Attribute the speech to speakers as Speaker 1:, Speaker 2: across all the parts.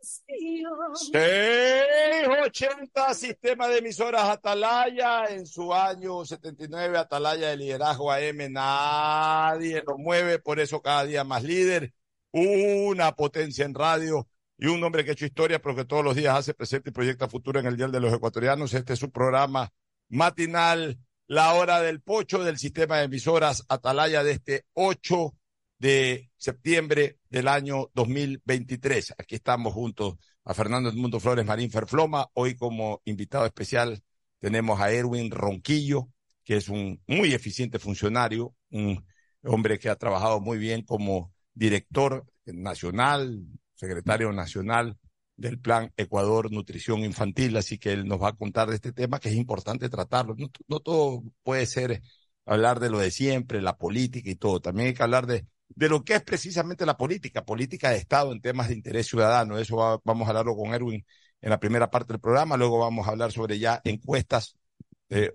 Speaker 1: 680 Sistema de Emisoras Atalaya en su año 79 Atalaya de liderazgo AM nadie lo mueve por eso cada día más líder. Una potencia en radio y un hombre que ha hecho historia pero que todos los días hace presente y proyecta futuro en el Día de los Ecuatorianos. Este es su programa matinal la hora del pocho del sistema de emisoras Atalaya de este 8 de septiembre del año 2023. Aquí estamos juntos a Fernando Edmundo Flores Marín Ferfloma. Hoy como invitado especial tenemos a Erwin Ronquillo, que es un muy eficiente funcionario, un hombre que ha trabajado muy bien como director nacional, secretario nacional del Plan Ecuador Nutrición Infantil, así que él nos va a contar de este tema que es importante tratarlo. No, todo puede ser hablar de lo de siempre, la política y todo, también hay que hablar de de lo que es precisamente la política, política de Estado en temas de interés ciudadano. Eso vamos a hablarlo con Erwin en la primera parte del programa. Luego vamos a hablar sobre ya encuestas eh,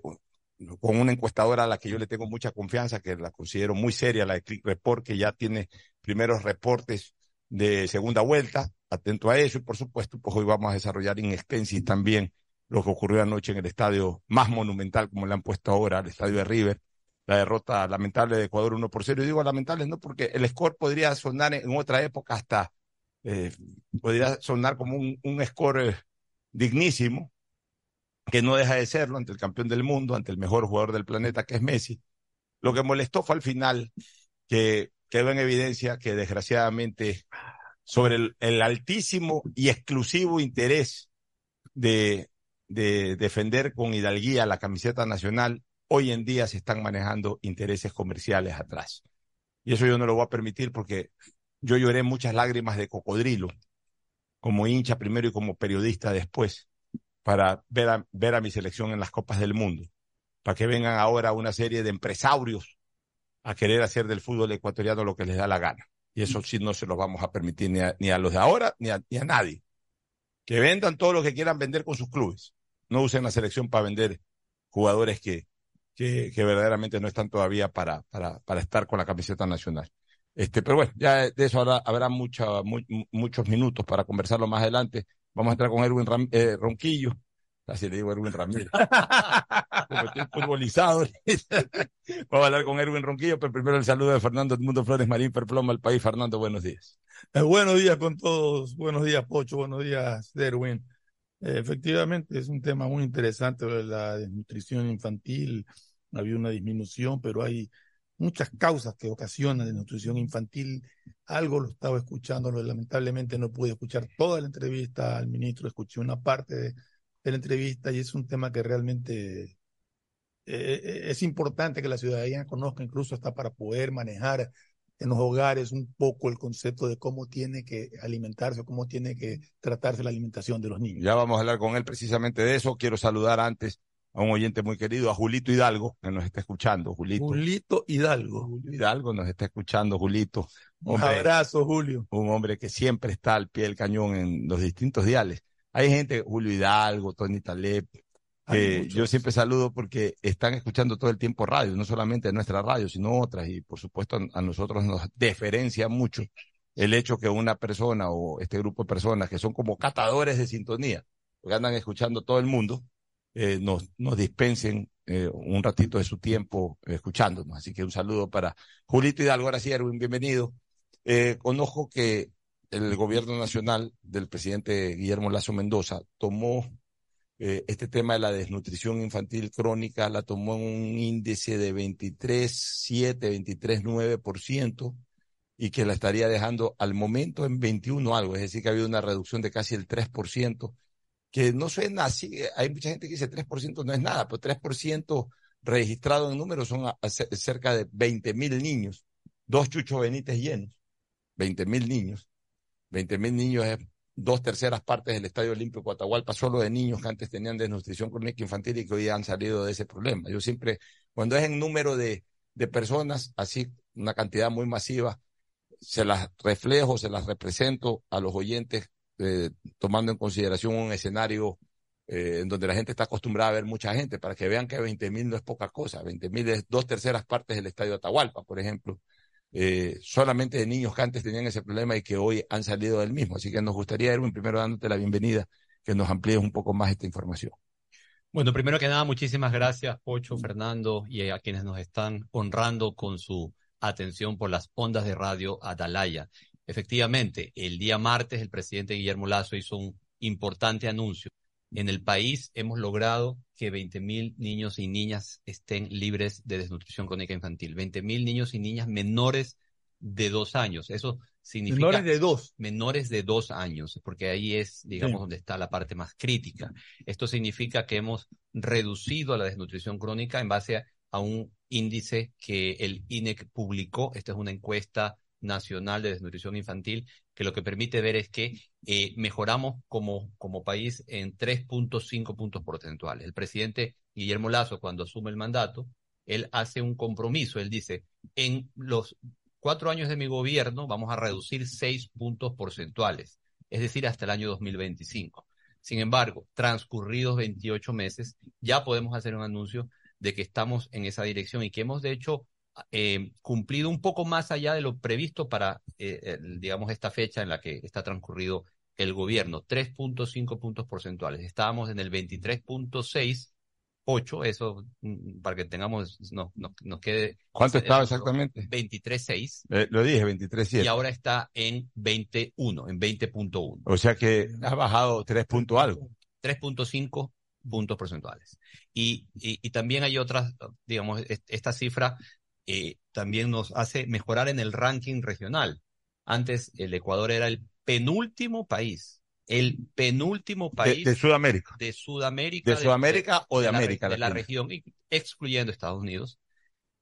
Speaker 1: con una encuestadora a la que yo le tengo mucha confianza, que la considero muy seria, la de Click Report, que ya tiene primeros reportes de segunda vuelta. Atento a eso y por supuesto, pues hoy vamos a desarrollar en extensis también lo que ocurrió anoche en el estadio más monumental, como le han puesto ahora, el estadio de River, la derrota lamentable de Ecuador 1 por 0. Y digo lamentable no porque el score podría sonar en otra época hasta, eh, podría sonar como un, un score eh, dignísimo, que no deja de serlo ante el campeón del mundo, ante el mejor jugador del planeta que es Messi. Lo que molestó fue al final que quedó en evidencia que desgraciadamente sobre el, el altísimo y exclusivo interés de, de defender con hidalguía la camiseta nacional hoy en día se están manejando intereses comerciales atrás. Y eso yo no lo voy a permitir porque yo lloré muchas lágrimas de cocodrilo, como hincha primero y como periodista después, para ver a, ver a mi selección en las Copas del Mundo, para que vengan ahora una serie de empresarios a querer hacer del fútbol ecuatoriano lo que les da la gana. Y eso sí no se lo vamos a permitir ni a, los de ahora ni a, ni a nadie. Que vendan todo lo que quieran vender con sus clubes. No usen la selección para vender jugadores que, que, que verdaderamente no están todavía para, para, para estar con la camiseta nacional. Este, pero bueno, ya de eso habrá, habrá mucha, muy, muchos minutos para conversarlo más adelante. Vamos a entrar con Erwin Ram, eh, Ronquillo. Así le digo Erwin Ramírez. Como estoy futbolizado. Vamos a hablar con Erwin Ronquillo, pero primero el saludo de Fernando Edmundo Flores Marín Perploma, el país. Fernando, buenos días.
Speaker 2: Eh, buenos días con todos. Buenos días, Pocho. Buenos días, Erwin. Efectivamente, es un tema muy interesante, la desnutrición infantil. Había una disminución, pero hay muchas causas que ocasionan desnutrición infantil. Algo lo estaba escuchando, lamentablemente no pude escuchar toda la entrevista al ministro, escuché una parte de, de la entrevista y es un tema que realmente eh, eh, es importante que la ciudadanía conozca, incluso hasta para poder manejar en los hogares un poco el concepto de cómo tiene que alimentarse, cómo tiene que tratarse la alimentación de los niños.
Speaker 1: Ya vamos a hablar con él precisamente de eso. Quiero saludar antes a un oyente muy querido, a Julito Hidalgo, que nos está escuchando. Julito.
Speaker 2: Julito Hidalgo.
Speaker 1: Julio Hidalgo nos está escuchando, Julito.
Speaker 2: Hombre, un abrazo, Julio.
Speaker 1: Un hombre que siempre está al pie del cañón en los distintos diales. Hay gente, Julio Hidalgo, Tony Taleb, eh, yo siempre saludo porque están escuchando todo el tiempo radio, no solamente nuestra radio, sino otras, y por supuesto a nosotros nos deferencia mucho el hecho que una persona o este grupo de personas que son como catadores de sintonía, que andan escuchando todo el mundo, eh, nos, nos dispensen eh, un ratito de su tiempo escuchándonos. Así que un saludo para Julito Hidalgo, ahora sí, Erwin, bienvenido. conozco que el gobierno nacional del presidente Guillermo Lazo Mendoza tomó eh, este tema de la desnutrición infantil crónica la tomó en un índice de 23,7, 23,9% y que la estaría dejando al momento en 21 algo, es decir, que ha habido una reducción de casi el 3%, que no suena así, hay mucha gente que dice 3% no es nada, pero 3% registrado en números son cerca de 20 mil niños, dos chuchos Benítez llenos, 20 mil niños, 20 mil niños es dos terceras partes del Estadio Olímpico Atahualpa solo de niños que antes tenían desnutrición crónica infantil y que hoy han salido de ese problema. Yo siempre, cuando es en número de, de personas, así una cantidad muy masiva, se las reflejo, se las represento a los oyentes, eh, tomando en consideración un escenario eh, en donde la gente está acostumbrada a ver mucha gente, para que vean que 20 mil no es poca cosa, 20 mil es dos terceras partes del Estadio Atahualpa, por ejemplo. Eh, solamente de niños que antes tenían ese problema y que hoy han salido del mismo. Así que nos gustaría, Erwin, primero dándote la bienvenida, que nos amplíes un poco más esta información.
Speaker 3: Bueno, primero que nada, muchísimas gracias, Pocho, Fernando, y a quienes nos están honrando con su atención por las ondas de radio Atalaya. Efectivamente, el día martes el presidente Guillermo Lazo hizo un importante anuncio. En el país hemos logrado que 20.000 niños y niñas estén libres de desnutrición crónica infantil. 20.000 niños y niñas menores de dos años. Eso significa...
Speaker 2: Menores de dos.
Speaker 3: Menores de dos años, porque ahí es, digamos,
Speaker 2: Sí.
Speaker 3: donde está la parte más crítica. Esto significa que hemos reducido la desnutrición crónica en base a, a un índice que el INEC publicó. Esta es una encuesta nacional de desnutrición infantil que lo que permite ver es que eh, mejoramos como, como país en 3.5 puntos porcentuales. El presidente Guillermo Lazo, cuando asume el mandato, él hace un compromiso. Él dice, en los cuatro años de mi gobierno vamos a reducir seis puntos porcentuales, es decir, hasta el año 2025. Sin embargo, transcurridos 28 meses, ya podemos hacer un anuncio de que estamos en esa dirección y que hemos, de hecho, eh, cumplido un poco más allá de lo previsto para, eh, el- digamos, esta fecha en la que está transcurrido el gobierno. 3.5 puntos porcentuales. Estábamos en el 23.6, eso mm, para que tengamos, no, no- nos quede.
Speaker 1: ¿Cuánto estaba exactamente?
Speaker 3: 23.6
Speaker 1: Eh, lo dije, 23.7.
Speaker 3: y ahora está en 21, en 20.1.
Speaker 1: O sea que ha bajado 3 puntos algo.
Speaker 3: 3.5 puntos porcentuales. Y, y, y también hay otras, digamos, est- esta cifra eh, también nos hace mejorar en el ranking regional. Antes el Ecuador era el penúltimo país, el penúltimo país
Speaker 1: de Sudamérica.
Speaker 3: de Sudamérica.
Speaker 1: ¿De Sudamérica o de
Speaker 3: la
Speaker 1: América
Speaker 3: De la región, excluyendo Estados Unidos.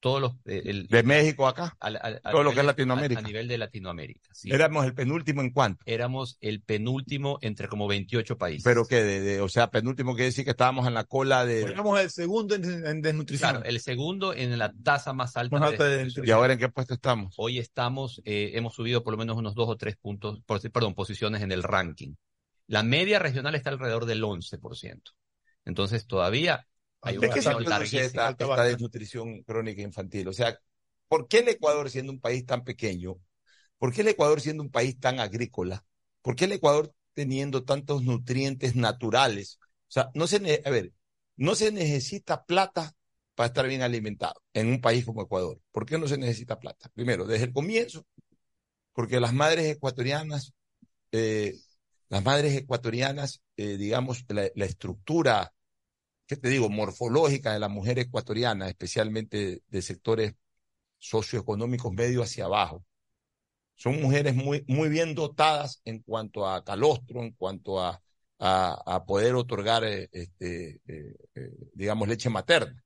Speaker 3: Todos los... eh, el-
Speaker 1: De México acá.
Speaker 3: al- al- a
Speaker 1: todo lo que es Latinoamérica.
Speaker 3: A, a nivel de Latinoamérica, sí.
Speaker 1: Éramos el penúltimo en cuanto.
Speaker 3: Éramos el penúltimo entre como 28 países.
Speaker 1: Pero que, de, de- o sea, penúltimo quiere decir que estábamos en la cola de.
Speaker 2: Éramos el segundo en, en desnutrición.
Speaker 3: Claro, el segundo en la tasa más alta,
Speaker 2: Más
Speaker 3: de
Speaker 2: alta de
Speaker 3: desnutrición.
Speaker 1: ¿Y ahora en qué puesto estamos?
Speaker 3: Hoy estamos, eh, hemos subido por lo menos unos dos o tres puntos, por- perdón, posiciones en el ranking. La media regional está alrededor del 11%. Entonces todavía hay
Speaker 1: ¿De qué se produce esta, esta desnutrición crónica infantil? O sea, ¿por qué el Ecuador, siendo un país tan pequeño, por qué el Ecuador, siendo un país tan agrícola, por qué el Ecuador teniendo tantos nutrientes naturales? O sea, no se, ne- a ver, no se necesita plata para estar bien alimentado en un país como Ecuador. ¿Por qué no se necesita plata? Primero, desde el comienzo, porque las madres ecuatorianas, eh, las madres ecuatorianas, eh, digamos, la, la estructura ¿qué te digo?, morfológica de la mujer ecuatoriana, especialmente de sectores socioeconómicos medio hacia abajo. Son mujeres muy, muy bien dotadas en cuanto a calostro, en cuanto a, a, poder otorgar, eh, este, eh, eh, digamos, leche materna.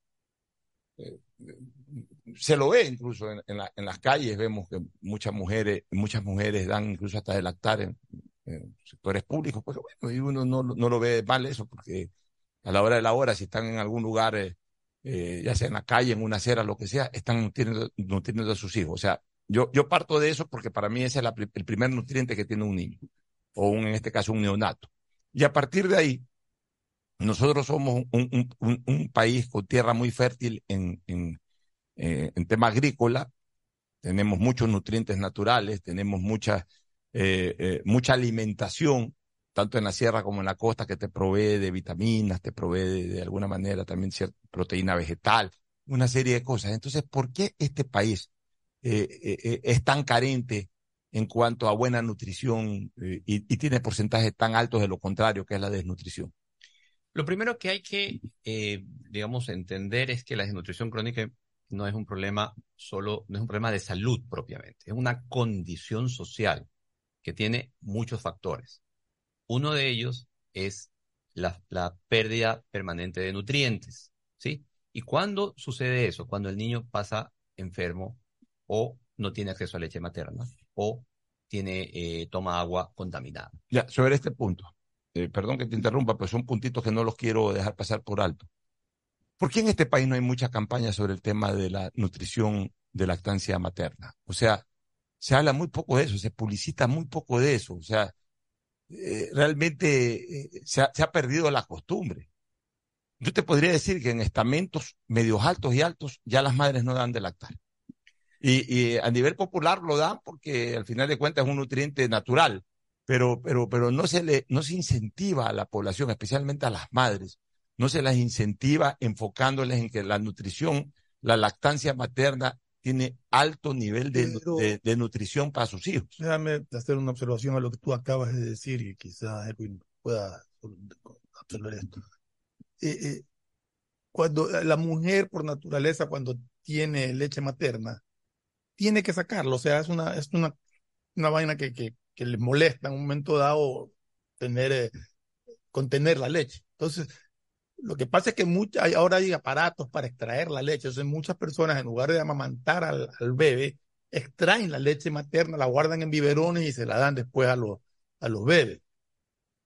Speaker 1: Se lo ve incluso en, las calles, vemos que muchas mujeres, muchas mujeres dan incluso hasta de lactar en, en sectores públicos, pues bueno, y uno no, no lo ve mal eso, porque a la hora de la hora, si están en algún lugar, eh, eh, ya sea en la calle, en una acera, lo que sea, están nutriendo, a sus hijos. O sea, yo, yo parto de eso porque para mí ese es el primer nutriente que tiene un niño, o un, en este caso un neonato. Y a partir de ahí, nosotros somos un, un, país con tierra muy fértil en, en, eh, en tema agrícola, tenemos muchos nutrientes naturales, tenemos mucha, mucha alimentación, tanto en la sierra como en la costa, que te provee de vitaminas, te provee de, alguna manera también cierta proteína vegetal, una serie de cosas. Entonces, ¿por qué este país eh, eh, es tan carente en cuanto a buena nutrición y, y, tiene porcentajes tan altos de lo contrario, que es la desnutrición?
Speaker 3: Lo primero que hay que, eh, digamos, entender es que la desnutrición crónica no es un problema solo, no es un problema de salud propiamente, es una condición social que tiene muchos factores. Uno de ellos es la, pérdida permanente de nutrientes, ¿sí? ¿Y cuándo sucede eso? Cuando el niño pasa enfermo o no tiene acceso a leche materna o tiene, eh, toma agua contaminada.
Speaker 1: Ya, sobre este punto, eh, perdón que te interrumpa, pero son puntitos que no los quiero dejar pasar por alto. ¿Por qué en este país no hay mucha campaña sobre el tema de la nutrición de lactancia materna? O sea, se habla muy poco de eso, se publicita muy poco de eso, o sea, eh, realmente eh, se, ha, se, ha, perdido la costumbre. Yo te podría decir que en estamentos medios altos y altos ya las madres no dan de lactar. Y, a nivel popular lo dan porque al final de cuentas es un nutriente natural, pero, pero, pero no se le, no se incentiva a la población, especialmente a las madres, no se las incentiva enfocándoles en que la nutrición, la lactancia materna tiene alto nivel de, de, nutrición para sus hijos.
Speaker 2: Déjame hacer una observación a lo que tú acabas de decir y quizás Edwin pueda absorber esto. Eh, eh, cuando la mujer por naturaleza, cuando tiene leche materna, tiene que sacarlo. O sea, es una, es una, una vaina que, que, que le molesta en un momento dado tener, eh, contener la leche. Entonces, lo que pasa es que mucha, ahora hay aparatos para extraer la leche. Entonces, muchas personas, en lugar de amamantar al, bebé, extraen la leche materna, la guardan en biberones y se la dan después a los, a los bebés.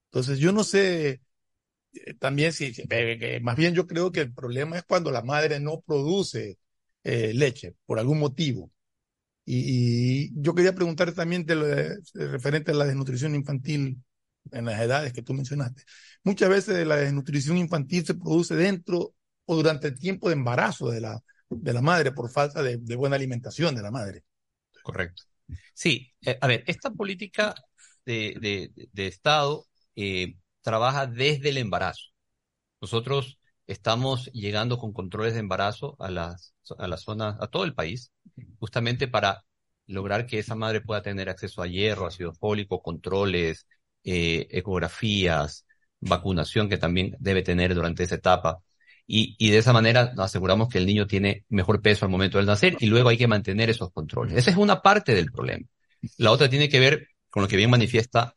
Speaker 2: Entonces, yo no sé eh, también si, más bien yo creo que el problema es cuando la madre no produce eh, leche por algún motivo. Y, yo quería preguntarte también referente a la desnutrición infantil en las edades que tú mencionaste. Muchas veces la desnutrición infantil se produce dentro o durante el tiempo de embarazo de la, de la madre por falta de, buena alimentación de la madre.
Speaker 3: Correcto. Sí, eh, a ver, esta política de, de, Estado eh, trabaja desde el embarazo. Nosotros estamos llegando con controles de embarazo a las, a las zonas, a todo el país, justamente para lograr que esa madre pueda tener acceso a hierro, ácido fólico, controles, eh, ecografías, vacunación que también debe tener durante esa etapa. Y, y, de esa manera aseguramos que el niño tiene mejor peso al momento del nacer y luego hay que mantener esos controles. Esa es una parte del problema. La otra tiene que ver con lo que bien manifiesta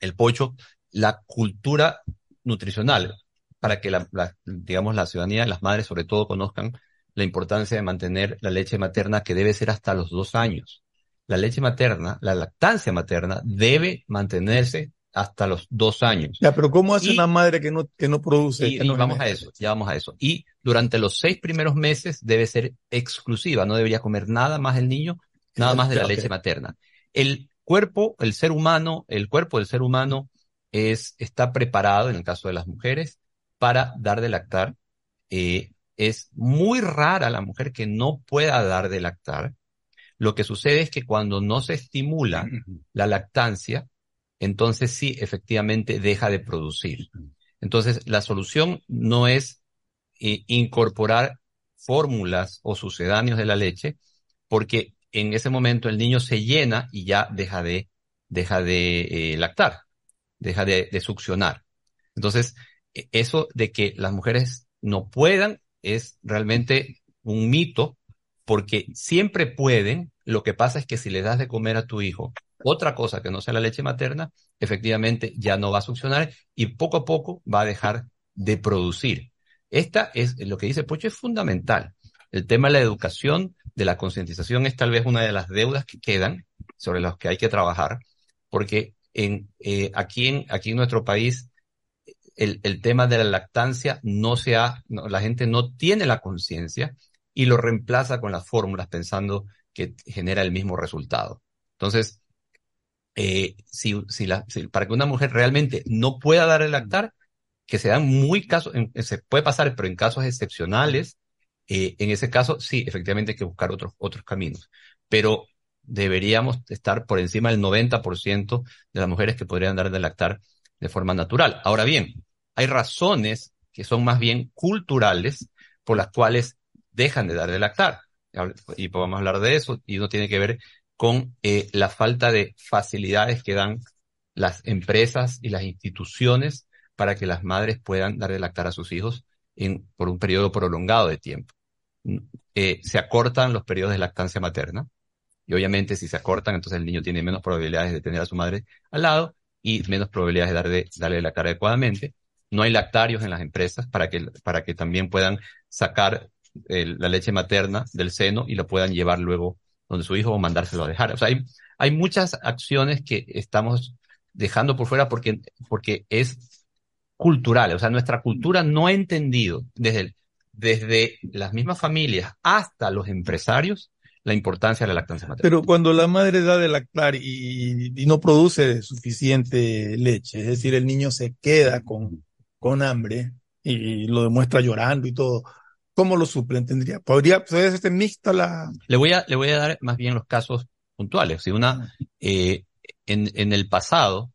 Speaker 3: el pocho, la cultura nutricional, para que la, digamos, la ciudadanía, las madres sobre todo conozcan la importancia de mantener la leche materna que debe ser hasta los dos años. La leche materna, la lactancia materna debe mantenerse hasta los dos años.
Speaker 2: Ya, pero ¿cómo hace una madre que no, que no produce?
Speaker 3: Y, vamos a eso, ya vamos a eso. Y durante los seis primeros meses debe ser exclusiva, no debería comer nada más el niño, nada más de la leche materna. El cuerpo, el ser humano, el cuerpo del ser humano es, está preparado, en el caso de las mujeres, para dar de lactar. Eh, es muy rara la mujer que no pueda dar de lactar. Lo que sucede es que cuando no se estimula la lactancia, entonces sí, efectivamente deja de producir. Entonces, la solución no es eh, incorporar fórmulas o sucedáneos de la leche, porque en ese momento el niño se llena y ya deja de, deja de eh, lactar, deja de, de succionar. Entonces, e, eso de que las mujeres no puedan es realmente un mito, porque siempre pueden, lo que pasa es que si le das de comer a tu hijo otra cosa que no sea la leche materna, efectivamente ya no va a succionar y poco a poco va a dejar de producir. Esta es lo que dice Pocho, es fundamental. El tema de la educación, de la concientización, es tal vez una de las deudas que quedan sobre las que hay que trabajar, porque en, eh, aquí, en, aquí en nuestro país el, el, tema de la lactancia no se ha, la gente no tiene la conciencia y lo reemplaza con las fórmulas pensando que genera el mismo resultado. Entonces, eh, si, si, la, para que una mujer realmente no pueda dar el lactar, que se dan muy casos, se puede pasar, pero en casos excepcionales, eh, en ese caso sí, efectivamente hay que buscar otros, otros caminos. Pero deberíamos estar por encima del 90% de las mujeres que podrían dar de lactar de forma natural. Ahora bien, hay razones que son más bien culturales por las cuales dejan de dar de lactar. Y podemos hablar de eso, y no tiene que ver con eh, la falta de facilidades que dan las empresas y las instituciones para que las madres puedan dar de lactar a sus hijos en, por un periodo prolongado de tiempo. Eh, se acortan los periodos de lactancia materna y obviamente si se acortan, entonces el niño tiene menos probabilidades de tener a su madre al lado y menos probabilidades de darle, darle lactar adecuadamente. No hay lactarios en las empresas para que, para que también puedan sacar la leche materna del seno y lo puedan llevar luego donde su hijo o mandárselo a dejar. O sea, hay, hay muchas acciones que estamos dejando por fuera porque, porque es cultural. O sea, nuestra cultura no ha entendido desde, desde las mismas familias hasta los empresarios la importancia de la lactancia materna.
Speaker 2: Pero cuando la madre da de lactar y, y, no produce suficiente leche, es decir, el niño se queda con, con hambre y lo demuestra llorando y todo, ¿cómo lo suplen? ¿Tendría, podría, ser este mixta la...
Speaker 3: Le voy a, le voy a dar más bien los casos puntuales. Si una, eh, en, en el pasado,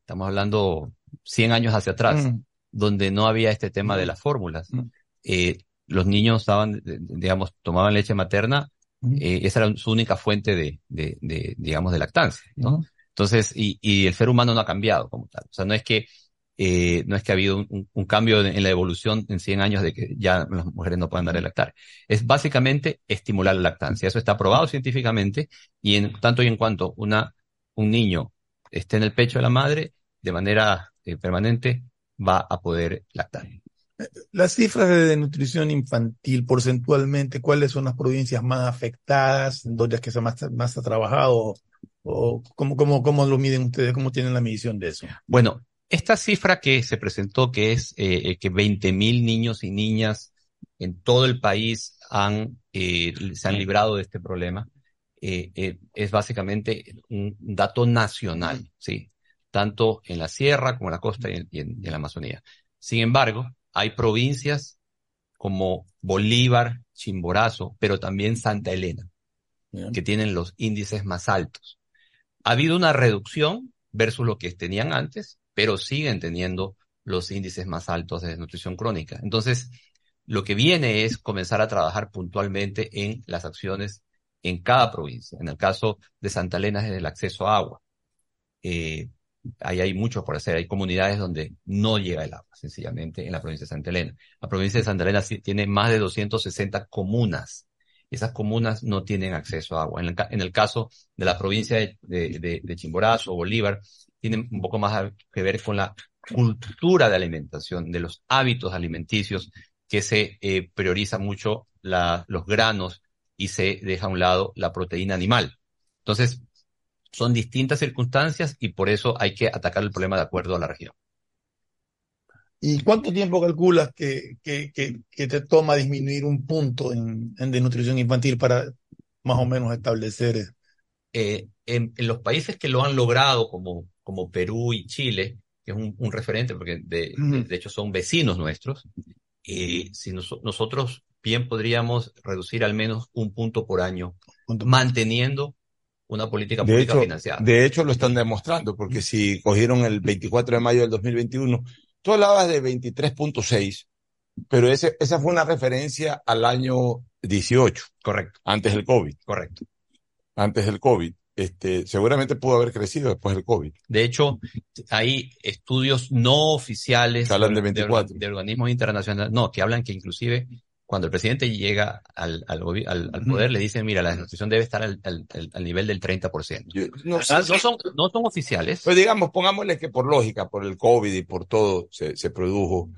Speaker 3: estamos hablando 100 años hacia atrás, mm. donde no había este tema de mm. las fórmulas, mm. eh, los niños estaban, digamos, tomaban leche materna, eh, esa era su única fuente de, de, de digamos, de lactancia, ¿no? Entonces, y, y el ser humano no ha cambiado como tal. O sea, no es que eh, no es que ha habido un, cambio en, la evolución en 100 años de que ya las mujeres no pueden dar el lactar. Es básicamente estimular la lactancia. Eso está probado científicamente y en tanto y en cuanto una, un niño esté en el pecho de la madre de manera eh, permanente, va a poder lactar.
Speaker 2: Las cifras de nutrición infantil porcentualmente, ¿cuáles son las provincias más afectadas? ¿Dónde es que se más, más ha trabajado? ¿O cómo, cómo, cómo lo miden ustedes? ¿Cómo tienen la medición de eso?
Speaker 3: Bueno, esta cifra que se presentó, que es eh, eh que 20.000 niños y niñas en todo el país han, eh, se han librado de este problema, eh, es básicamente un dato nacional, ¿sí? Tanto en la sierra como en la costa y en, la Amazonía. Sin embargo, hay provincias como Bolívar, Chimborazo, pero también Santa Elena, que tienen los índices más altos. Ha habido una reducción versus lo que tenían antes, pero siguen teniendo los índices más altos de desnutrición crónica. Entonces, lo que viene es comenzar a trabajar puntualmente en las acciones en cada provincia. En el caso de Santa Elena es el acceso a agua. Eh, ahí hay mucho por hacer. Hay comunidades donde no llega el agua, sencillamente, en la provincia de Santa Elena. La provincia de Santa Elena tiene más de 260 comunas. Esas comunas no tienen acceso a agua. En el, caso de la provincia de Chimborazo o Bolívar, tiene un poco más que ver con la cultura de alimentación, de los hábitos alimenticios, que se eh, prioriza mucho la, los granos y se deja a un lado la proteína animal. Entonces, son distintas circunstancias y por eso hay que atacar el problema de acuerdo a la región.
Speaker 2: ¿Y cuánto tiempo calculas que, que, que, te toma disminuir un punto en, en nutrición infantil para más o menos establecer?
Speaker 3: Eh, en, en, los países que lo han logrado, como como Perú y Chile, que es un, referente, porque de, de, hecho son vecinos nuestros, y si nosotros bien podríamos reducir al menos un punto por año, manteniendo una política pública financiada.
Speaker 1: De hecho, lo están demostrando, porque si cogieron el 24 de mayo del 2021, tú hablabas de 23.6, pero ese, esa fue una referencia al año 18.
Speaker 3: Correcto.
Speaker 1: Antes del COVID.
Speaker 3: Correcto.
Speaker 1: Antes del COVID este, seguramente pudo haber crecido después del COVID.
Speaker 3: De hecho, hay estudios no oficiales
Speaker 1: de,
Speaker 3: de, organismos internacionales, no, que hablan que inclusive cuando el presidente llega al, al, al, poder, le dicen, mira, la desnutrición debe estar al, al nivel del 30%. no, no, son, no son oficiales.
Speaker 1: Pues digamos, pongámosle que por lógica, por el COVID y por todo, se, se produjo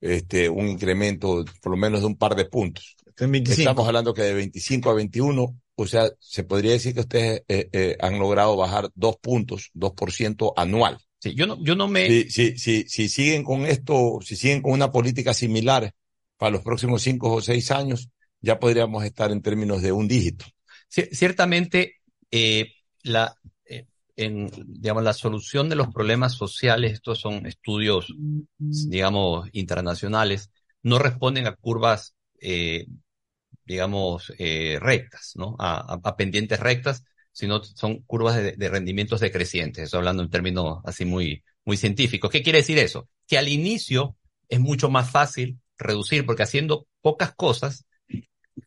Speaker 1: este, un incremento por lo menos de un par de puntos. Estamos hablando que de 25 a 21 o sea, se podría decir que ustedes eh, eh, han logrado bajar dos puntos, dos por ciento anual.
Speaker 3: Sí, yo no, yo no me.
Speaker 1: Si, si, si, si, siguen con esto, si siguen con una política similar para los próximos cinco o seis años, ya podríamos estar en términos de un dígito.
Speaker 3: ciertamente, eh, la, eh, en, digamos, la solución de los problemas sociales, estos son estudios, digamos, internacionales, no responden a curvas eh, digamos, eh, rectas, ¿no? A, a, pendientes rectas, sino son curvas de, de, rendimientos decrecientes. Estoy hablando en términos así muy, muy científicos. ¿Qué quiere decir eso? Que al inicio es mucho más fácil reducir, porque haciendo pocas cosas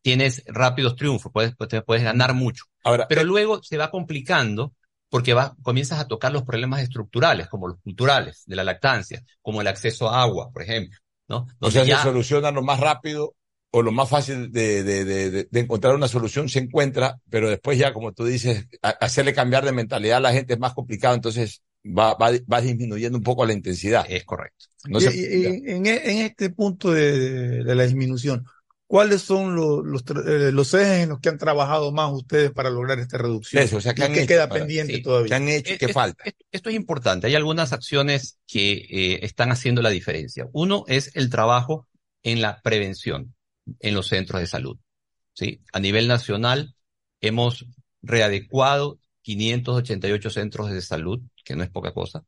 Speaker 3: tienes rápidos triunfos, puedes, puedes ganar mucho. Ahora, Pero eh, luego se va complicando porque va, comienzas a tocar los problemas estructurales, como los culturales, de la lactancia, como el acceso a agua, por ejemplo. ¿no?
Speaker 1: o sea, se soluciona lo más rápido o lo más fácil de, de, de, de, encontrar una solución se encuentra, pero después ya, como tú dices, hacerle cambiar de mentalidad a la gente es más complicado, entonces va, va, va disminuyendo un poco la intensidad.
Speaker 3: Es correcto.
Speaker 2: No en, en, este punto de, la disminución, ¿cuáles son los, los, eh, los, ejes en los que han trabajado más ustedes para lograr esta reducción?
Speaker 1: Eso, o sea,
Speaker 2: ¿qué queda pendiente todavía?
Speaker 1: ¿Qué han hecho y qué falta?
Speaker 3: Esto es importante. Hay algunas acciones que eh, están haciendo la diferencia. Uno es el trabajo en la prevención en los centros de salud. ¿sí? A nivel nacional hemos readecuado 588 centros de salud, que no es poca cosa,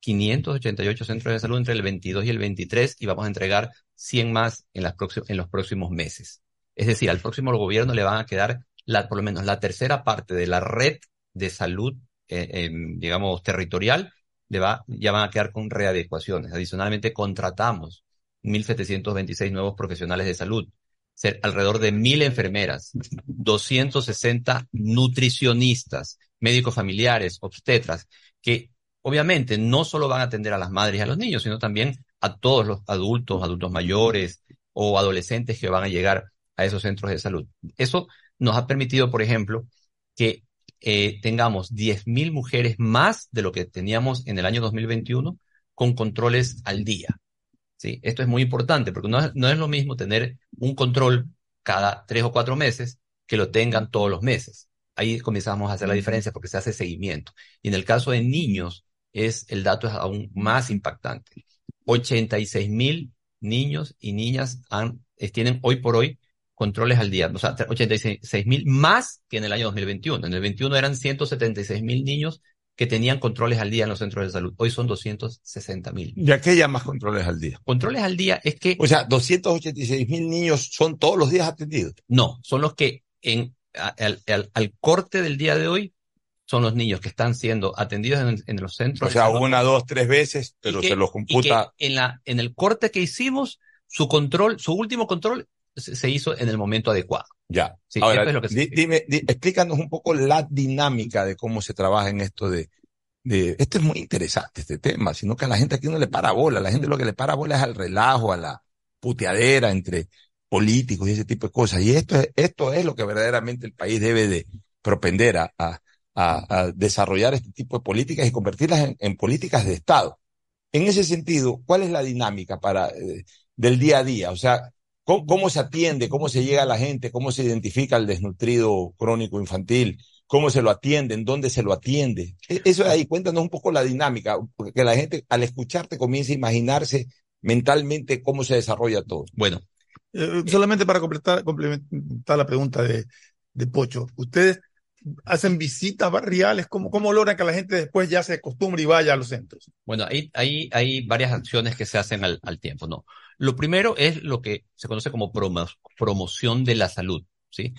Speaker 3: 588 centros de salud entre el 22 y el 23 y vamos a entregar 100 más en, las en los próximos meses. Es decir, al próximo gobierno le van a quedar la, por lo menos la tercera parte de la red de salud, eh, digamos, territorial, le va, ya van a quedar con readecuaciones. Adicionalmente, contratamos 1.726 nuevos profesionales de salud, ser alrededor de 1.000 enfermeras, 260 nutricionistas, médicos familiares, obstetras, que obviamente no solo van a atender a las madres y a los niños, sino también a todos los adultos, adultos mayores o adolescentes que van a llegar a esos centros de salud. Eso nos ha permitido, por ejemplo, que eh, tengamos 10.000 mujeres más de lo que teníamos en el año 2021 con controles al día. ¿Sí? Esto es muy importante porque no es, no es lo mismo tener un control cada tres o cuatro meses que lo tengan todos los meses. Ahí comenzamos a hacer la diferencia porque se hace seguimiento. Y en el caso de niños, es, el dato es aún más impactante. 86 mil niños y niñas han, tienen hoy por hoy controles al día, o sea, 86 mil más que en el año 2021. En el 21 eran 176 mil niños que tenían controles al día en los centros de salud. Hoy son 260 mil.
Speaker 1: ¿Y a qué llamas controles al día?
Speaker 3: Controles al día es que...
Speaker 1: O sea, 286 mil niños son todos los días atendidos.
Speaker 3: No, son los que en, al, al corte del día de hoy son los niños que están siendo atendidos en, los centros.
Speaker 1: O sea, una, dos, tres veces, pero se los computa.
Speaker 3: en, la, en el corte que hicimos, su control, su último control se, hizo en el momento adecuado.
Speaker 1: Ya. Ahora, dime, explícanos un poco la dinámica de cómo se trabaja en esto de, de, esto es muy interesante, este tema, sino que a la gente aquí no le para bola, a la gente lo que le para bola es al relajo, a la puteadera entre políticos y ese tipo de cosas. Y esto es, esto es lo que verdaderamente el país debe de propender a, a, desarrollar este tipo de políticas y convertirlas en, políticas de Estado. En ese sentido, ¿cuál es la dinámica para, eh, del día a día? O sea, ¿cómo, se atiende? ¿Cómo se llega a la gente? ¿Cómo se identifica el desnutrido crónico infantil? ¿Cómo se lo atiende? ¿En dónde se lo atiende? E, eso es ahí, cuéntanos un poco la dinámica, porque la gente al escucharte comienza a imaginarse mentalmente cómo se desarrolla todo.
Speaker 2: Bueno, eh, solamente para completar, complementar la pregunta de, de Pocho, ustedes hacen visitas barriales? ¿Cómo, ¿Cómo logran que la gente después ya se acostumbre y vaya a los centros?
Speaker 3: Bueno, hay varias acciones que se hacen al, al, tiempo, ¿no? Lo primero es lo que se conoce como promoción de la salud, ¿sí?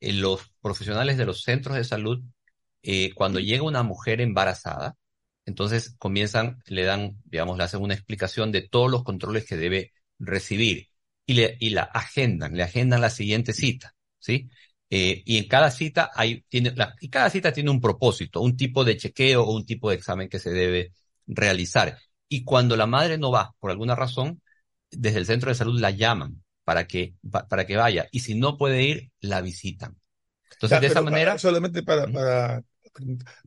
Speaker 3: Eh, los profesionales de los centros de salud, eh, cuando llega una mujer embarazada, entonces comienzan, le dan, digamos, le hacen una explicación de todos los controles que debe recibir y, le, y la agendan, le agendan la siguiente cita, ¿sí? Eh, y en cada cita hay, tiene, la, y cada cita tiene un propósito, un tipo de chequeo o un tipo de examen que se debe realizar. Y cuando la madre no va, por alguna razón, desde el centro de salud la llaman para que, para que vaya. Y si no puede ir, la visitan. Entonces, de esa manera.
Speaker 2: solamente para, para.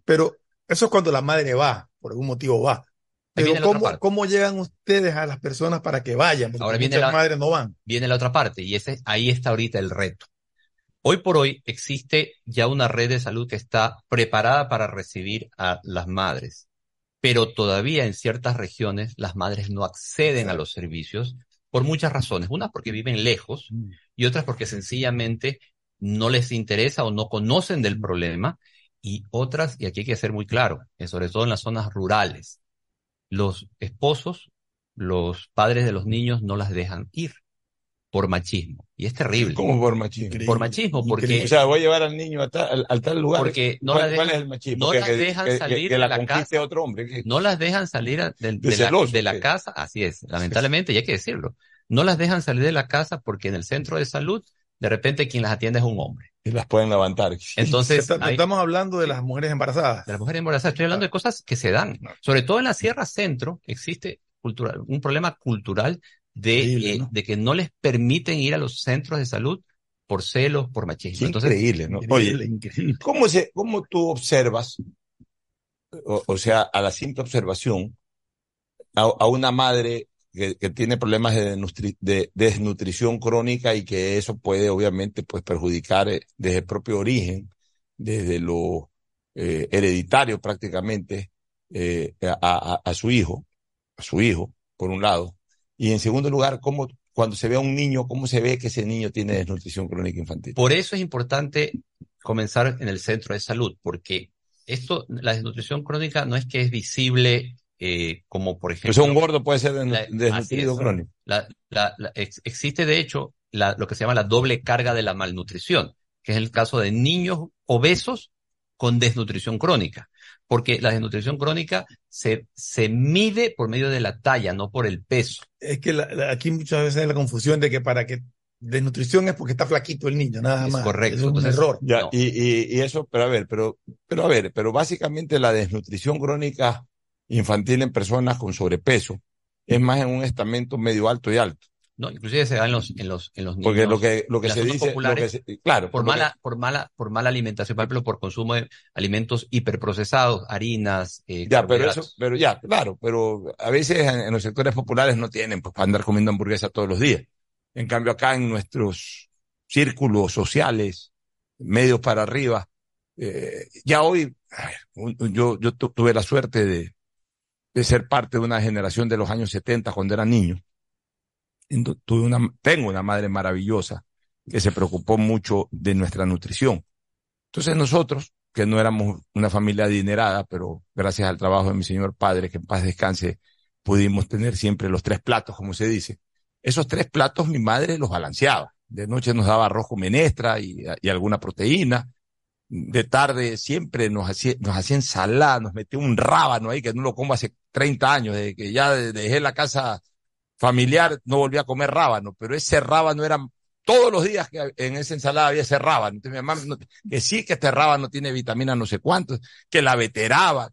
Speaker 2: Pero eso es cuando la madre va, por algún motivo va. Pero ¿cómo, ¿cómo, llegan ustedes a las personas para que vayan?
Speaker 3: Porque Ahora viene la, madres no van. Viene la otra parte, y ese, ahí está ahorita el reto. Hoy por hoy existe ya una red de salud que está preparada para recibir a las madres, pero todavía en ciertas regiones las madres no acceden a los servicios por muchas razones. Unas porque viven lejos mm. y otras porque sencillamente no les interesa o no conocen del problema y otras, y aquí hay que ser muy claro, sobre todo en las zonas rurales, los esposos, los padres de los niños no las dejan ir por machismo. Y es terrible.
Speaker 1: ¿Cómo por machismo?
Speaker 3: Por machismo, porque...
Speaker 1: O sea, voy a llevar al niño a tal, tal lugar.
Speaker 3: Porque no
Speaker 1: ¿Cuál,
Speaker 3: dejan,
Speaker 1: es el machismo?
Speaker 3: No las dejan salir de la, casa.
Speaker 1: otro hombre.
Speaker 3: No las dejan salir de, de, la, casa, así es, lamentablemente, y hay que decirlo. No las dejan salir de la casa porque en el centro de salud, de repente quien las atiende es un hombre.
Speaker 1: Y las pueden levantar.
Speaker 3: Entonces.
Speaker 2: estamos hablando de las mujeres embarazadas.
Speaker 3: De las mujeres embarazadas. Estoy hablando de cosas que se dan. Sobre todo en la Sierra Centro existe cultural, un problema cultural de, eh, de que no les permiten ir a los centros de salud por celos, por machismo.
Speaker 1: increíble, ¿no? Oye, ¿cómo, se, ¿cómo tú observas, o, sea, a la simple observación, a, una madre que, tiene problemas de, desnutrición crónica y que eso puede obviamente pues perjudicar eh, desde el propio origen, desde lo eh, hereditario prácticamente, a, a su hijo, a su hijo, por un lado, y en segundo lugar, cómo cuando se ve a un niño, cómo se ve que ese niño tiene desnutrición crónica infantil.
Speaker 3: Por eso es importante comenzar en el centro de salud, porque esto, la desnutrición crónica no es que es visible eh, como por ejemplo...
Speaker 1: Pues un gordo puede ser desnutrido crónico.
Speaker 3: La, la, existe de hecho lo que se llama la doble carga de la malnutrición, que es el caso de niños obesos con desnutrición crónica porque la desnutrición crónica se, se mide por medio de la talla, no por el peso.
Speaker 2: Es que aquí muchas veces hay la confusión de que para que desnutrición es porque está flaquito el niño, nada más.
Speaker 3: Correcto.
Speaker 2: Es un error.
Speaker 1: Ya, y, y, eso, pero a ver, pero, pero a ver, pero básicamente la desnutrición crónica infantil en personas con sobrepeso es más en un estamento medio alto y alto.
Speaker 3: No, inclusive se da en los, en los, en los niños.
Speaker 1: Porque lo que, lo que se dice, claro.
Speaker 3: Por mala, por mala, por mala alimentación, por ejemplo, por consumo de alimentos hiperprocesados, harinas,
Speaker 1: eh, Ya, pero eso, pero ya, claro, pero a veces en, los sectores populares no tienen, pues, para andar comiendo hamburguesa todos los días. En cambio, acá en nuestros círculos sociales, medios para arriba, eh, ya hoy, yo, yo tuve la suerte de, de ser parte de una generación de los años 70 cuando era niño tuve una, tengo una madre maravillosa que se preocupó mucho de nuestra nutrición. Entonces nosotros, que no éramos una familia adinerada, pero gracias al trabajo de mi señor padre, que en paz descanse, pudimos tener siempre los tres platos, como se dice. Esos tres platos mi madre los balanceaba. De noche nos daba arroz menestra y, y alguna proteína. De tarde siempre nos hacía, nos hacía ensalada, nos metía un rábano ahí que no lo como hace 30 años, desde que ya dejé la casa familiar no volvía a comer rábano, pero ese rábano era todos los días que en esa ensalada había ese rábano. Entonces mi mamá, que sí que este rábano tiene vitamina no sé cuántos, que la veteraba,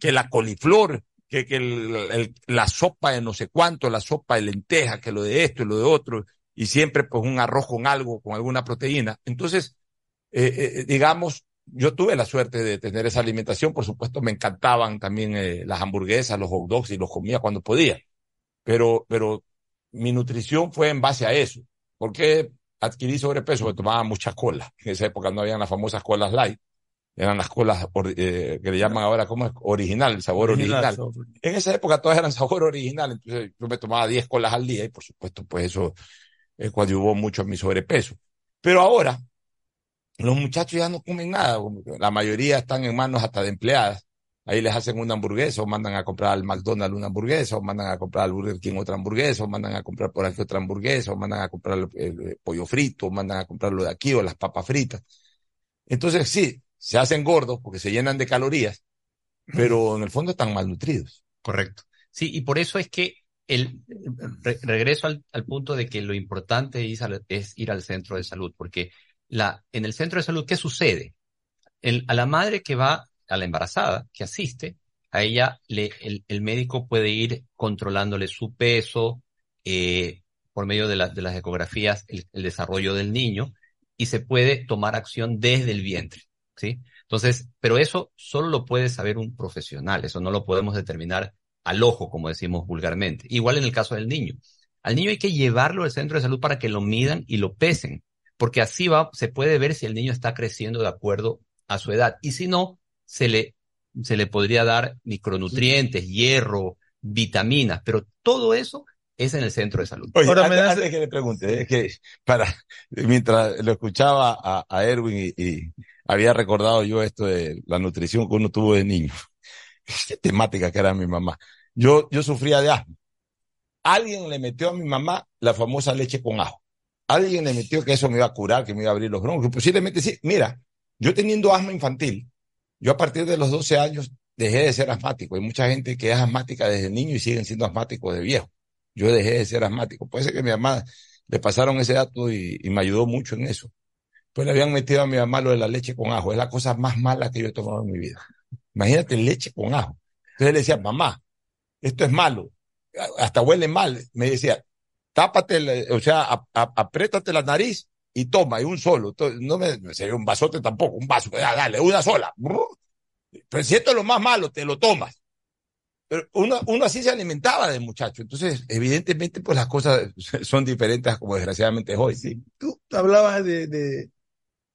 Speaker 1: que, la coliflor, que, que la sopa de no sé cuánto, la sopa de lenteja, que lo de esto y lo de otro, y siempre pues un arroz con algo, con alguna proteína. Entonces, eh, eh, digamos, yo tuve la suerte de tener esa alimentación, por supuesto me encantaban también eh, las hamburguesas, los hot dogs y los comía cuando podía pero, pero mi nutrición fue en base a eso. ¿Por qué adquirí sobrepeso? Porque tomaba mucha cola. En esa época no habían las famosas colas light. Eran las colas eh, que le llaman ahora, ¿cómo es? Original, el sabor original. En esa época todas eran sabor original. Entonces yo me tomaba 10 colas al día y por supuesto pues eso eh, coadyuvó mucho en mi sobrepeso. Pero ahora, los muchachos ya no comen nada. La mayoría están en manos hasta de empleadas ahí les hacen una hamburguesa o mandan a comprar al McDonald's una hamburguesa o mandan a comprar al Burger King otra hamburguesa o mandan a comprar por aquí otra hamburguesa o mandan a comprar el, pollo frito o mandan a comprar lo de aquí o las papas fritas. Entonces sí, se hacen gordos porque se llenan de calorías, pero en el fondo están malnutridos.
Speaker 3: Correcto. Sí, y por eso es que el regreso al, punto de que lo importante es, es, ir al centro de salud, porque la, en el centro de salud, ¿qué sucede? El, a la madre que va a la embarazada que asiste, a ella le, el, médico puede ir controlándole su peso eh, por medio de, las ecografías, el, desarrollo del niño, y se puede tomar acción desde el vientre, ¿sí? Entonces, pero eso solo lo puede saber un profesional, eso no lo podemos determinar al ojo, como decimos vulgarmente. Igual en el caso del niño. Al niño hay que llevarlo al centro de salud para que lo midan y lo pesen, porque así va, se puede ver si el niño está creciendo de acuerdo a su edad. Y si no, se le, se le podría dar micronutrientes, hierro, vitaminas, pero todo eso es en el centro de salud.
Speaker 1: Ahora me das... que le pregunte, es que para, mientras lo escuchaba a, Erwin y, había recordado yo esto de la nutrición que uno tuvo de niño. Qué temática que era mi mamá. Yo, yo sufría de asma. Alguien le metió a mi mamá la famosa leche con ajo. Alguien le metió que eso me iba a curar, que me iba a abrir los bronquios. Posiblemente sí. Mira, yo teniendo asma infantil, yo a partir de los 12 años dejé de ser asmático. Hay mucha gente que es asmática desde niño y siguen siendo asmáticos de viejo. Yo dejé de ser asmático. Puede ser que mi mamá le pasaron ese dato y, me ayudó mucho en eso. Pues le habían metido a mi mamá lo de la leche con ajo. Es la cosa más mala que yo he tomado en mi vida. Imagínate leche con ajo. Entonces le decía, mamá, esto es malo. Hasta huele mal. Me decía, tápate, o sea, apriétate la nariz y toma, y un solo. No me sería un vasote tampoco, un vaso, ah, dale, una sola. Pero si esto es lo más malo, te lo tomas. Pero uno, uno así se alimentaba de muchacho. Entonces, evidentemente, pues las cosas son diferentes como desgraciadamente es hoy.
Speaker 2: Sí. Tú hablabas de, de,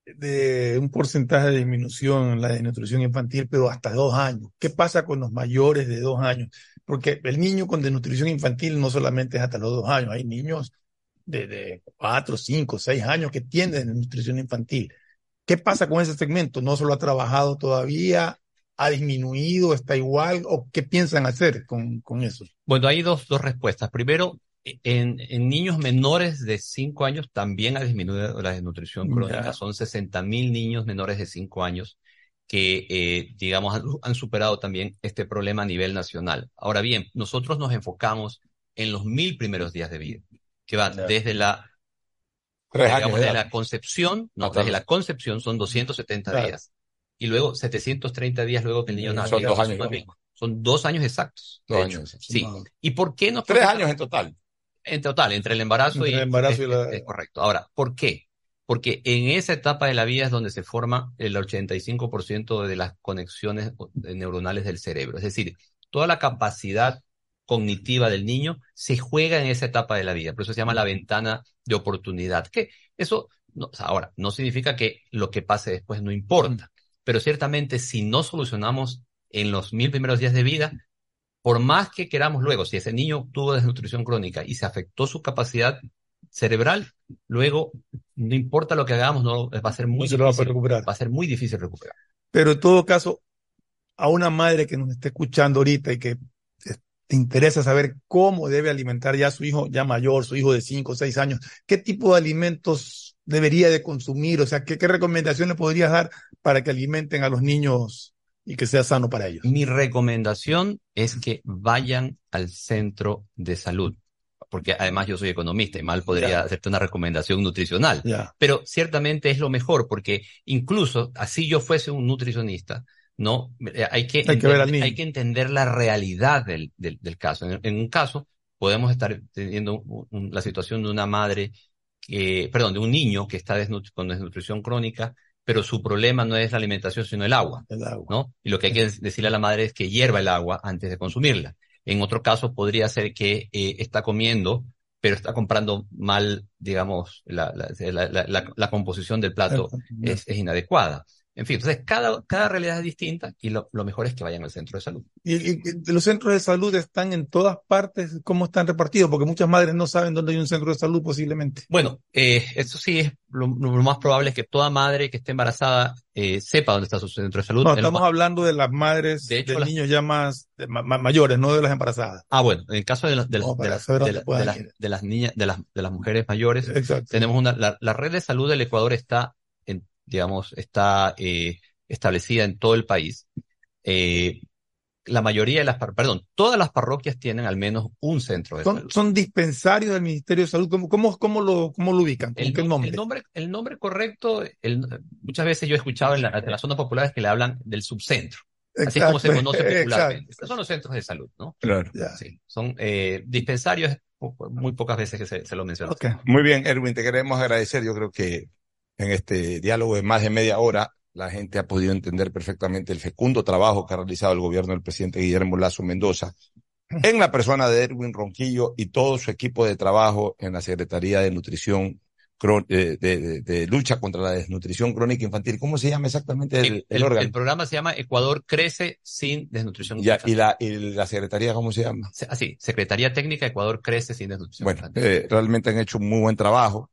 Speaker 2: de un porcentaje de disminución en la desnutrición infantil, pero hasta dos años. ¿Qué pasa con los mayores de dos años? Porque el niño con desnutrición infantil no solamente es hasta los dos años, hay niños de, de cuatro, cinco, seis años que tienen nutrición infantil. ¿Qué pasa con ese segmento? ¿No se lo ha trabajado todavía? ¿Ha disminuido? ¿Está igual? ¿O qué piensan hacer con, con eso?
Speaker 3: Bueno, hay dos, dos respuestas. Primero, en, en, niños menores de 5 años también ha disminuido la desnutrición crónica. Son 60 mil niños menores de 5 años que, eh, digamos, han, han, superado también este problema a nivel nacional. Ahora bien, nosotros nos enfocamos en los mil primeros días de vida, que yeah. desde la, digamos, de la concepción, no, desde la concepción son 270 claro. días. Y luego 730 días luego que el niño nació.
Speaker 1: Son dos años.
Speaker 3: Son dos años exactos.
Speaker 1: Dos años.
Speaker 3: Sí. ¿Y por qué no?
Speaker 1: Tres años en total.
Speaker 3: En total, entre el embarazo,
Speaker 2: entre
Speaker 3: y,
Speaker 2: el embarazo
Speaker 3: es,
Speaker 2: y la...
Speaker 3: es, correcto. Ahora, ¿por qué? Porque en esa etapa de la vida es donde se forma el 85% de las conexiones neuronales del cerebro. Es decir, toda la capacidad cognitiva del niño se juega en esa etapa de la vida. Por eso se llama la ventana de oportunidad. Que eso, no, o sea, ahora, no significa que lo que pase después no importa. Pero ciertamente, si no solucionamos en los mil primeros días de vida, por más que queramos luego, si ese niño tuvo desnutrición crónica y se afectó su capacidad cerebral, luego no importa lo que hagamos, no va a ser muy
Speaker 2: no se
Speaker 3: difícil,
Speaker 2: lo va a recuperar.
Speaker 3: Va a ser muy difícil recuperar.
Speaker 2: Pero en todo caso, a una madre que nos esté escuchando ahorita y que te interesa saber cómo debe alimentar ya su hijo ya mayor, su hijo de 5 o 6 años, qué tipo de alimentos debería de consumir, o sea, qué, qué recomendaciones podrías dar para que alimenten a los niños y que sea sano para ellos.
Speaker 3: Mi recomendación es que vayan al centro de salud, porque además yo soy economista y mal podría yeah. hacerte una recomendación nutricional,
Speaker 2: yeah.
Speaker 3: pero ciertamente es lo mejor, porque incluso así yo fuese un nutricionista, no, hay que,
Speaker 2: hay que, ver niño.
Speaker 3: hay que entender la realidad del, del, del caso. En, en, un caso, podemos estar teniendo un, un, la situación de una madre que, perdón, de un niño que está desnut con desnutrición crónica, pero su problema no es la alimentación, sino el agua,
Speaker 2: el agua.
Speaker 3: ¿no? Y lo que hay que decirle a la madre es que hierva el agua antes de consumirla. En otro caso podría ser que eh, está comiendo, pero está comprando mal, digamos, la, la, la, la composición del plato es, es, inadecuada. En fin, entonces cada, cada realidad es distinta y lo, lo mejor es que vayan al centro de salud.
Speaker 2: ¿Y, y, los centros de salud están en todas partes? ¿Cómo están repartidos? Porque muchas madres no saben dónde hay un centro de salud posiblemente.
Speaker 3: Bueno, eh, eso sí es lo, lo, más probable es que toda madre que esté embarazada eh, sepa dónde está su centro de salud.
Speaker 2: No, estamos hablando de las madres de, hecho, de las, niños ya más de, ma, mayores, no de las embarazadas.
Speaker 3: Ah, bueno, en el caso de, de, no, de, las, de las niñas, de las, de las mujeres mayores,
Speaker 2: Exacto.
Speaker 3: tenemos una, la, la red de salud del Ecuador está digamos, está eh, establecida en todo el país. Eh, la mayoría de las, perdón, todas las parroquias tienen al menos un centro de
Speaker 2: son,
Speaker 3: salud.
Speaker 2: Son dispensarios del Ministerio de Salud. ¿Cómo, cómo, cómo, lo, cómo lo ubican?
Speaker 3: El,
Speaker 2: qué nombre?
Speaker 3: El nombre, el nombre correcto, el, muchas veces yo he escuchado en, la, en las zonas populares que le hablan del subcentro. Exacto, Así es como se conoce popularmente. Estos son los centros de salud, ¿no?
Speaker 1: Claro.
Speaker 3: Sí, son eh, dispensarios, muy pocas veces que se, se lo menciona.
Speaker 1: Okay. Muy bien, Erwin, te queremos agradecer. Yo creo que en este diálogo de más de media hora, la gente ha podido entender perfectamente el fecundo trabajo que ha realizado el gobierno del presidente Guillermo Lazo Mendoza en la persona de Erwin Ronquillo y todo su equipo de trabajo en la Secretaría de Nutrición de, de, de, lucha contra la desnutrición crónica infantil. ¿Cómo se llama exactamente el, el,
Speaker 3: el,
Speaker 1: órgano?
Speaker 3: El programa se llama Ecuador Crece sin desnutrición
Speaker 1: ya, infantil. ¿y la, ¿Y la secretaría cómo se llama?
Speaker 3: Así, Secretaría Técnica Ecuador Crece sin desnutrición
Speaker 1: bueno,
Speaker 3: infantil.
Speaker 1: Eh, realmente han hecho un muy buen trabajo.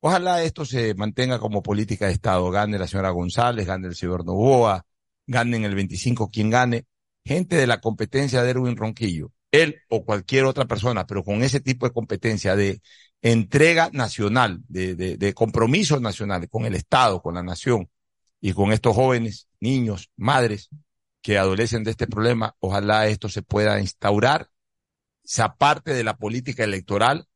Speaker 1: Ojalá esto se mantenga como política de Estado. Gane la señora González, gane el señor Novoa, gane en el 25 quien gane. Gente de la competencia de Erwin Ronquillo, él o cualquier otra persona, pero con ese tipo de competencia de entrega nacional, de, de, de compromiso nacional con el Estado, con la nación y con estos jóvenes, niños, madres que adolecen de este problema, ojalá esto se pueda instaurar, se aparte de la política electoral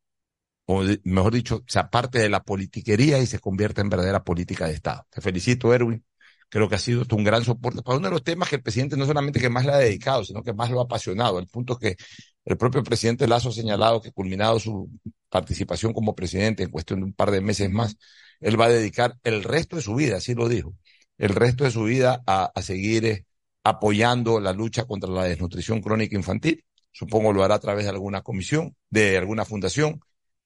Speaker 1: o mejor dicho, se aparte de la politiquería y se convierta en verdadera política de Estado. Te felicito, Erwin. Creo que ha sido un gran soporte para uno de los temas que el presidente no solamente que más le ha dedicado, sino que más lo ha apasionado. El punto que el propio presidente Lazo ha señalado que culminado su participación como presidente en cuestión de un par de meses más, él va a dedicar el resto de su vida, así lo dijo, el resto de su vida a, a seguir eh, apoyando la lucha contra la desnutrición crónica infantil. Supongo lo hará a través de alguna comisión, de alguna fundación,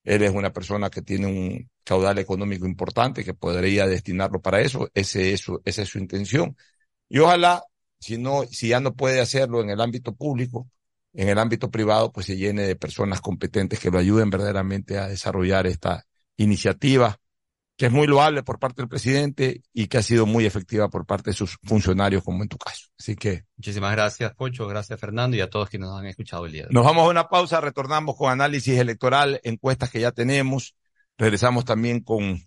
Speaker 1: él es una persona que tiene un caudal económico importante que podría destinarlo para eso. Ese es su, esa es su intención. Y ojalá, si no, si ya no puede hacerlo en el ámbito público, en el ámbito privado, pues se llene de personas competentes que lo ayuden verdaderamente a desarrollar esta iniciativa que es muy loable por parte del presidente y que ha sido muy efectiva por parte de sus funcionarios, como en tu caso. Así que.
Speaker 3: Muchísimas gracias, Pocho, gracias, Fernando, y a todos quienes nos han escuchado el día de hoy.
Speaker 1: Nos vamos a una pausa, retornamos con análisis electoral, encuestas que ya tenemos, regresamos también con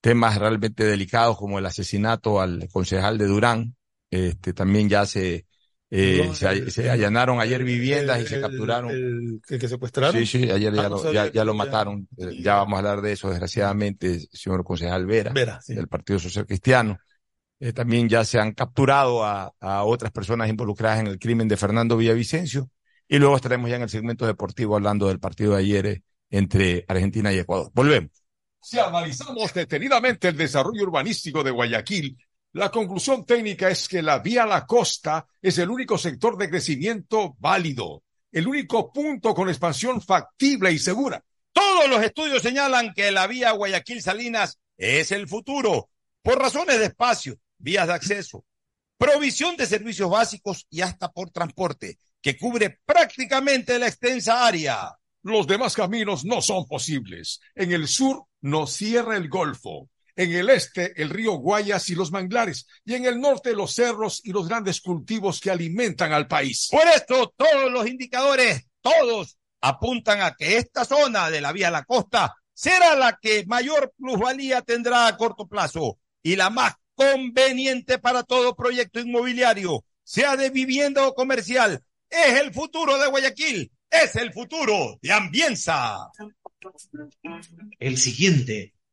Speaker 1: temas realmente delicados como el asesinato al concejal de Durán. Este, también ya se, eh,
Speaker 2: No,
Speaker 1: se,
Speaker 2: el-
Speaker 1: se allanaron ayer viviendas y se capturaron.
Speaker 2: El, el que secuestraron.
Speaker 1: Sí, sí, ayer
Speaker 2: Ah,
Speaker 1: ya,
Speaker 2: no
Speaker 1: lo, ya, ya lo mataron. Eh, Ya vamos a hablar de eso, desgraciadamente, señor concejal Vera,
Speaker 2: Vera, sí.
Speaker 1: del Partido Social Cristiano. Eh, también ya se han capturado a, a otras personas involucradas en el crimen de Fernando Villavicencio. Y luego estaremos ya en el segmento deportivo hablando del partido de ayer eh, entre Argentina y Ecuador. Volvemos.
Speaker 4: Si analizamos detenidamente el desarrollo urbanístico de Guayaquil, la conclusión técnica es que la vía a la costa es el único sector de crecimiento válido, el único punto con expansión factible y segura.
Speaker 1: Todos los estudios señalan que la vía Guayaquil-Salinas es el futuro, por razones de espacio, vías de acceso, provisión de servicios básicos y hasta por transporte, que cubre prácticamente la extensa área.
Speaker 4: Los demás caminos no son posibles. En el sur nos cierra el Golfo, en el este el río Guayas y los manglares, y en el norte los cerros y los grandes cultivos que alimentan al país.
Speaker 1: Por esto, todos los indicadores, todos, apuntan a que esta zona de la vía a la costa será la que mayor plusvalía tendrá a corto plazo y la más conveniente para todo proyecto inmobiliario, sea de vivienda o comercial. Es el futuro de Guayaquil, es el futuro de Ambienza.
Speaker 5: El siguiente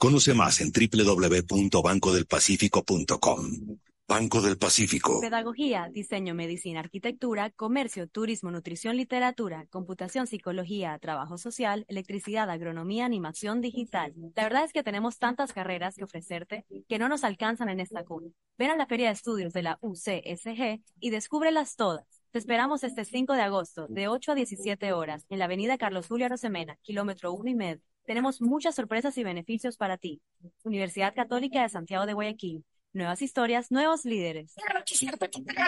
Speaker 6: Conoce más en www.bancodelpacifico.com. Banco del Pacífico.
Speaker 7: Pedagogía, diseño, medicina, arquitectura, comercio, turismo, nutrición, literatura, computación, psicología, trabajo social, electricidad, agronomía, animación digital. La verdad es que tenemos tantas carreras que ofrecerte que no nos alcanzan en esta cuna. Ven a la Feria de Estudios de la UCSG y descúbrelas todas. Te esperamos este 5 de agosto, de 8 a 17 horas, en la avenida Carlos Julio Arosemena, kilómetro 1 y medio. Tenemos muchas sorpresas y beneficios para ti. Universidad Católica de Santiago de Guayaquil. Nuevas historias, nuevos líderes.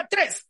Speaker 8: 3.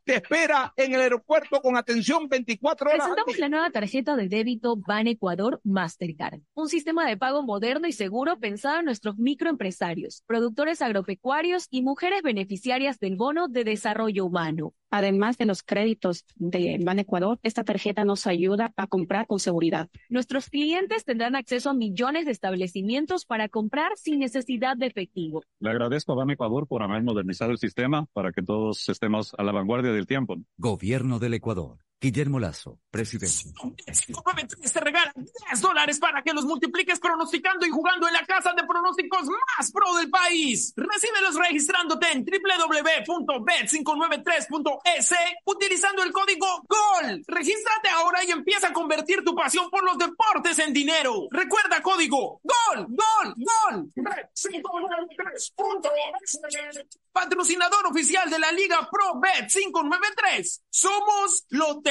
Speaker 1: te espera en el aeropuerto con atención 24 horas.
Speaker 9: Presentamos la nueva tarjeta de débito Ban Ecuador Mastercard, un sistema de pago moderno y seguro pensado en nuestros microempresarios, productores agropecuarios y mujeres beneficiarias del bono de desarrollo humano.
Speaker 10: Además de los créditos de Ban Ecuador, esta tarjeta nos ayuda a comprar con seguridad.
Speaker 9: Nuestros clientes tendrán acceso a millones de establecimientos para comprar sin necesidad de efectivo.
Speaker 11: Le agradezco a Ban Ecuador por haber modernizado el sistema para que todos estemos a la vanguardia
Speaker 12: Gobierno del Ecuador.
Speaker 11: Guillermo Lazo, presidente.
Speaker 8: 593 te regala 10 dólares para que los multipliques pronosticando y jugando en la casa de pronósticos más pro del país. Recíbelos registrándote en www.bet593.es utilizando el código GOL. Regístrate ahora y empieza a convertir tu pasión por los deportes en dinero. Recuerda código GOL, GOL, GOL. Patrocinador oficial de la Liga Pro Bet 593. Somos Lotería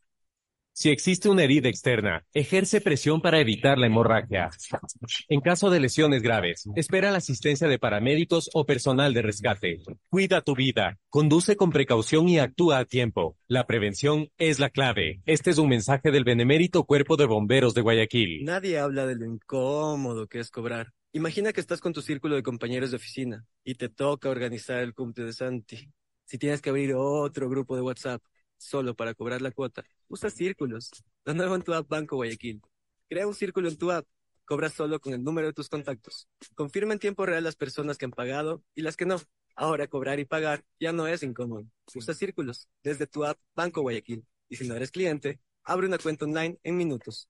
Speaker 12: Si existe una herida externa, ejerce presión para evitar la hemorragia. En caso de lesiones graves, espera la asistencia de paramédicos o personal de rescate. Cuida tu vida, conduce con precaución y actúa a tiempo. La prevención es la clave. Este es un mensaje del benemérito Cuerpo de Bomberos de Guayaquil.
Speaker 13: Nadie habla de lo incómodo que es cobrar. Imagina que estás con tu círculo de compañeros de oficina y te toca organizar el cumple de Santi. Si tienes que abrir otro grupo de WhatsApp solo para cobrar la cuota, usa círculos. En tu app Banco Guayaquil. Crea un círculo en tu app. Cobra solo con el número de tus contactos. Confirma en tiempo real las personas que han pagado y las que no. Ahora cobrar y pagar ya no es incómodo. Usa círculos desde tu app Banco Guayaquil. Y si no eres cliente, abre una cuenta online en minutos.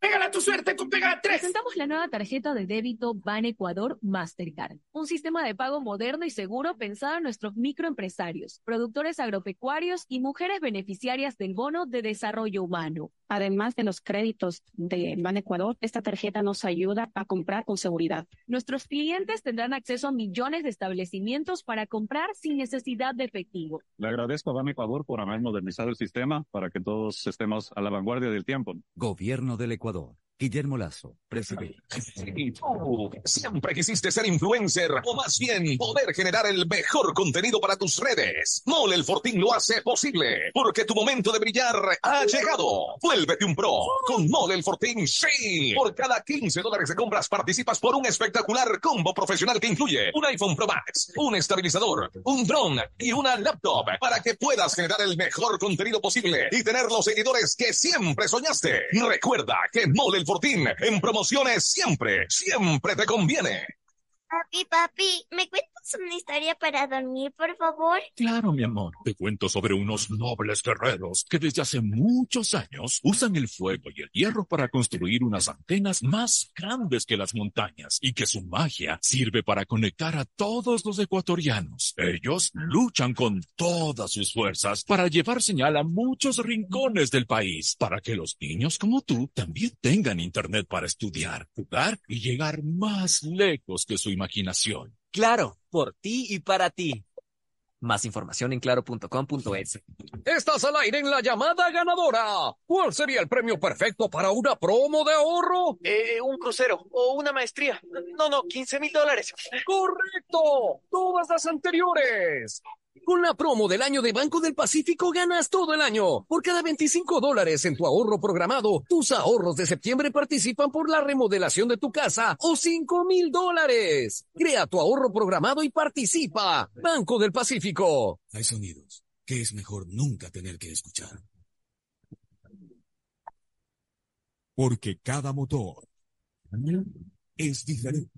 Speaker 8: Pégale a tu suerte con Pega 3.
Speaker 9: Presentamos la nueva tarjeta de débito Ban Ecuador Mastercard, un sistema de pago moderno y seguro pensado en nuestros microempresarios, productores agropecuarios y mujeres beneficiarias del bono de desarrollo humano.
Speaker 10: Además de los créditos de Ban Ecuador, esta tarjeta nos ayuda a comprar con seguridad.
Speaker 9: Nuestros clientes tendrán acceso a millones de establecimientos para comprar sin necesidad de efectivo.
Speaker 14: Le agradezco a Ban Ecuador por haber modernizado el sistema para que todos estemos a la vanguardia del tiempo.
Speaker 11: Gobierno del Ecuador. Guillermo Lazo, presidente.
Speaker 4: Y tú siempre quisiste ser influencer o más bien poder generar el mejor contenido para tus redes. Mole el Fortín lo hace posible porque tu momento de brillar ha llegado. Vuélvete un pro con Mole el Fortín. Sí. Por cada 15 dólares de compras participas por un espectacular combo profesional que incluye un iPhone Pro Max, un estabilizador, un drone y una laptop para que puedas generar el mejor contenido posible y tener los seguidores que siempre soñaste. Recuerda que Mole el Fortín en promociones siempre, siempre te conviene.
Speaker 15: Papi, papi, ¿me cuentas una historia para dormir, por favor?
Speaker 16: Claro, mi amor. Te cuento sobre unos nobles guerreros que desde hace muchos años usan el fuego y el hierro para construir unas antenas más grandes que las montañas y que su magia sirve para conectar a todos los ecuatorianos. Ellos luchan con todas sus fuerzas para llevar señal a muchos rincones del país, para que los niños como tú también tengan internet para estudiar, jugar y llegar más lejos que su imaginación.
Speaker 17: Claro, por ti y para ti. Más información en claro.com.es.
Speaker 18: Estás al aire en la llamada ganadora. ¿Cuál sería el premio perfecto para una promo de ahorro?
Speaker 8: Eh, un crucero o una maestría. No, no, 15 mil dólares.
Speaker 18: ¡Correcto! Todas las anteriores. Con la promo del año de Banco del Pacífico ganas todo el año. Por cada 25 dólares en tu ahorro programado, tus ahorros de septiembre participan por la remodelación de tu casa o 5 mil dólares. Crea tu ahorro programado y participa. Banco del Pacífico.
Speaker 19: Hay sonidos que es mejor nunca tener que escuchar.
Speaker 4: Porque cada motor es diferente.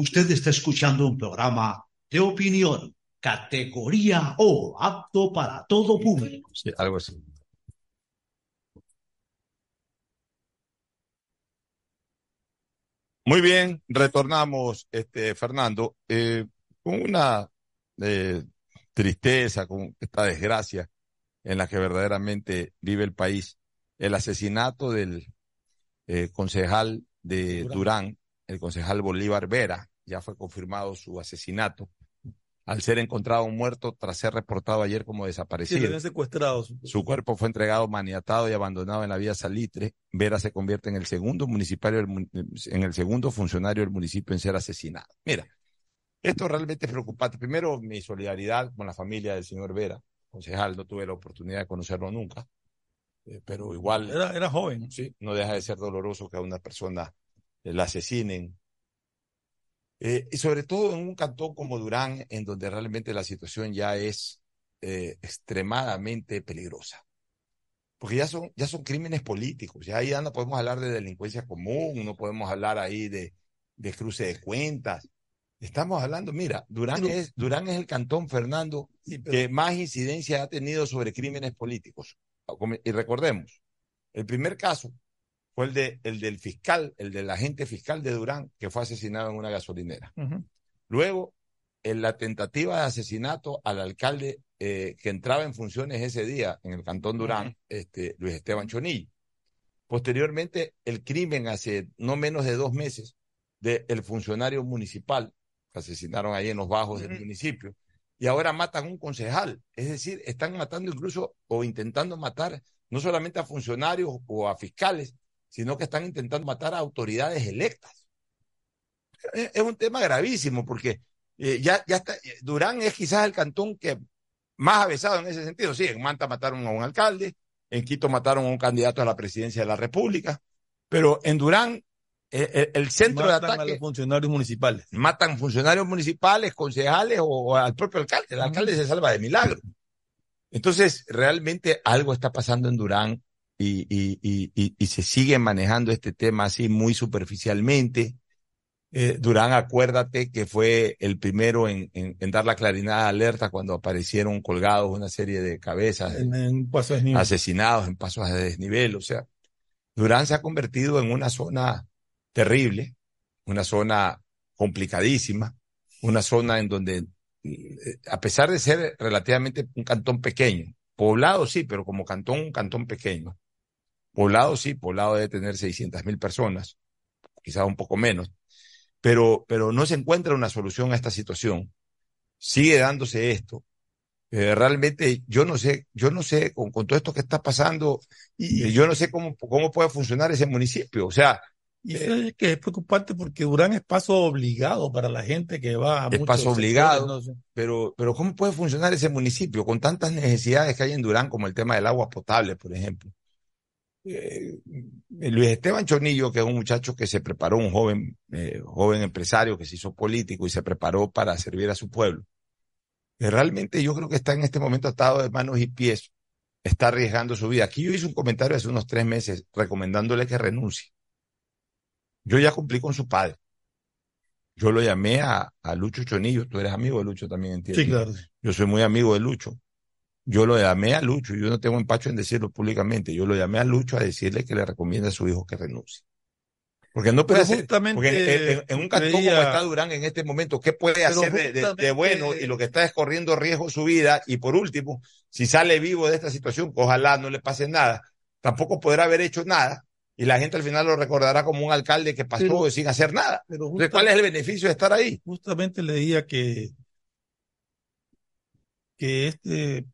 Speaker 5: Usted está escuchando un programa de opinión, categoría O, apto para todo público.
Speaker 3: Sí, algo así.
Speaker 1: Muy bien, retornamos, este, Fernando, eh, con una eh, tristeza, con esta desgracia en la que verdaderamente vive el país. El asesinato del eh, concejal de
Speaker 2: Durán.
Speaker 1: Durán, el concejal Bolívar Vera, ya fue confirmado su asesinato, al ser encontrado muerto tras ser reportado ayer como
Speaker 2: Sí,
Speaker 1: desaparecido.
Speaker 2: habían secuestrado.
Speaker 1: Su cuerpo fue entregado maniatado y abandonado en la vía Salitre. Vera se convierte en el segundo municipal, del mun- en el segundo funcionario del municipio en ser asesinado. Mira, esto realmente es preocupante. Primero, mi solidaridad con la familia del señor Vera, concejal. No tuve la oportunidad de conocerlo nunca, eh, pero igual.
Speaker 2: Era, era joven.
Speaker 1: Sí, no deja de ser doloroso que a una persona la asesinen. Eh, y sobre todo en un cantón como Durán, en donde realmente la situación ya es eh, extremadamente peligrosa. Porque ya son, ya son crímenes políticos, ya ahí ya no podemos hablar de delincuencia común, no podemos hablar ahí de, de cruce de cuentas. Estamos hablando, mira, Durán
Speaker 2: Pero-
Speaker 1: es, Durán es el cantón, Fernando, que más incidencia ha tenido sobre crímenes políticos. Y recordemos, el primer caso fue el, de, el del fiscal, el del agente fiscal de Durán, que fue asesinado en una gasolinera. Luego, en la tentativa de asesinato al alcalde eh, que entraba en funciones ese día en el Cantón Durán, este, Luis Esteban Chonillo. Posteriormente, el crimen hace no menos de dos meses del funcionario municipal que asesinaron ahí en los bajos del municipio. Y ahora matan a un concejal. Es decir, están matando incluso o intentando matar no solamente a funcionarios o a fiscales, sino que están intentando matar a autoridades electas. Es, es un tema gravísimo porque eh, ya, ya está, eh, Durán es quizás el cantón que más avesado en ese sentido. Sí, en Manta mataron a un alcalde, en Quito mataron a un candidato a la presidencia de la República, pero en Durán eh, el centro
Speaker 2: Matan
Speaker 1: de
Speaker 2: a
Speaker 1: ataque
Speaker 2: los funcionarios municipales.
Speaker 1: matan funcionarios municipales, concejales o, o al propio alcalde. El alcalde se salva de milagro. Entonces, realmente algo está pasando en Durán y, y, y, y, y se sigue manejando este tema así muy superficialmente. Eh, Durán, acuérdate que fue el primero en, en, en dar la clarinada alerta cuando aparecieron colgados una serie de cabezas
Speaker 2: En, en paso de desnivel.
Speaker 1: asesinados en pasos de desnivel. O sea, Durán se ha convertido en una zona terrible, una zona complicadísima, una zona en donde, eh, a pesar de ser relativamente un cantón pequeño, poblado sí, pero como cantón, un cantón pequeño. Poblado sí, poblado debe tener 600 mil personas, quizás un poco menos, pero, pero no se encuentra una solución a esta situación. Sigue dándose esto. Eh, realmente yo no sé, yo no sé con, con todo esto que está pasando, y eh, yo no sé cómo, cómo puede funcionar ese municipio. O sea,
Speaker 2: Y es que es preocupante porque Durán es paso obligado para la gente que va a
Speaker 1: es paso obligado, pero, pero ¿cómo puede funcionar ese municipio con tantas necesidades que hay en Durán, como el tema del agua potable, por ejemplo? Eh, Luis Esteban Chonillo, que es un muchacho que se preparó, un joven, eh, joven empresario que se hizo político y se preparó para servir a su pueblo. Realmente yo creo que está en este momento atado de manos y pies, está arriesgando su vida. Aquí yo hice un comentario hace unos tres meses recomendándole que renuncie. Yo ya cumplí con su padre. Yo lo llamé a, a Lucho Chonillo, tú eres amigo de Lucho también, entiendo.
Speaker 2: Sí, claro.
Speaker 1: Yo soy muy amigo de Lucho. Yo lo llamé a Lucho, yo no tengo empacho en decirlo públicamente, yo lo llamé a Lucho a decirle que le recomienda a su hijo que renuncie. Porque no puede
Speaker 2: justamente
Speaker 1: porque en, en- en un cantón como está Durán en este momento, ¿qué puede hacer de, de- de
Speaker 2: justamente-
Speaker 1: bueno? Y lo que está es corriendo riesgo su vida. Y por último, si sale vivo de esta situación, ojalá no le pase nada, tampoco podrá haber hecho nada. Y la gente al final lo recordará como un alcalde que pasó
Speaker 2: Pero-
Speaker 1: sin hacer nada.
Speaker 2: Pero
Speaker 1: Entonces, ¿cuál es el beneficio de estar ahí?
Speaker 2: Justamente leía que, que este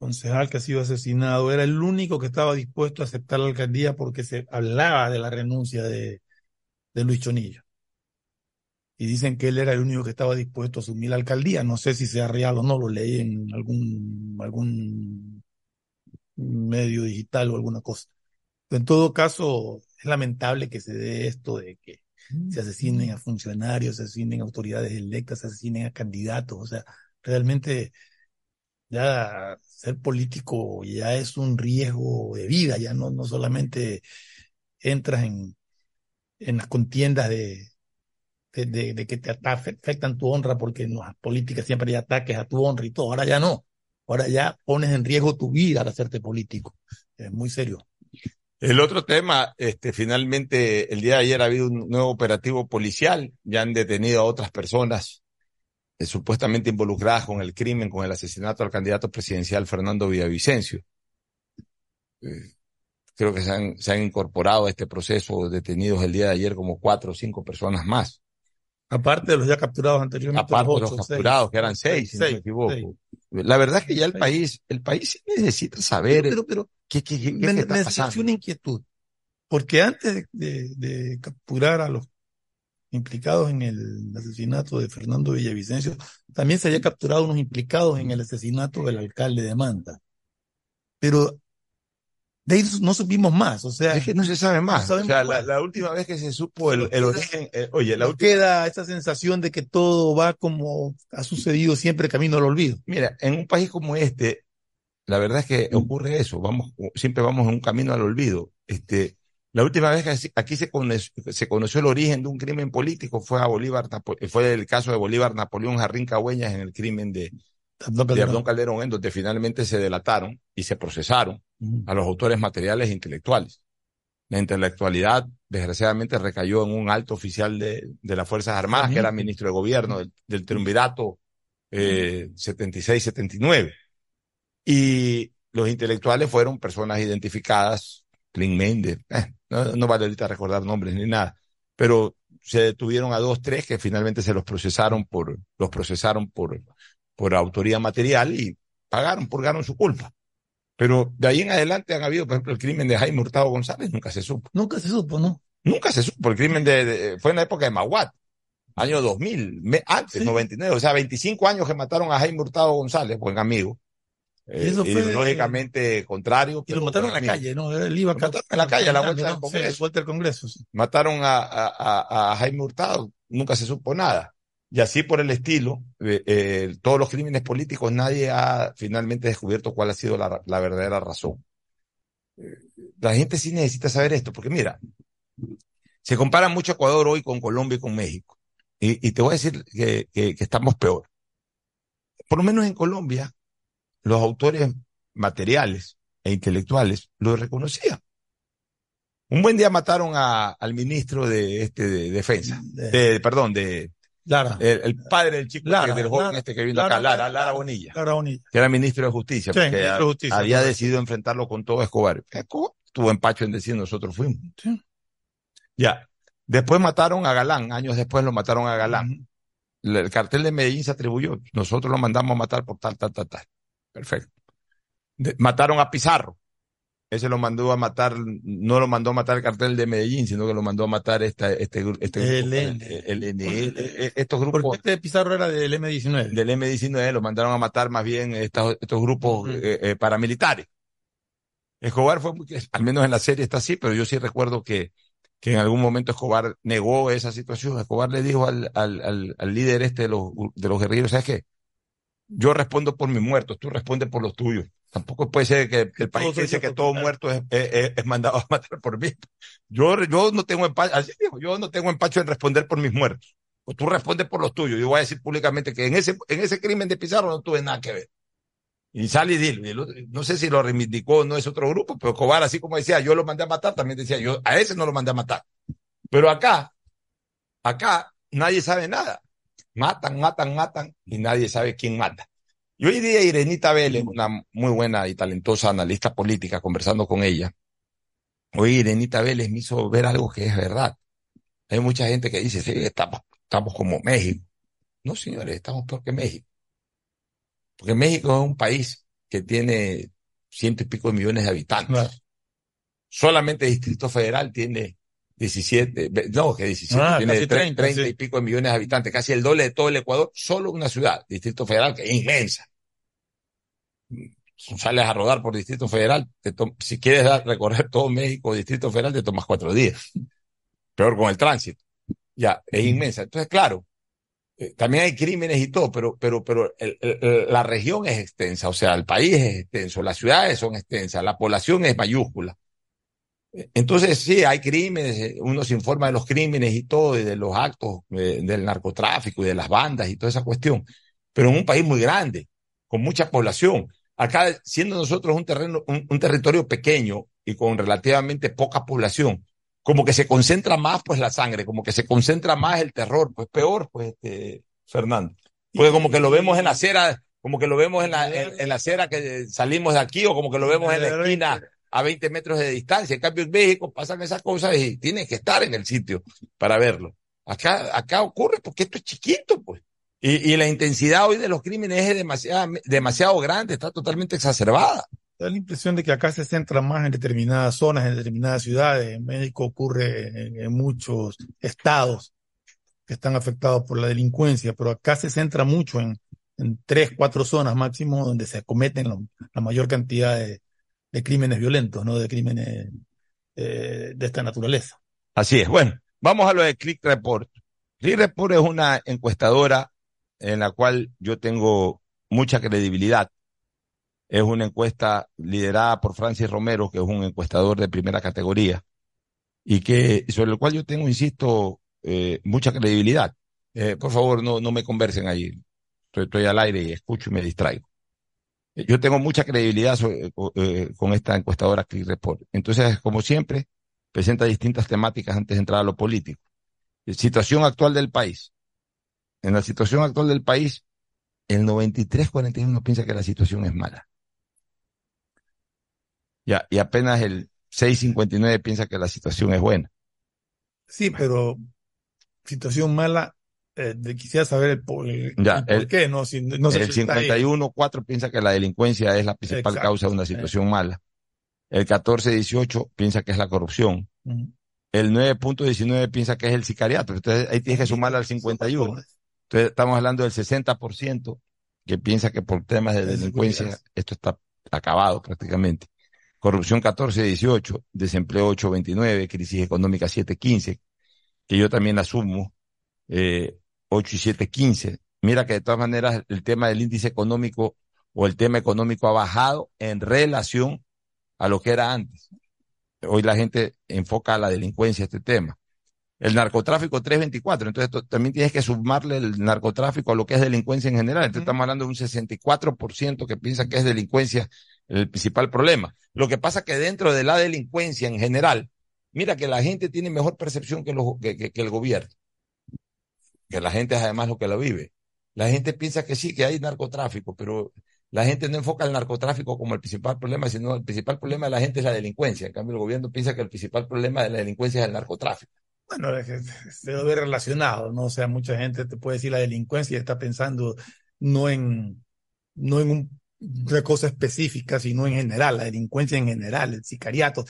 Speaker 2: concejal que ha sido asesinado era el único que estaba dispuesto a aceptar la alcaldía porque se hablaba de la renuncia de, de Luis Chonillo. y dicen que él era el único que estaba dispuesto a asumir la alcaldía. No sé si sea real o no, lo leí en algún, algún medio digital o alguna cosa. En todo caso, es lamentable que se dé esto de que se asesinen a funcionarios, se asesinen a autoridades electas, se asesinen a candidatos. O sea, realmente ya ser político ya es un riesgo de vida, ya no, no solamente entras en, en las contiendas de, de, que te afectan tu honra porque en las políticas siempre hay ataques a tu honra y todo, ahora ya no, ahora ya pones en riesgo tu vida al hacerte político, es muy serio.
Speaker 1: El otro tema, este, finalmente, el día de ayer ha habido un nuevo operativo policial, ya han detenido a otras personas eh, supuestamente involucradas con el crimen, con el asesinato al candidato presidencial Fernando Villavicencio. Eh, creo que se han, se han incorporado a este proceso detenidos el día de ayer como cuatro o cinco personas más.
Speaker 2: Aparte de los ya capturados anteriormente.
Speaker 1: Aparte de los capturados, que eran seis, si no me equivoco. La verdad es que ya el país, el país necesita saber
Speaker 2: pero, pero,
Speaker 1: qué, qué, qué,
Speaker 2: me,
Speaker 1: qué está
Speaker 2: me
Speaker 1: pasando.
Speaker 2: una inquietud. Porque antes de, de, de capturar a los implicados en el asesinato de Fernando Villavicencio, también se había capturado unos implicados en el asesinato del alcalde de Manta. Pero de ahí no supimos más, o sea.
Speaker 1: Es que no se sabe más.
Speaker 2: no
Speaker 1: o sea, la, última vez que se supo el, el origen, eh, oye, la última,
Speaker 2: queda esa sensación de que todo va como ha sucedido siempre camino al olvido.
Speaker 1: mira, en un país como este, la verdad es que ocurre eso, vamos, siempre vamos en un camino al olvido. Este, la última vez que aquí se conoció, se conoció el origen de un crimen político fue a Bolívar, fue el caso de Bolívar Napoleón Jarrín Cagüeñas en el crimen de, de Abdón Calderón, en donde finalmente se delataron y se procesaron a los autores materiales e intelectuales. La intelectualidad, desgraciadamente, recayó en un alto oficial de, de las Fuerzas Armadas, que era ministro de gobierno del, del triunvirato eh, 76-79. Y los intelectuales fueron personas identificadas, Clint Méndez, eh, no, no vale ahorita recordar nombres ni nada, pero se detuvieron a dos, tres que finalmente se los procesaron por, los procesaron por, por autoría material y pagaron, purgaron su culpa. Pero de ahí en adelante han habido, por ejemplo, el crimen de Jaime Hurtado González, nunca se supo.
Speaker 2: Nunca se supo, ¿no?
Speaker 1: Nunca se supo. El crimen de, de- fue en la época de Maguat, año 2000, me- antes, 99, o sea, 25 años que mataron a Jaime Hurtado González, buen amigo. Eh,
Speaker 2: Eso fue-
Speaker 1: ideológicamente contrario.
Speaker 2: Y lo mataron en la
Speaker 1: buen amigo.
Speaker 2: calle, ¿no? Él iba
Speaker 1: Lo mataron en la calle, a la vuelta del. Congreso.
Speaker 2: Sí, vuelta del Congreso. sí.
Speaker 1: Mataron a, a, a- a Jaime Hurtado, nunca se supo nada. Y así por el estilo, eh, eh, todos los crímenes políticos, nadie ha finalmente descubierto cuál ha sido la, la verdadera razón. Eh, La gente sí necesita saber esto, porque mira, se compara mucho Ecuador hoy con Colombia y con México. Y, y te voy a decir que, que- que estamos peor. Por lo menos en Colombia, los autores materiales e intelectuales lo reconocían. Un buen día mataron a, al ministro de este de defensa, de, perdón, de
Speaker 2: Lara.
Speaker 1: el, el padre del chico
Speaker 2: Lara,
Speaker 1: del joven
Speaker 2: Lara,
Speaker 1: este que vino acá, Lara, Lara Bonilla,
Speaker 2: Lara Bonilla.
Speaker 1: que era ministro de justicia,
Speaker 2: Sí,
Speaker 1: porque
Speaker 2: ministro de Justicia,
Speaker 1: había decidido enfrentarlo con todo Escobar. Escobar tuvo empacho en decir nosotros fuimos. Ya. Después mataron a Galán, años después lo mataron a Galán. El cartel de Medellín se atribuyó, nosotros lo mandamos a matar por tal, tal, tal, tal. Perfecto. De- mataron a Pizarro. Ese lo mandó a matar, no lo mandó a matar el cartel de Medellín, sino que lo mandó a matar esta, este, este
Speaker 2: El
Speaker 1: grupo,
Speaker 2: N.
Speaker 1: el- el eh, estos grupos
Speaker 2: Porque este Pizarro era del M19.
Speaker 1: del M19, lo mandaron a matar más bien estos, estos grupos eh, eh, paramilitares. Escobar fue, al menos en la serie está así, pero yo sí recuerdo que, que en algún momento Escobar negó esa situación. Escobar le dijo al, al, al, al líder este de los, de los guerrilleros, ¿sabes qué? Yo respondo por mis muertos, tú respondes por los tuyos. Tampoco puede ser que, que el país
Speaker 2: Todo sea
Speaker 1: que todo muerto es, es- es- es mandado a matar por mí. Yo, yo no tengo empacho, así dijo, yo no tengo empacho en responder por mis muertos. O tú respondes por los tuyos. Yo voy a decir públicamente que en ese, en ese crimen de Pizarro no tuve nada que ver. Y sale y dilo. No sé si lo reivindicó o no es otro grupo, pero Cobar, así como decía, yo lo mandé a matar, también decía, yo a ese no lo mandé a matar. Pero acá, acá, nadie sabe nada. Matan, matan, matan, y nadie sabe quién mata. Y hoy día Irenita Vélez, una muy buena y talentosa analista política, conversando con ella, hoy Irenita Vélez me hizo ver algo que es verdad. Hay mucha gente que dice, sí, estamos, estamos como México. No, señores, estamos peor que México. Porque México es un país que tiene ciento y pico de millones de habitantes. Solamente el Distrito Federal tiene 17, ve- no, que 17,
Speaker 2: Ah,
Speaker 1: tiene
Speaker 2: casi
Speaker 1: 30,
Speaker 2: 30, sí.
Speaker 1: y pico de millones de habitantes, casi el doble de todo el Ecuador, solo una ciudad, Distrito Federal, que es inmensa. Sales a rodar por Distrito Federal, te si quieres dar- recorrer todo México, Distrito Federal, te tomas cuatro días. Peor con el tránsito. Ya, es inmensa. Entonces, claro, eh, también hay crímenes y todo, pero, pero, pero el- el- el- la región es extensa, o sea, el país es extenso, las ciudades son extensas, la población es mayúscula. Entonces, sí, hay crímenes, eh, uno se informa de los crímenes y todo, y de los actos eh, del narcotráfico y de las bandas y toda esa cuestión, pero en un país muy grande, con mucha población. Acá, siendo nosotros un terreno, un, un territorio pequeño y con relativamente poca población, como que se concentra más pues la sangre, como que se concentra más el terror, pues peor, pues, este, Fernando. Porque como que lo vemos en la acera, como que lo vemos en la, en, en la acera que salimos de aquí, o como que lo vemos en la esquina a 20 metros de distancia. En cambio, en México pasan esas cosas y tienen que estar en el sitio para verlo. Acá, acá ocurre porque esto es chiquito, pues. Y, y la intensidad hoy de los crímenes es demasiado, demasiado grande, está totalmente exacerbada.
Speaker 2: Da la impresión de que acá se centra más en determinadas zonas, en determinadas ciudades. En México ocurre en, muchos estados que están afectados por la delincuencia, pero acá se centra mucho en, en tres, cuatro zonas máximo donde se cometen la mayor cantidad de, de crímenes violentos, ¿no? De crímenes eh, de esta naturaleza.
Speaker 1: Así es. Bueno, vamos a lo de Click Report. Click Report es una encuestadora en la cual yo tengo mucha credibilidad. Es una encuesta liderada por Francis Romero, que es un encuestador de primera categoría, y que sobre el cual yo tengo, insisto, eh, mucha credibilidad. Eh, por favor, no, no me conversen ahí. Estoy, estoy al aire y escucho y me distraigo. Eh, Yo tengo mucha credibilidad sobre- eh, con esta encuestadora Click Report. Entonces, como siempre, presenta distintas temáticas antes de entrar a lo político. Eh, Situación actual del país. En la situación actual del país, el 93-41 piensa que la situación es mala. Ya, y apenas el 659 piensa que la situación es buena.
Speaker 2: Sí, pero situación mala, eh, quisiera saber el, por, el-
Speaker 1: Ya,
Speaker 2: el por
Speaker 1: el-
Speaker 2: qué, ¿no? Si, no sé
Speaker 1: el
Speaker 2: si está ahí.
Speaker 1: 51-4 piensa que la delincuencia es la principal
Speaker 2: Exacto.
Speaker 1: causa de una situación mala. El 14-18 piensa que es la corrupción. El 9.19 piensa que es el sicariato. Entonces ahí tienes que sumarle al 51. Entonces estamos hablando del 60% que piensa que por temas de delincuencia esto está acabado prácticamente. Corrupción 14-18, desempleo 8-29, crisis económica 7-15, que yo también asumo, eh, 8 y 7-15. Mira que de todas maneras el tema del índice económico o el tema económico ha bajado en relación a lo que era antes. Hoy la gente enfoca a la delincuencia este tema. El narcotráfico 324, entonces también tienes que sumarle el narcotráfico a lo que es delincuencia en general. Entonces estamos hablando de un 64% que piensa que es delincuencia el principal problema. Lo que pasa que dentro de la delincuencia en general, mira que la gente tiene mejor percepción que el gobierno. Que la gente es además lo que lo vive. La gente piensa que sí, que hay narcotráfico, pero la gente no enfoca el narcotráfico como el principal problema, sino el principal problema de la gente es la delincuencia. En cambio, el gobierno piensa que el principal problema de la delincuencia es el narcotráfico.
Speaker 2: Bueno, se ver relacionado, ¿no? O sea, mucha gente te puede decir la delincuencia y está pensando no en, no en un- una cosa específica, sino en general, la delincuencia en general, el sicariato.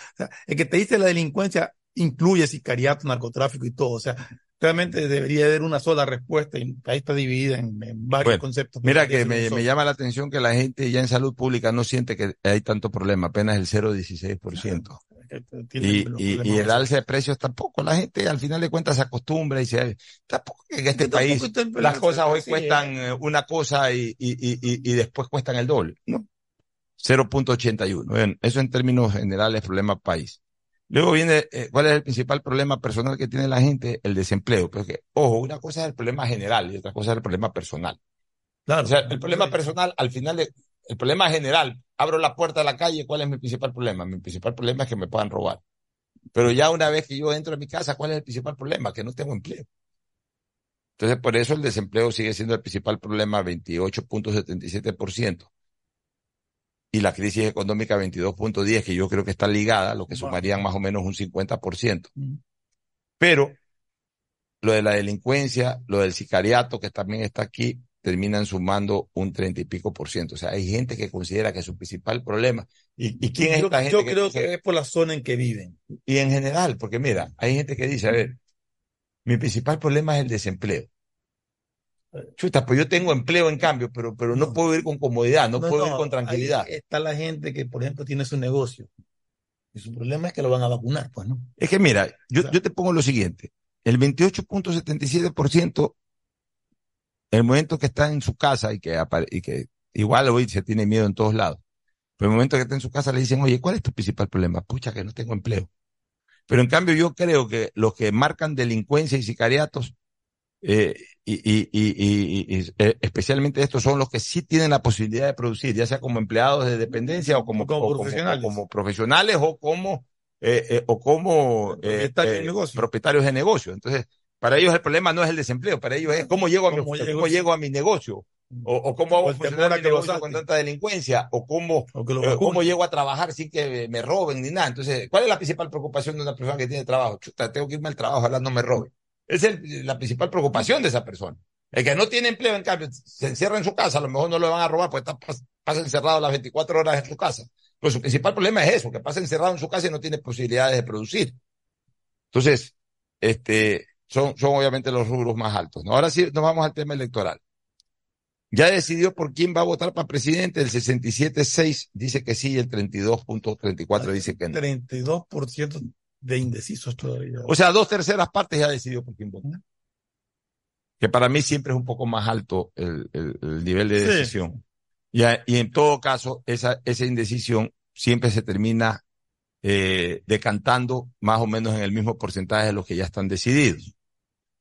Speaker 2: El que te dice la delincuencia incluye sicariato, narcotráfico y todo. O sea, realmente debería haber una sola respuesta y ahí está dividida en, en varios
Speaker 1: Bueno,
Speaker 2: conceptos.
Speaker 1: Mira que me, llama la atención que la gente ya en salud pública no siente que hay tanto problema, apenas el 0,16%.
Speaker 2: Tiene
Speaker 1: Y, y, y el alza de precios tampoco. La gente al final de cuentas se acostumbra y se... Tampoco que en este
Speaker 2: tampoco
Speaker 1: país las cosas hoy
Speaker 2: sí,
Speaker 1: cuestan eh, una cosa y, y, y, y- y después cuestan el doble. ¿no? 0.81. Bueno, eso en términos generales problema país. Luego viene, eh, ¿cuál es el principal problema personal que tiene la gente? El desempleo. Porque, ojo, una cosa es el problema general y otra cosa es el problema personal.
Speaker 2: Claro.
Speaker 1: O sea, el problema personal, al final, de- el problema general, abro la puerta de la calle, ¿cuál es mi principal problema? Mi principal problema es que me puedan robar. Pero ya una vez que yo entro a mi casa, ¿cuál es el principal problema? Que no tengo empleo. Entonces, por eso el desempleo sigue siendo el principal problema, 28.77%. Y la crisis económica, 22.10%, que yo creo que está ligada, lo que sumarían más o menos un 50%. Pero lo de la delincuencia, lo del sicariato, que también está aquí, terminan sumando un treinta y pico por ciento. O sea, hay gente que considera que su principal problema, ¿y, y quién es
Speaker 2: yo,
Speaker 1: esta gente?
Speaker 2: yo creo que es por la zona en que viven.
Speaker 1: Y en general, porque mira, hay gente que dice, a ver, mi principal problema es el desempleo. Chuta, pues yo tengo empleo en cambio, pero, pero no, puedo ir con comodidad, no, puedo ir con tranquilidad.
Speaker 2: Ahí está la gente que, por ejemplo, tiene su negocio. Y su problema es que lo van a vacunar, pues, ¿no?
Speaker 1: Es que mira, yo, yo te pongo lo siguiente. El 28.77%, el momento que está en su casa y que, y que igual hoy se tiene miedo en todos lados, pero el momento que está en su casa le dicen, oye, ¿cuál es tu principal problema? Pucha, que no tengo empleo. Pero en cambio yo creo que los que marcan delincuencia y sicariatos, eh, y, y, y, y- y- eh, especialmente estos son los que sí tienen la posibilidad de producir, ya sea como empleados de dependencia o como,
Speaker 2: como
Speaker 1: o como-
Speaker 2: profesionales.
Speaker 1: o como profesionales o como, eh, eh, o como eh,
Speaker 2: Propietarios de negocio.
Speaker 1: propietarios de negocio. Entonces, para ellos el problema no es el desempleo, para ellos es cómo llego a, mi,
Speaker 2: ¿Cómo llego?
Speaker 1: cómo llego a mi negocio. O, o cómo hago
Speaker 2: temor
Speaker 1: funcionar mi negocio con tanta delincuencia, o eh, cómo llego a trabajar sin que me roben ni nada. Entonces, ¿cuál es la principal preocupación de una persona que tiene trabajo? Chuta, tengo que irme al trabajo, ojalá no me roben. Es la principal preocupación de esa persona. El que no tiene empleo, en cambio, se encierra en su casa, a lo mejor no lo van a robar porque está, pas- pasa encerrado las 24 horas en su casa. Pues su principal problema es eso, que pasa encerrado en su casa y no tiene posibilidades de producir. Entonces, este, son, son obviamente los rubros más altos. ¿no? Ahora sí, nos vamos al tema electoral. Ya decidió por quién va a votar para presidente. El 67.6 dice que sí, y el 32.34 dice que no.
Speaker 2: 32% de indecisos todavía.
Speaker 1: O sea, dos terceras partes ya decidió por quién votar. Que para mí siempre es un poco más alto el, el- el nivel de
Speaker 2: Sí.
Speaker 1: decisión. Y, y en todo caso, esa, esa indecisión siempre se termina eh, decantando más o menos en el mismo porcentaje de los que ya están decididos.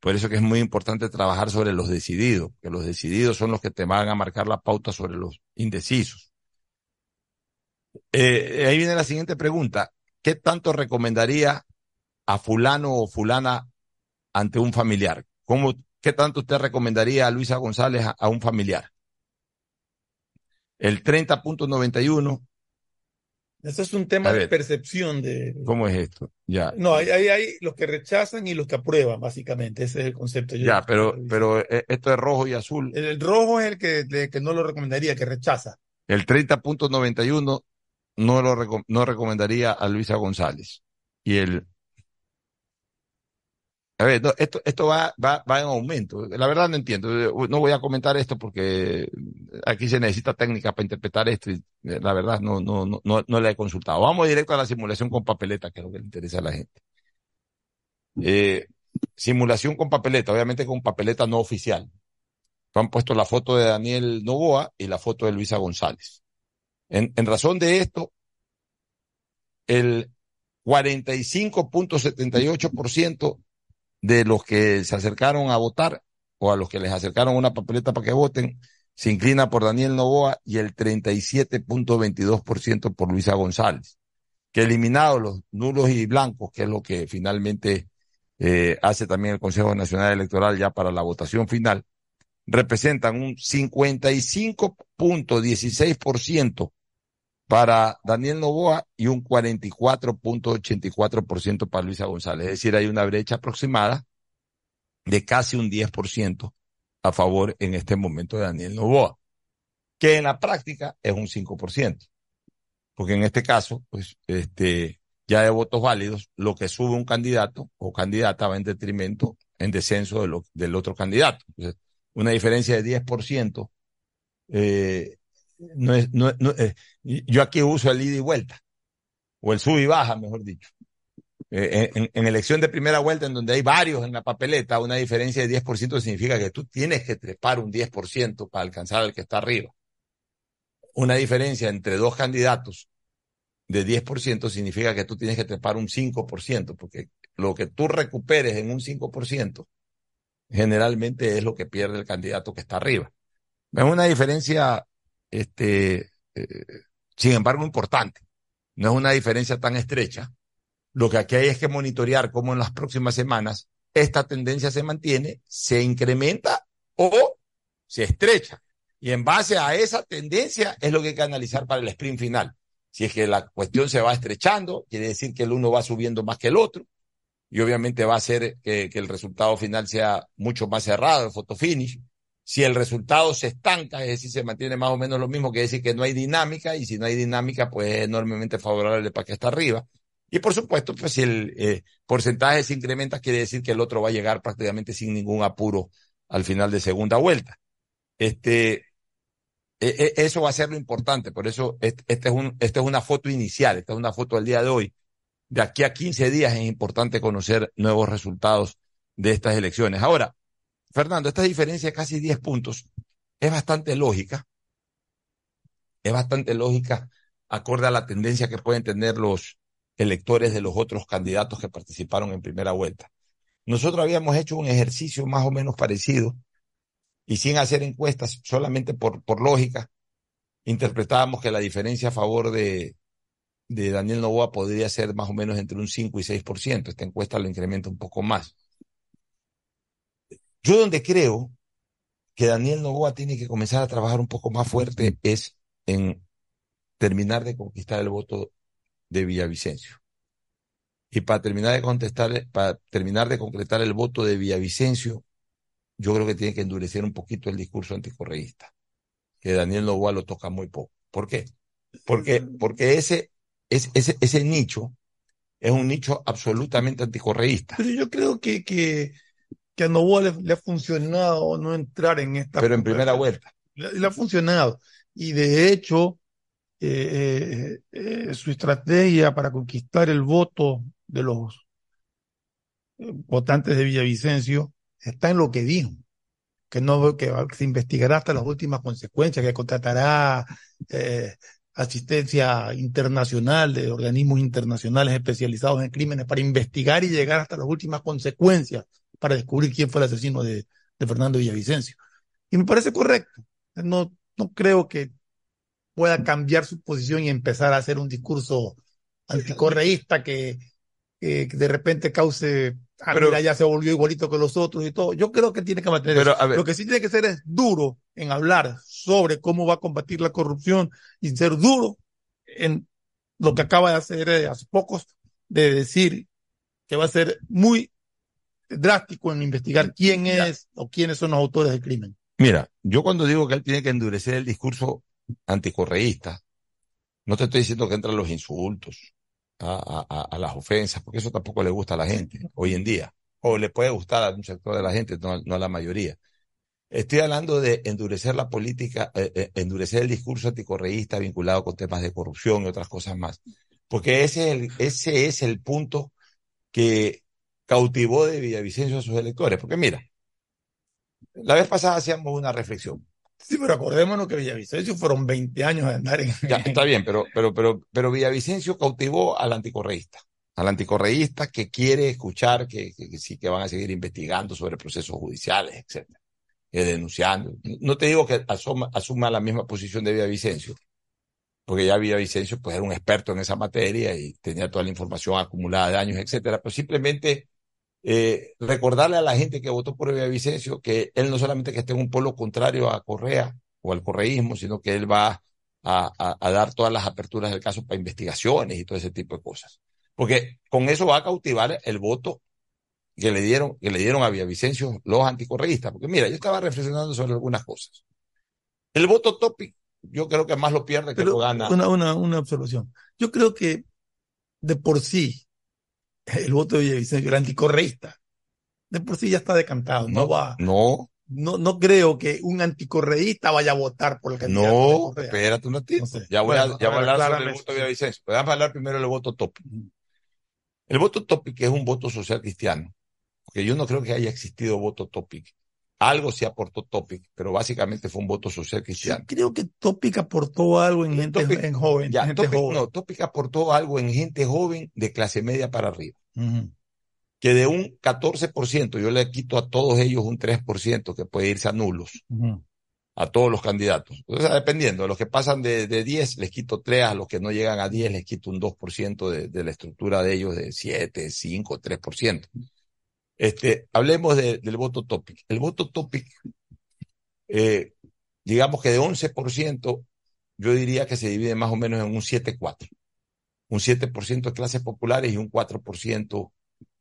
Speaker 1: Por eso que es muy importante trabajar sobre los decididos, que los decididos son los que te van a marcar la pauta sobre los indecisos. Eh, ahí viene la siguiente pregunta. ¿Qué tanto recomendaría a fulano o fulana ante un familiar? ¿Cómo, ¿Qué tanto usted recomendaría a Luisa González a, a un familiar? El 30.91,
Speaker 2: Ese es un tema de percepción de...
Speaker 1: ¿cómo es esto? Ya.
Speaker 2: No, hay, hay, hay los que rechazan y los que aprueban, básicamente. Ese es el concepto. Yo-
Speaker 1: Ya, pero, pero eh, esto es rojo y azul.
Speaker 2: El, el rojo es el que, de- que no lo recomendaría, que rechaza.
Speaker 1: El 30.91 no lo reco- no recomendaría a Luisa González. Y el a ver, esto, esto va, va, va en aumento. La verdad no entiendo. No voy a comentar esto porque aquí se necesita técnica para interpretar esto y eh, la verdad no, no, no, no, no la he consultado. Vamos directo a la simulación con papeleta, que es lo que le interesa a la gente. Eh, simulación con papeleta, obviamente con papeleta no oficial. Han puesto la foto de Daniel Novoa y la foto de Luisa González. En, en razón de esto, el 45.78% de los que se acercaron a votar o a los que les acercaron una papeleta para que voten, se inclina por Daniel Novoa y el 37.22% por Luisa González. Que eliminados los nulos y blancos, que es lo que finalmente eh, hace también el Consejo Nacional Electoral ya para la votación final, representan un 55.16% para Daniel Novoa y un 44.84% para Luisa González. Es decir, hay una brecha aproximada de casi un 10% a favor en este momento de Daniel Novoa, que en la práctica es un 5%. Porque en este caso, pues, este, ya de votos válidos, lo que sube un candidato o candidata va en detrimento, en descenso de lo- del otro candidato. Entonces, una diferencia de 10%, eh, no es, no, no, eh, yo aquí uso el ida y vuelta, o el sub y baja, mejor dicho. Eh, en, en elección de primera vuelta, en donde hay varios en la papeleta, una diferencia de 10% significa que tú tienes que trepar un 10% para alcanzar al que está arriba. Una diferencia entre dos candidatos de 10% significa que tú tienes que trepar un 5%, porque lo que tú recuperes en un 5% generalmente es lo que pierde el candidato que está arriba. Es una diferencia, este, eh, sin embargo, importante. No es una diferencia tan estrecha. Lo que aquí hay es que monitorear cómo en las próximas semanas esta tendencia se mantiene, se incrementa o se estrecha. Y en base a esa tendencia es lo que hay que analizar para el sprint final. Si es que la cuestión se va estrechando, quiere decir que el uno va subiendo más que el otro, y obviamente va a hacer que, el resultado final sea mucho más cerrado, el photo finish. Si el resultado se estanca, es decir, se mantiene más o menos lo mismo, que decir que no hay dinámica, y si no hay dinámica, pues es enormemente favorable para que está arriba. Y por supuesto, pues si el eh, porcentaje se incrementa, quiere decir que el otro va a llegar prácticamente sin ningún apuro al final de segunda vuelta. Este, e, e, eso va a ser lo importante, por eso este, es un, esta es una foto inicial, esta es una foto del día de hoy. De aquí a 15 días es importante conocer nuevos resultados de estas elecciones. Ahora, Fernando, esta diferencia de casi 10 puntos es bastante lógica, es bastante lógica acorde a la tendencia que pueden tener los electores de los otros candidatos que participaron en primera vuelta. Nosotros habíamos hecho un ejercicio más o menos parecido y sin hacer encuestas, solamente por, por lógica, interpretábamos que la diferencia a favor de, de Daniel Novoa podría ser más o menos entre un 5 y 6%. Esta encuesta lo incrementa un poco más. Yo donde creo que Daniel Novoa tiene que comenzar a trabajar un poco más fuerte es en terminar de conquistar el voto de Villavicencio. Y para terminar de contestar, para terminar de concretar el voto de Villavicencio, yo creo que tiene que endurecer un poquito el discurso anticorreísta, que Daniel Novoa lo toca muy poco. ¿Por qué? Porque, porque ese, ese, ese, ese nicho es un nicho absolutamente anticorreísta.
Speaker 2: Pero yo creo que, que, que a Novoa le, ha funcionado no entrar en esta.
Speaker 1: Pero en primera vuelta.
Speaker 2: Le, le ha funcionado. Y de hecho, eh, eh, eh, su estrategia para conquistar el voto de los votantes de Villavicencio está en lo que dijo, que no que se investigará hasta las últimas consecuencias, que contratará asistencia internacional de organismos internacionales especializados en crímenes para investigar y llegar hasta las últimas consecuencias para descubrir quién fue el asesino de, de Fernando Villavicencio. Y me parece correcto. No, no creo que pueda cambiar su posición y empezar a hacer un discurso anticorreísta que, que de repente cause, ah, pero, mira, ya se volvió igualito que los otros y todo. Yo creo que tiene que mantener pero, Lo que sí tiene que ser es duro en hablar sobre cómo va a combatir la corrupción y ser duro en lo que acaba de hacer eh, hace pocos, de decir que va a ser muy drástico en investigar quién es o quiénes son los autores del crimen.
Speaker 1: Mira, yo cuando digo que él tiene que endurecer el discurso anticorreísta, no te estoy diciendo que entran los insultos, a, a, a, las ofensas, porque eso tampoco le gusta a la gente hoy en día, o le puede gustar a un sector de la gente, no, no a la mayoría. Estoy hablando de endurecer la política, eh, eh, endurecer el discurso anticorreísta vinculado con temas de corrupción y otras cosas más. Porque ese es el, ese es el punto que cautivó de Villavicencio a sus electores. Porque mira, la vez pasada hacíamos una reflexión.
Speaker 2: Sí, pero acordémonos que Villavicencio fueron 20 años de andar en...
Speaker 1: Ya, está bien, pero, pero, pero, pero Villavicencio cautivó al anticorreísta, al anticorreísta que quiere escuchar que, que, sí que van a seguir investigando sobre procesos judiciales, etcétera, que denunciando. No te digo que asuma, asuma la misma posición de Villavicencio, porque ya Villavicencio pues era un experto en esa materia y tenía toda la información acumulada de años, etcétera, pero simplemente eh, recordarle a la gente que votó por Villavicencio que él no solamente que esté en un polo contrario a Correa o al correísmo, sino que él va a, a, a, dar todas las aperturas del caso para investigaciones y todo ese tipo de cosas. Porque con eso va a cautivar el voto que le dieron, que le dieron a Villavicencio los anticorreístas. Porque mira, yo estaba reflexionando sobre algunas cosas. El voto topic, yo creo que más lo pierde que
Speaker 2: Pero
Speaker 1: lo gana.
Speaker 2: Una, una, una observación. Yo creo que de por sí el voto de Villavicencio, el anticorreísta, de por sí ya está decantado. No,
Speaker 1: No,
Speaker 2: va.
Speaker 1: no,
Speaker 2: No, no creo que un anticorreísta vaya a votar por el candidato. de
Speaker 1: no,
Speaker 2: Correa.
Speaker 1: espérate un ratito.
Speaker 2: No sé.
Speaker 1: Ya voy,
Speaker 2: Bueno,
Speaker 1: a, ya voy a hablar sobre el voto de. Villavicencio. Pero vamos a hablar primero del voto topic. El voto topic es un voto social cristiano. Porque yo no creo que haya existido voto topic. Algo sí aportó topic, pero básicamente fue un voto social cristiano.
Speaker 2: Creo que Topic aportó algo en gente
Speaker 1: Topic-
Speaker 2: en joven.
Speaker 1: Ya,
Speaker 2: gente
Speaker 1: Topic,
Speaker 2: joven.
Speaker 1: no, Topic aportó algo en gente joven de clase media para arriba. Que de un 14%, yo le quito a todos ellos un 3% que puede irse a nulos, a todos los candidatos. O sea, dependiendo, a los que pasan de, de 10 les quito 3, a los que no llegan a 10 les quito un 2% de, de la estructura de ellos de 7, 5, 3%. Este, hablemos de- del voto topic. El voto topic, eh, digamos que de 11%, yo diría que se divide más o menos en un 7-4. Un 7% de clases populares y un 4%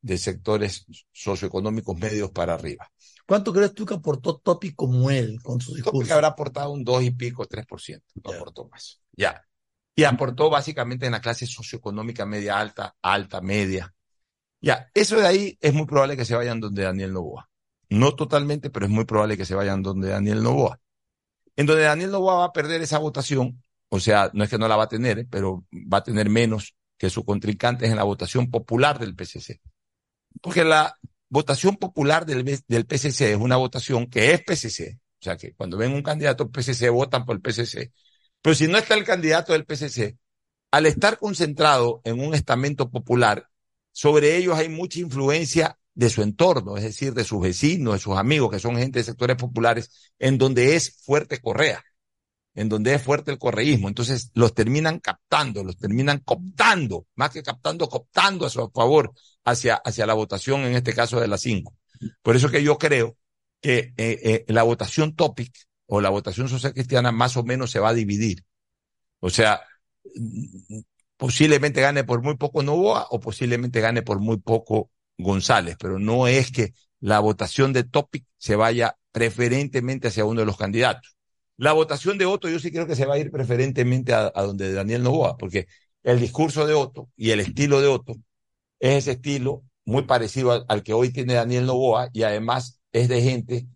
Speaker 1: de sectores socioeconómicos medios para arriba.
Speaker 2: ¿Cuánto crees tú que aportó Topic como él con su
Speaker 1: Topic
Speaker 2: discurso?
Speaker 1: habrá aportado un 2 y pico, 3%, no aportó más. Ya. Y aportó básicamente en la clase socioeconómica media alta, alta, media. Ya, eso de ahí es muy probable que se vayan donde Daniel Novoa. No totalmente, pero es muy probable que se vayan donde Daniel Novoa. En donde Daniel Novoa va a perder esa votación, o sea, no es que no la va a tener, pero va a tener menos que sus contrincantes en la votación popular del PCC. Porque la votación popular del, del PCC es una votación que es PCC. O sea, que cuando ven un candidato PCC, votan por el PCC. Pero si no está el candidato del PCC, al estar concentrado en un estamento popular, sobre ellos hay mucha influencia de su entorno, es decir, de sus vecinos, de sus amigos, que son gente de sectores populares, en donde es fuerte Correa, en donde es fuerte el correísmo. Entonces los terminan captando, los terminan cooptando, más que captando, cooptando a su favor hacia, hacia la votación, en este caso de las cinco. Por eso que yo creo que eh, eh, la votación topic o la votación social cristiana más o menos se va a dividir. O sea, posiblemente gane por muy poco Novoa o posiblemente gane por muy poco González, pero no es que la votación de topic se vaya preferentemente hacia uno de los candidatos. La votación de Otto yo sí creo que se va a ir preferentemente a, a donde Daniel Novoa, porque el discurso de Otto y el estilo de Otto es ese estilo muy parecido al, al que hoy tiene Daniel Novoa y además es de gente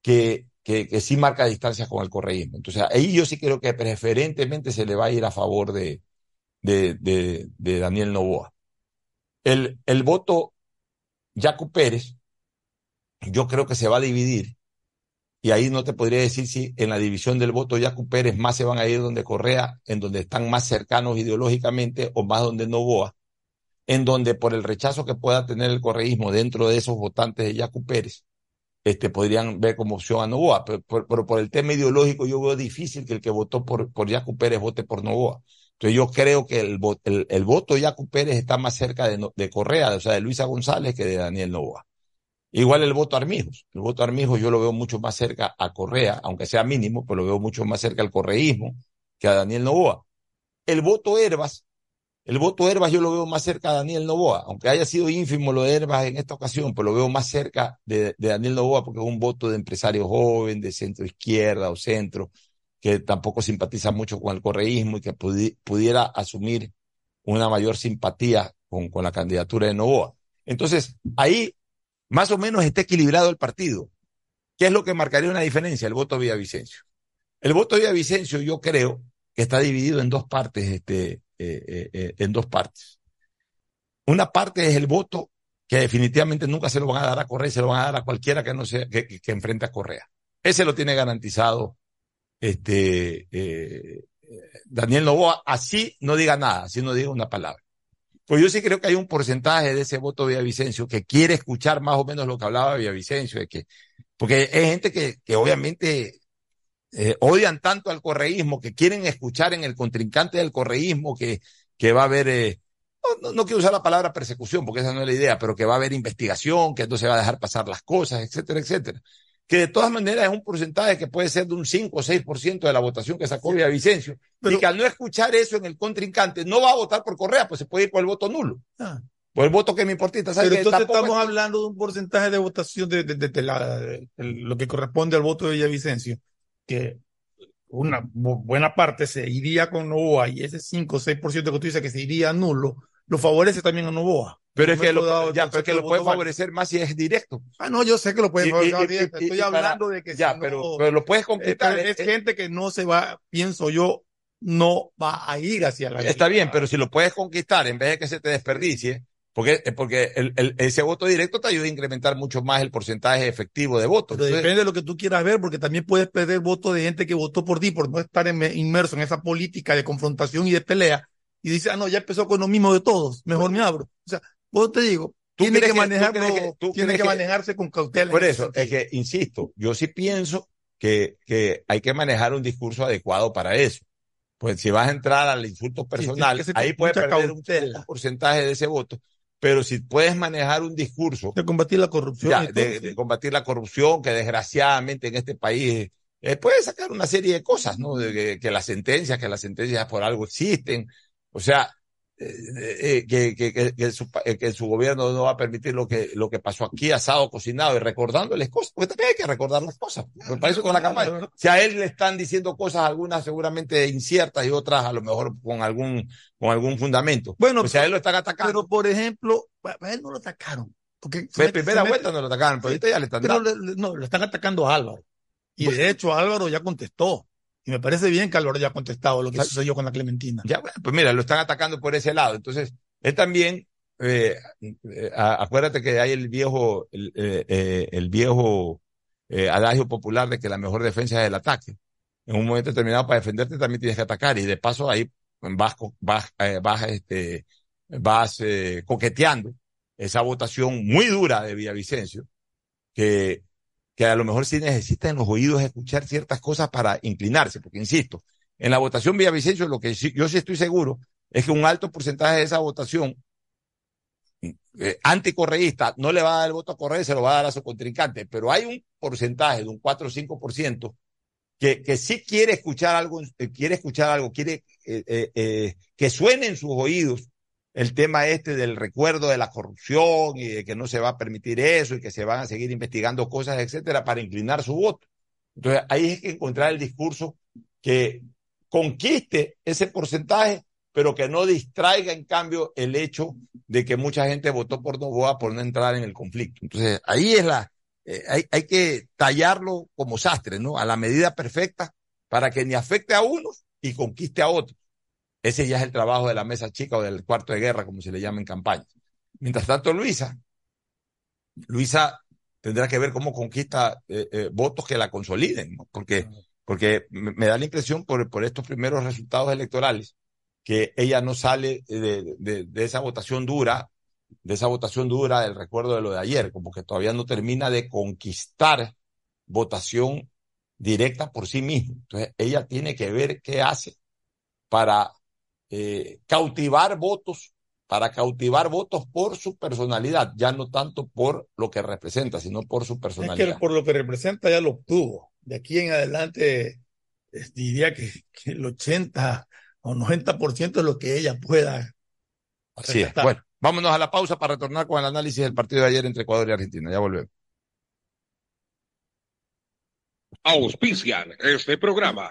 Speaker 1: que, que, que, sí marca distancias con el correísmo. Entonces ahí yo sí creo que preferentemente se le va a ir a favor de, de, de, Daniel Novoa. El, el voto Jaco Pérez, yo creo que se va a dividir. Y ahí no te podría decir si en la división del voto Jaco Pérez más se van a ir donde Correa, en donde están más cercanos ideológicamente, o más donde Novoa, en donde por el rechazo que pueda tener el correísmo dentro de esos votantes de Jaco Pérez, este, podrían ver como opción a Novoa. Pero, pero, por el tema ideológico yo veo difícil que el que votó por, por Pérez vote por Novoa. Entonces yo creo que el, el, el voto de Jaco Pérez está más cerca de, de Correa, o sea, de Luisa González que de Daniel Novoa. Igual el voto Armijos. El voto Armijos yo lo veo mucho más cerca a Correa, aunque sea mínimo, pero lo veo mucho más cerca al correísmo que a Daniel Novoa. El voto Herbas, el voto Herbas yo lo veo más cerca a Daniel Novoa, aunque haya sido ínfimo lo de Herbas en esta ocasión, pero lo veo más cerca de, de Daniel Novoa porque es un voto de empresario joven, de centro izquierda o centro, que tampoco simpatiza mucho con el correísmo y que pudi pudiera asumir una mayor simpatía con, la candidatura de Novoa. Entonces, ahí más o menos está equilibrado el partido. ¿Qué es lo que marcaría una diferencia? El voto Villavicencio. El voto Villavicencio yo creo que está dividido en dos partes, este, eh, eh, en dos partes. Una parte es el voto que definitivamente nunca se lo van a dar a Correa, se lo van a dar a cualquiera que no sea, que, que enfrente a Correa. Ese lo tiene garantizado este, eh, Daniel Novoa, así no diga nada, así no diga una palabra. Pues yo sí creo que hay un porcentaje de ese voto de Villavicencio que quiere escuchar más o menos lo que hablaba Villavicencio, de que, porque es gente que, que obviamente eh, odian tanto al correísmo, que quieren escuchar en el contrincante del correísmo que, que va a haber, eh, no, no, quiero usar la palabra persecución, porque esa no es la idea, pero que va a haber investigación, que no se va a dejar pasar las cosas, etcétera, etcétera que de todas maneras es un porcentaje que puede ser de un 5 o 6% de la votación que sacó Villavicencio, Pero, y que al no escuchar eso en el contrincante no va a votar por Correa, pues se puede ir por el voto nulo. Ah. Por el voto que me importita.
Speaker 2: Pero entonces estamos es... hablando de un porcentaje de votación de, de, de, de la, lo que corresponde al voto de Villavicencio, que una buena parte se iría con Novoa y ese 5 o 6% que tú dices que se iría nulo, lo favorece también a Novoa.
Speaker 1: Pero es que lo, ya, pero que lo puede favorecer más si es directo.
Speaker 2: Ah, no, yo sé que lo puede favorecer directo. Estoy hablando de que
Speaker 1: ya, pero, pero lo puedes conquistar.
Speaker 2: Es, es, gente que no se va, pienso yo, no va a ir hacia la
Speaker 1: Está bien, pero si lo puedes conquistar en vez de que se te desperdicie, porque, porque el, el, ese voto directo te ayuda a incrementar mucho más el porcentaje efectivo de votos.
Speaker 2: Pero depende de lo que tú quieras ver, porque también puedes perder votos de gente que votó por ti por no estar en, inmerso en esa política de confrontación y de pelea. Y dice, ah, no, ya empezó con lo mismo de todos, mejor bueno, me abro. O sea, vos te digo, tiene que, manejarlo, que, tú tiene que, manejarse con cautela.
Speaker 1: Por eso, es que, insisto, yo sí pienso que, que hay que manejar un discurso adecuado para eso. Pues si vas a entrar al insulto personal, sí, ahí puedes perder un, un, porcentaje de ese voto. Pero si puedes manejar un discurso
Speaker 2: de combatir la corrupción,
Speaker 1: ya, de, de, combatir la corrupción, que desgraciadamente en este país eh, puedes sacar una serie de cosas, ¿no? De que, que las sentencias, que las sentencias por algo existen. O sea, eh, que, que, que, que, su, eh, que su gobierno no va a permitir lo que, lo que pasó aquí, asado, cocinado y recordándoles cosas, porque también hay que recordar las cosas. Me parece con la campaña. Si a él le están diciendo cosas, algunas seguramente inciertas y otras a lo mejor con algún, con algún fundamento.
Speaker 2: Bueno,
Speaker 1: pues si a él lo están atacando.
Speaker 2: Pero, por ejemplo, a él no lo atacaron. Porque
Speaker 1: de primera vuelta no lo atacaron, pero ahorita ya le están
Speaker 2: pero le, no, le están atacando a Álvaro. Y de hecho Álvaro ya contestó. Y me parece bien que Álvaro ya ha contestado lo que sucedió con la Clementina.
Speaker 1: Ya, bueno, pues mira, lo están atacando por ese lado. Entonces, él también, eh, eh, acuérdate que hay el viejo, el, eh, el viejo adagio popular de que la mejor defensa es el ataque. En un momento determinado, para defenderte también tienes que atacar. Y de paso ahí vas, vas, vas, este, vas coqueteando esa votación muy dura de Villavicencio, que que a lo mejor sí necesita en los oídos escuchar ciertas cosas para inclinarse, porque insisto, en la votación Villavicencio lo que yo sí estoy seguro es que un alto porcentaje de esa votación eh, anticorreísta no le va a dar el voto a Correa, se lo va a dar a su contrincante, pero hay un porcentaje de un 4 o 5% que, que sí quiere escuchar algo, eh, quiere escuchar algo, quiere eh, eh, que suene en sus oídos el tema este del recuerdo de la corrupción y de que no se va a permitir eso y que se van a seguir investigando cosas, etcétera, para inclinar su voto. Entonces, ahí es que encontrar el discurso que conquiste ese porcentaje, pero que no distraiga, en cambio, el hecho de que mucha gente votó por Novoa por no entrar en el conflicto. Entonces, ahí es la, eh, hay, hay que tallarlo como sastre, ¿no? A la medida perfecta para que ni afecte a unos y conquiste a otros. Ese ya es el trabajo de la mesa chica o del cuarto de guerra, como se le llama en campaña. Mientras tanto, Luisa, Luisa tendrá que ver cómo conquista eh, eh, votos que la consoliden, ¿no? porque, porque me da la impresión por, por estos primeros resultados electorales que ella no sale de, de, de, esa votación dura, de esa votación dura del recuerdo de lo de ayer, como que todavía no termina de conquistar votación directa por sí misma. Entonces, ella tiene que ver qué hace para eh, cautivar votos, para cautivar votos por su personalidad, ya no tanto por lo que representa, sino por su personalidad.
Speaker 2: Es que por lo que representa ya lo obtuvo. De aquí en adelante diría que, que el 80 o 90% es lo que ella pueda.
Speaker 1: Así es. Bueno, vámonos a la pausa para retornar con el análisis del partido de ayer entre Ecuador y Argentina. Ya volvemos.
Speaker 4: Auspician este programa.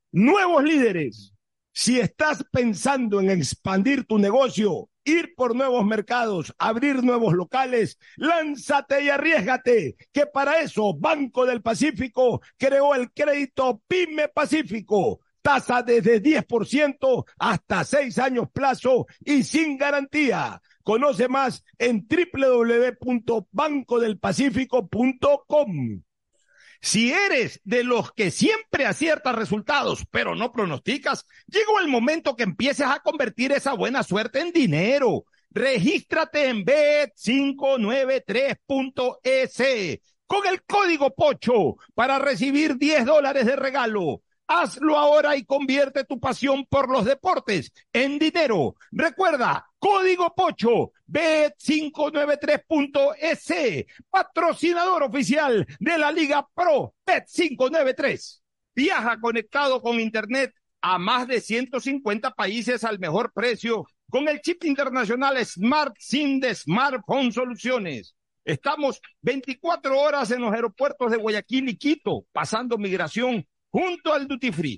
Speaker 1: nuevos líderes. Si estás pensando en expandir tu negocio, ir por nuevos mercados, abrir nuevos locales, lánzate y arriesgate, que para eso Banco del Pacífico creó el crédito PYME Pacífico. Tasa desde 10% hasta 6 años plazo y sin garantía. Conoce más en www.bancodelpacifico.com. Si eres de los que siempre aciertas resultados, pero no pronosticas, llegó el momento que empieces a convertir esa buena suerte en dinero. Regístrate en bet593.es con el código POCHO para recibir 10 dólares de regalo. Hazlo ahora y convierte tu pasión por los deportes en dinero. Recuerda, código Pocho, Bet593.es, patrocinador oficial de la Liga Pro Bet593. Viaja conectado con Internet a más de 150 países al mejor precio con el chip internacional Smart SIM de Smartphone Soluciones. Estamos 24 horas en los aeropuertos de Guayaquil y Quito, pasando migración junto al Duty Free.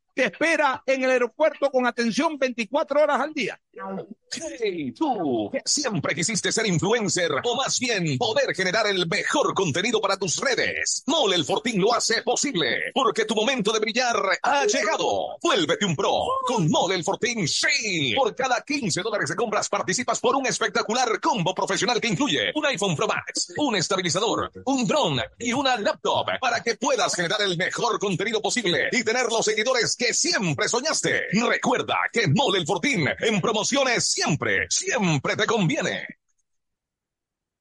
Speaker 1: te espera en el aeropuerto con atención 24 horas al día.
Speaker 8: Hey, tú, que siempre quisiste ser influencer, o más bien poder generar el mejor contenido para tus redes. Mole el lo hace posible, porque tu momento de brillar ha llegado. Vuélvete un pro con Mole el sí. Por cada 15 dólares de compras participas por un espectacular combo profesional que incluye un iPhone Pro Max, un estabilizador, un drone y una laptop para que puedas generar el mejor contenido posible y tener los seguidores que siempre soñaste. Recuerda que Mole el Fortín en promociones siempre, siempre te conviene.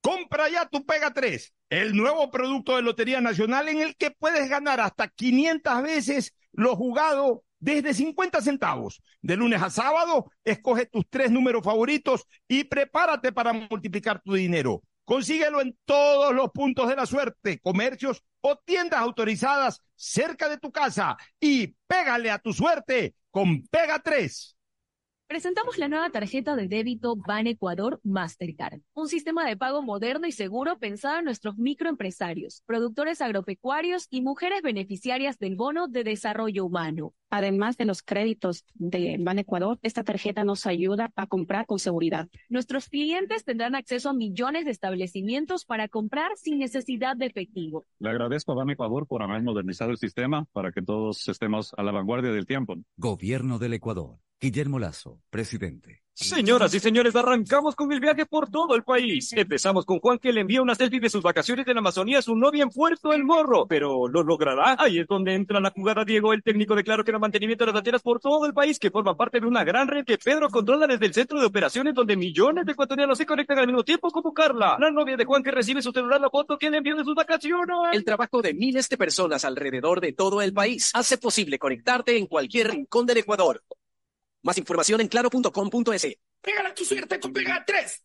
Speaker 1: Compra ya tu Pega 3, el nuevo producto de Lotería Nacional en el que puedes ganar hasta 500 veces lo jugado desde 50 centavos. De lunes a sábado, escoge tus tres números favoritos y prepárate para multiplicar tu dinero. Consíguelo en todos los puntos de la suerte, comercios o tiendas autorizadas cerca de tu casa y pégale a tu suerte con Pega 3.
Speaker 9: Presentamos la nueva tarjeta de débito Ban Ecuador Mastercard, un sistema de pago moderno y seguro pensado en nuestros microempresarios, productores agropecuarios y mujeres beneficiarias del bono de desarrollo humano.
Speaker 10: Además de los créditos de Ban Ecuador, esta tarjeta nos ayuda a comprar con seguridad.
Speaker 9: Nuestros clientes tendrán acceso a millones de establecimientos para comprar sin necesidad de efectivo.
Speaker 14: Le agradezco a Ban Ecuador por haber modernizado el sistema para que todos estemos a la vanguardia del tiempo.
Speaker 11: Gobierno del Ecuador. Guillermo Lazo, presidente.
Speaker 20: Señoras y señores, arrancamos con el viaje por todo el país. Empezamos con Juan que le envía una selfie de sus vacaciones en la Amazonía a su novia en Puerto El Morro. Pero ¿lo logrará? Ahí es donde entra la jugada Diego, el técnico declaró que el mantenimiento de las antenas por todo el país que forma parte de una gran red que Pedro controla desde el centro de operaciones donde millones de ecuatorianos se conectan al mismo tiempo como Carla, la novia de Juan que recibe su celular la foto que le envió de sus vacaciones.
Speaker 8: El trabajo de miles de personas alrededor de todo el país hace posible conectarte en cualquier rincón del Ecuador. Más información en claro.com.es.
Speaker 18: Pégala tu suerte con Pega 3.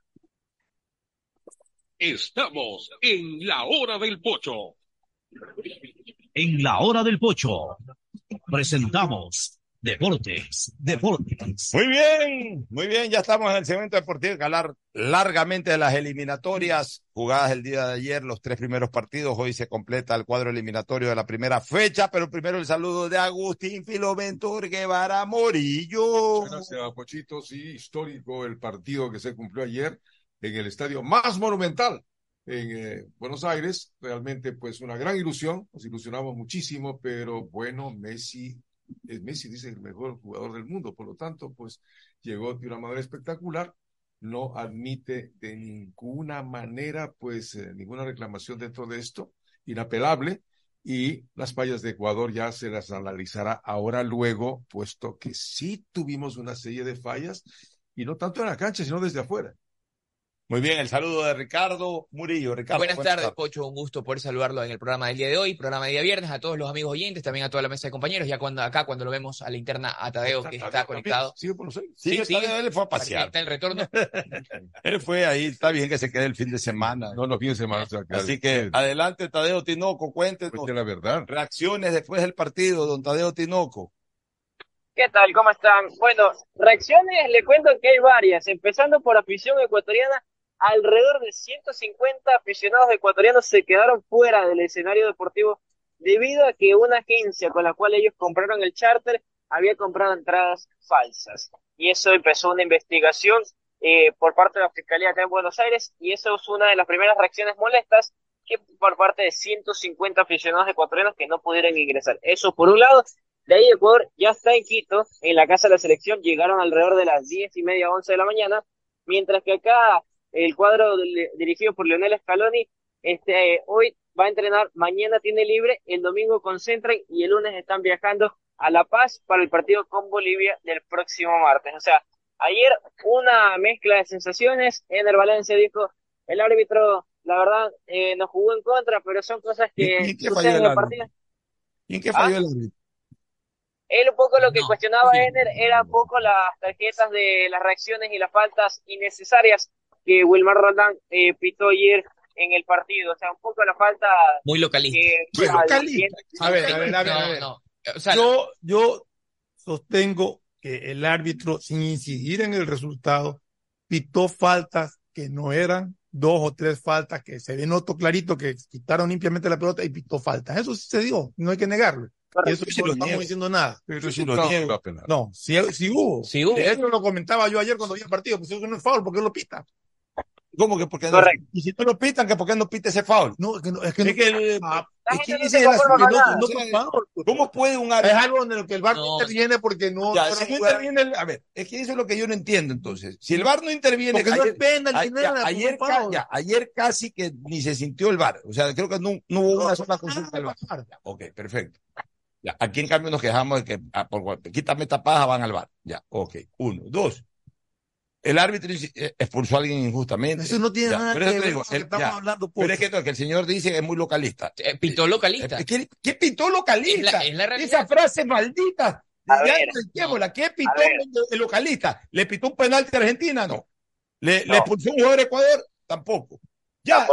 Speaker 21: Estamos en la hora del pocho.
Speaker 5: En la hora del pocho presentamos Deportes, Deportes.
Speaker 1: Muy bien, muy bien, ya estamos en el segmento deportivo que hablar largamente de las eliminatorias jugadas el día de ayer, los tres primeros partidos, hoy se completa el cuadro eliminatorio de la primera fecha, pero primero el saludo de Agustín Filomentor Guevara Morillo.
Speaker 4: Gracias, Pochito, sí, histórico el partido que se cumplió ayer en el estadio más monumental en eh, Buenos Aires. Realmente, pues, una gran ilusión. Nos ilusionamos muchísimo, pero bueno, Messi, es Messi dice el mejor jugador del mundo. Por lo tanto, pues, llegó de una manera espectacular. No admite de ninguna manera, pues, eh, ninguna reclamación dentro de esto. Inapelable. Y las fallas de Ecuador ya se las analizará ahora luego, puesto que sí tuvimos una serie de fallas, y no tanto en la cancha, sino desde afuera.
Speaker 1: Muy bien, el saludo de Ricardo Murillo. Ricardo,
Speaker 22: Buenas tardes, Pocho. Un gusto poder saludarlo en el programa del día de hoy, programa de día viernes, a todos los amigos oyentes, también a toda la mesa de compañeros. Ya cuando acá, cuando lo vemos a la interna a Tadeo, que está conectado.
Speaker 4: ¿Sigue por los seis?
Speaker 1: Sí, sí, él fue a pasear.
Speaker 22: Está el retorno.
Speaker 1: él fue ahí, está bien que se quede el fin de semana.
Speaker 4: No, los fines de semana.
Speaker 1: Así que adelante, Tadeo Tinoco, cuéntenos.
Speaker 4: Pues la verdad.
Speaker 1: Reacciones después del partido, don Tadeo Tinoco.
Speaker 23: ¿Qué tal? ¿Cómo están? Bueno, reacciones le cuento que hay varias, empezando por afición ecuatoriana alrededor de 150 aficionados ecuatorianos se quedaron fuera del escenario deportivo debido a que una agencia con la cual ellos compraron el charter había comprado entradas falsas. Y eso empezó una investigación eh, por parte de la Fiscalía acá en Buenos Aires y eso es una de las primeras reacciones molestas que por parte de 150 aficionados ecuatorianos que no pudieron ingresar. Eso por un lado. De ahí Ecuador ya está en Quito, en la casa de la selección, llegaron alrededor de las 10 y media, 11 de la mañana, mientras que acá el cuadro dirigido por Leonel Scaloni, este, hoy va a entrenar, mañana tiene libre, el domingo concentran y el lunes están viajando a La Paz para el partido con Bolivia del próximo martes. O sea, ayer una mezcla de sensaciones, Ener Valencia dijo, el árbitro, la verdad, eh, nos jugó en contra, pero son cosas que
Speaker 1: suceden en el partido. ¿Y en qué falló el árbitro?
Speaker 23: Él un poco lo que cuestionaba Ener era un poco las tarjetas de las reacciones y las faltas innecesarias que Wilmar Roldán eh, pitó ayer en el partido. O sea, un poco la falta.
Speaker 22: Muy localista.
Speaker 23: Muy
Speaker 2: localista. A ver, a ver, a ver. A ver. No, no. O sea, yo, yo sostengo que el árbitro, sin incidir en el resultado, pitó faltas que no eran dos o tres faltas que se ve noto clarito que quitaron limpiamente la pelota y pitó faltas. Eso sí se dio, no hay que negarlo. Y eso sí no estamos diciendo nada.
Speaker 4: Pero si lo.
Speaker 2: No, si, si hubo.
Speaker 22: Si hubo.
Speaker 2: Eso lo comentaba yo ayer cuando vi el partido, pues eso no es foul, ¿por qué lo pita?
Speaker 1: ¿Cómo que porque no?
Speaker 23: Correcto.
Speaker 1: Y si tú lo pitan, que por qué no pite ese foul?
Speaker 2: No, es que no, es que,
Speaker 1: Es que el-
Speaker 2: Ah,
Speaker 23: La
Speaker 2: es que
Speaker 23: no
Speaker 2: dice
Speaker 23: conforma
Speaker 2: que no- no pues.
Speaker 1: ¿Cómo puede un
Speaker 2: Es
Speaker 1: árbitro?
Speaker 2: algo en lo que el VAR
Speaker 22: No.
Speaker 2: interviene porque no.
Speaker 1: Ya,
Speaker 2: no
Speaker 1: si no
Speaker 2: juega-
Speaker 1: interviene el- a ver, es que eso es lo que yo no entiendo entonces. Si el VAR no interviene,
Speaker 2: Porque no
Speaker 1: ayer,
Speaker 2: es penal,
Speaker 1: a-
Speaker 2: ni
Speaker 1: ya,
Speaker 2: nada,
Speaker 1: ayer, ca- ya, ayer casi que ni se sintió el VAR. O sea, creo que no, no hubo una sola consulta del VAR. Ya, ok, perfecto. Ya, aquí en cambio nos quejamos de que ah, por, quítame esta paja, van al VAR. Ya, ok. Uno. Dos. El árbitro eh, expulsó a alguien injustamente.
Speaker 2: Eso no tiene
Speaker 1: Ya,
Speaker 2: nada
Speaker 1: pero
Speaker 2: que ver
Speaker 1: digo,
Speaker 2: con lo que
Speaker 1: el-
Speaker 2: estamos
Speaker 1: ya.
Speaker 2: hablando.
Speaker 1: Pero es que, no, que el señor dice que es muy localista.
Speaker 22: Eh, Pitó localista.
Speaker 1: Eh, ¿Qué, qué pitó localista?
Speaker 22: Es la- es la realidad.
Speaker 1: Esa frase maldita.
Speaker 23: A
Speaker 1: Ya
Speaker 23: ver,
Speaker 1: no. ¿Qué pitó el, localista? ¿Le pitó un penalti a Argentina? No. ¿Le,
Speaker 23: No.
Speaker 1: ¿Le expulsó un jugador de Ecuador? Tampoco. Ya,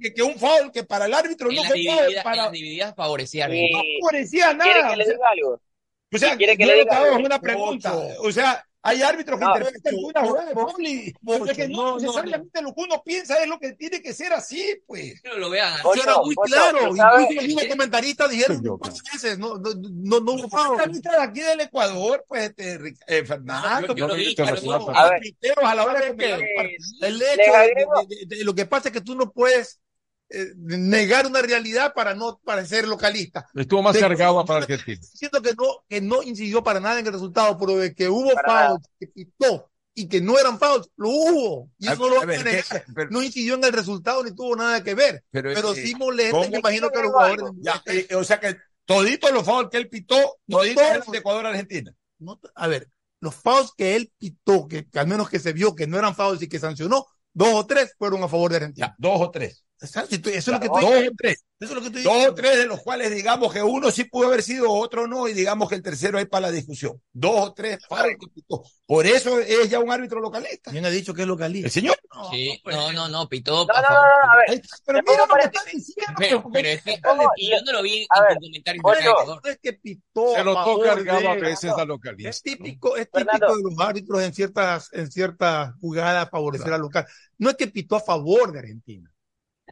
Speaker 1: que, que un foul que para el árbitro
Speaker 22: En
Speaker 1: no
Speaker 22: las
Speaker 1: fue foul,
Speaker 22: divididas, en
Speaker 1: para,
Speaker 22: las divididas favorecía a
Speaker 23: Y-
Speaker 22: Argentina.
Speaker 1: no favorecía
Speaker 23: ¿Quiere
Speaker 1: nada.
Speaker 23: que le diga algo?
Speaker 1: o sea,
Speaker 23: ¿Quiere que
Speaker 1: yo
Speaker 23: le diga algo?
Speaker 1: una pregunta.
Speaker 2: Ocho.
Speaker 1: O sea, hay árbitros que en una jugada de foul y-
Speaker 2: Ocho,
Speaker 1: es que no,
Speaker 2: no, no,
Speaker 1: necesariamente lo que uno piensa es lo que tiene que ser así, pues.
Speaker 22: No lo vean.
Speaker 2: Era muy. Incluso los mismos comentaristas dijeron muchas veces, no, no, no, no hubo
Speaker 1: de aquí del Ecuador, pues, este, eh, Fernando,
Speaker 22: Yo- yo lo vi,
Speaker 1: pero
Speaker 22: pero
Speaker 1: son
Speaker 22: no-
Speaker 23: A
Speaker 1: la hora de el partido.
Speaker 2: El
Speaker 23: les
Speaker 2: hecho de,
Speaker 23: agrego-
Speaker 2: de- de- de- lo que pasa es que tú no puedes eh, negar una realidad para no parecer localista.
Speaker 4: Estuvo más
Speaker 2: De-
Speaker 4: cargado para Argentina.
Speaker 2: Siento que no, que no incidió para nada en el resultado, pero de que hubo fouls, que pitó y que no eran fouls, lo hubo. Y
Speaker 1: A-
Speaker 2: eso no lo
Speaker 1: a ver,
Speaker 2: van a negar.
Speaker 1: ¿qué- pero-
Speaker 2: No incidió en el resultado ni tuvo nada que ver.
Speaker 1: Pero,
Speaker 2: Pero
Speaker 1: eh,
Speaker 2: sí molesta, me imagino que los jugadores.
Speaker 1: Ya, eh, o sea que toditos los fouls que él pitó, toditos eran de Ecuador a Argentina.
Speaker 2: No, a ver, los fouls que él pitó, que, que al menos que se vio que no eran fouls y que sancionó, dos o tres fueron a favor de Argentina.
Speaker 1: Ya, dos o tres.
Speaker 2: Exacto, Eso es lo que
Speaker 1: Dos
Speaker 2: estoy
Speaker 1: o tres.
Speaker 2: Eso es lo que estoy
Speaker 1: Dos
Speaker 2: diciendo.
Speaker 1: o tres de los cuales digamos que uno sí pudo haber sido, otro no, y digamos que el tercero es para la discusión. Dos o tres pitó. Por eso es ya un árbitro localista.
Speaker 2: ¿Quién ha dicho que es localista?
Speaker 1: El señor.
Speaker 22: Sí, no, no, no, pitó.
Speaker 23: No,
Speaker 22: a
Speaker 23: no, no,
Speaker 22: favor.
Speaker 23: no, a ver.
Speaker 1: Pero mira lo que
Speaker 23: para-
Speaker 1: está diciendo.
Speaker 22: Pero,
Speaker 1: pues,
Speaker 22: pero es que, yo no lo vi en
Speaker 23: A ver,
Speaker 22: Ecuador.
Speaker 2: No es que pitó
Speaker 4: Se
Speaker 2: a
Speaker 4: lo toca cargado a veces
Speaker 2: Es
Speaker 4: localista.
Speaker 2: típico, es
Speaker 23: Fernando.
Speaker 2: típico de los árbitros en ciertas, en ciertas jugadas favorecer al local. No es que pitó a favor de Argentina,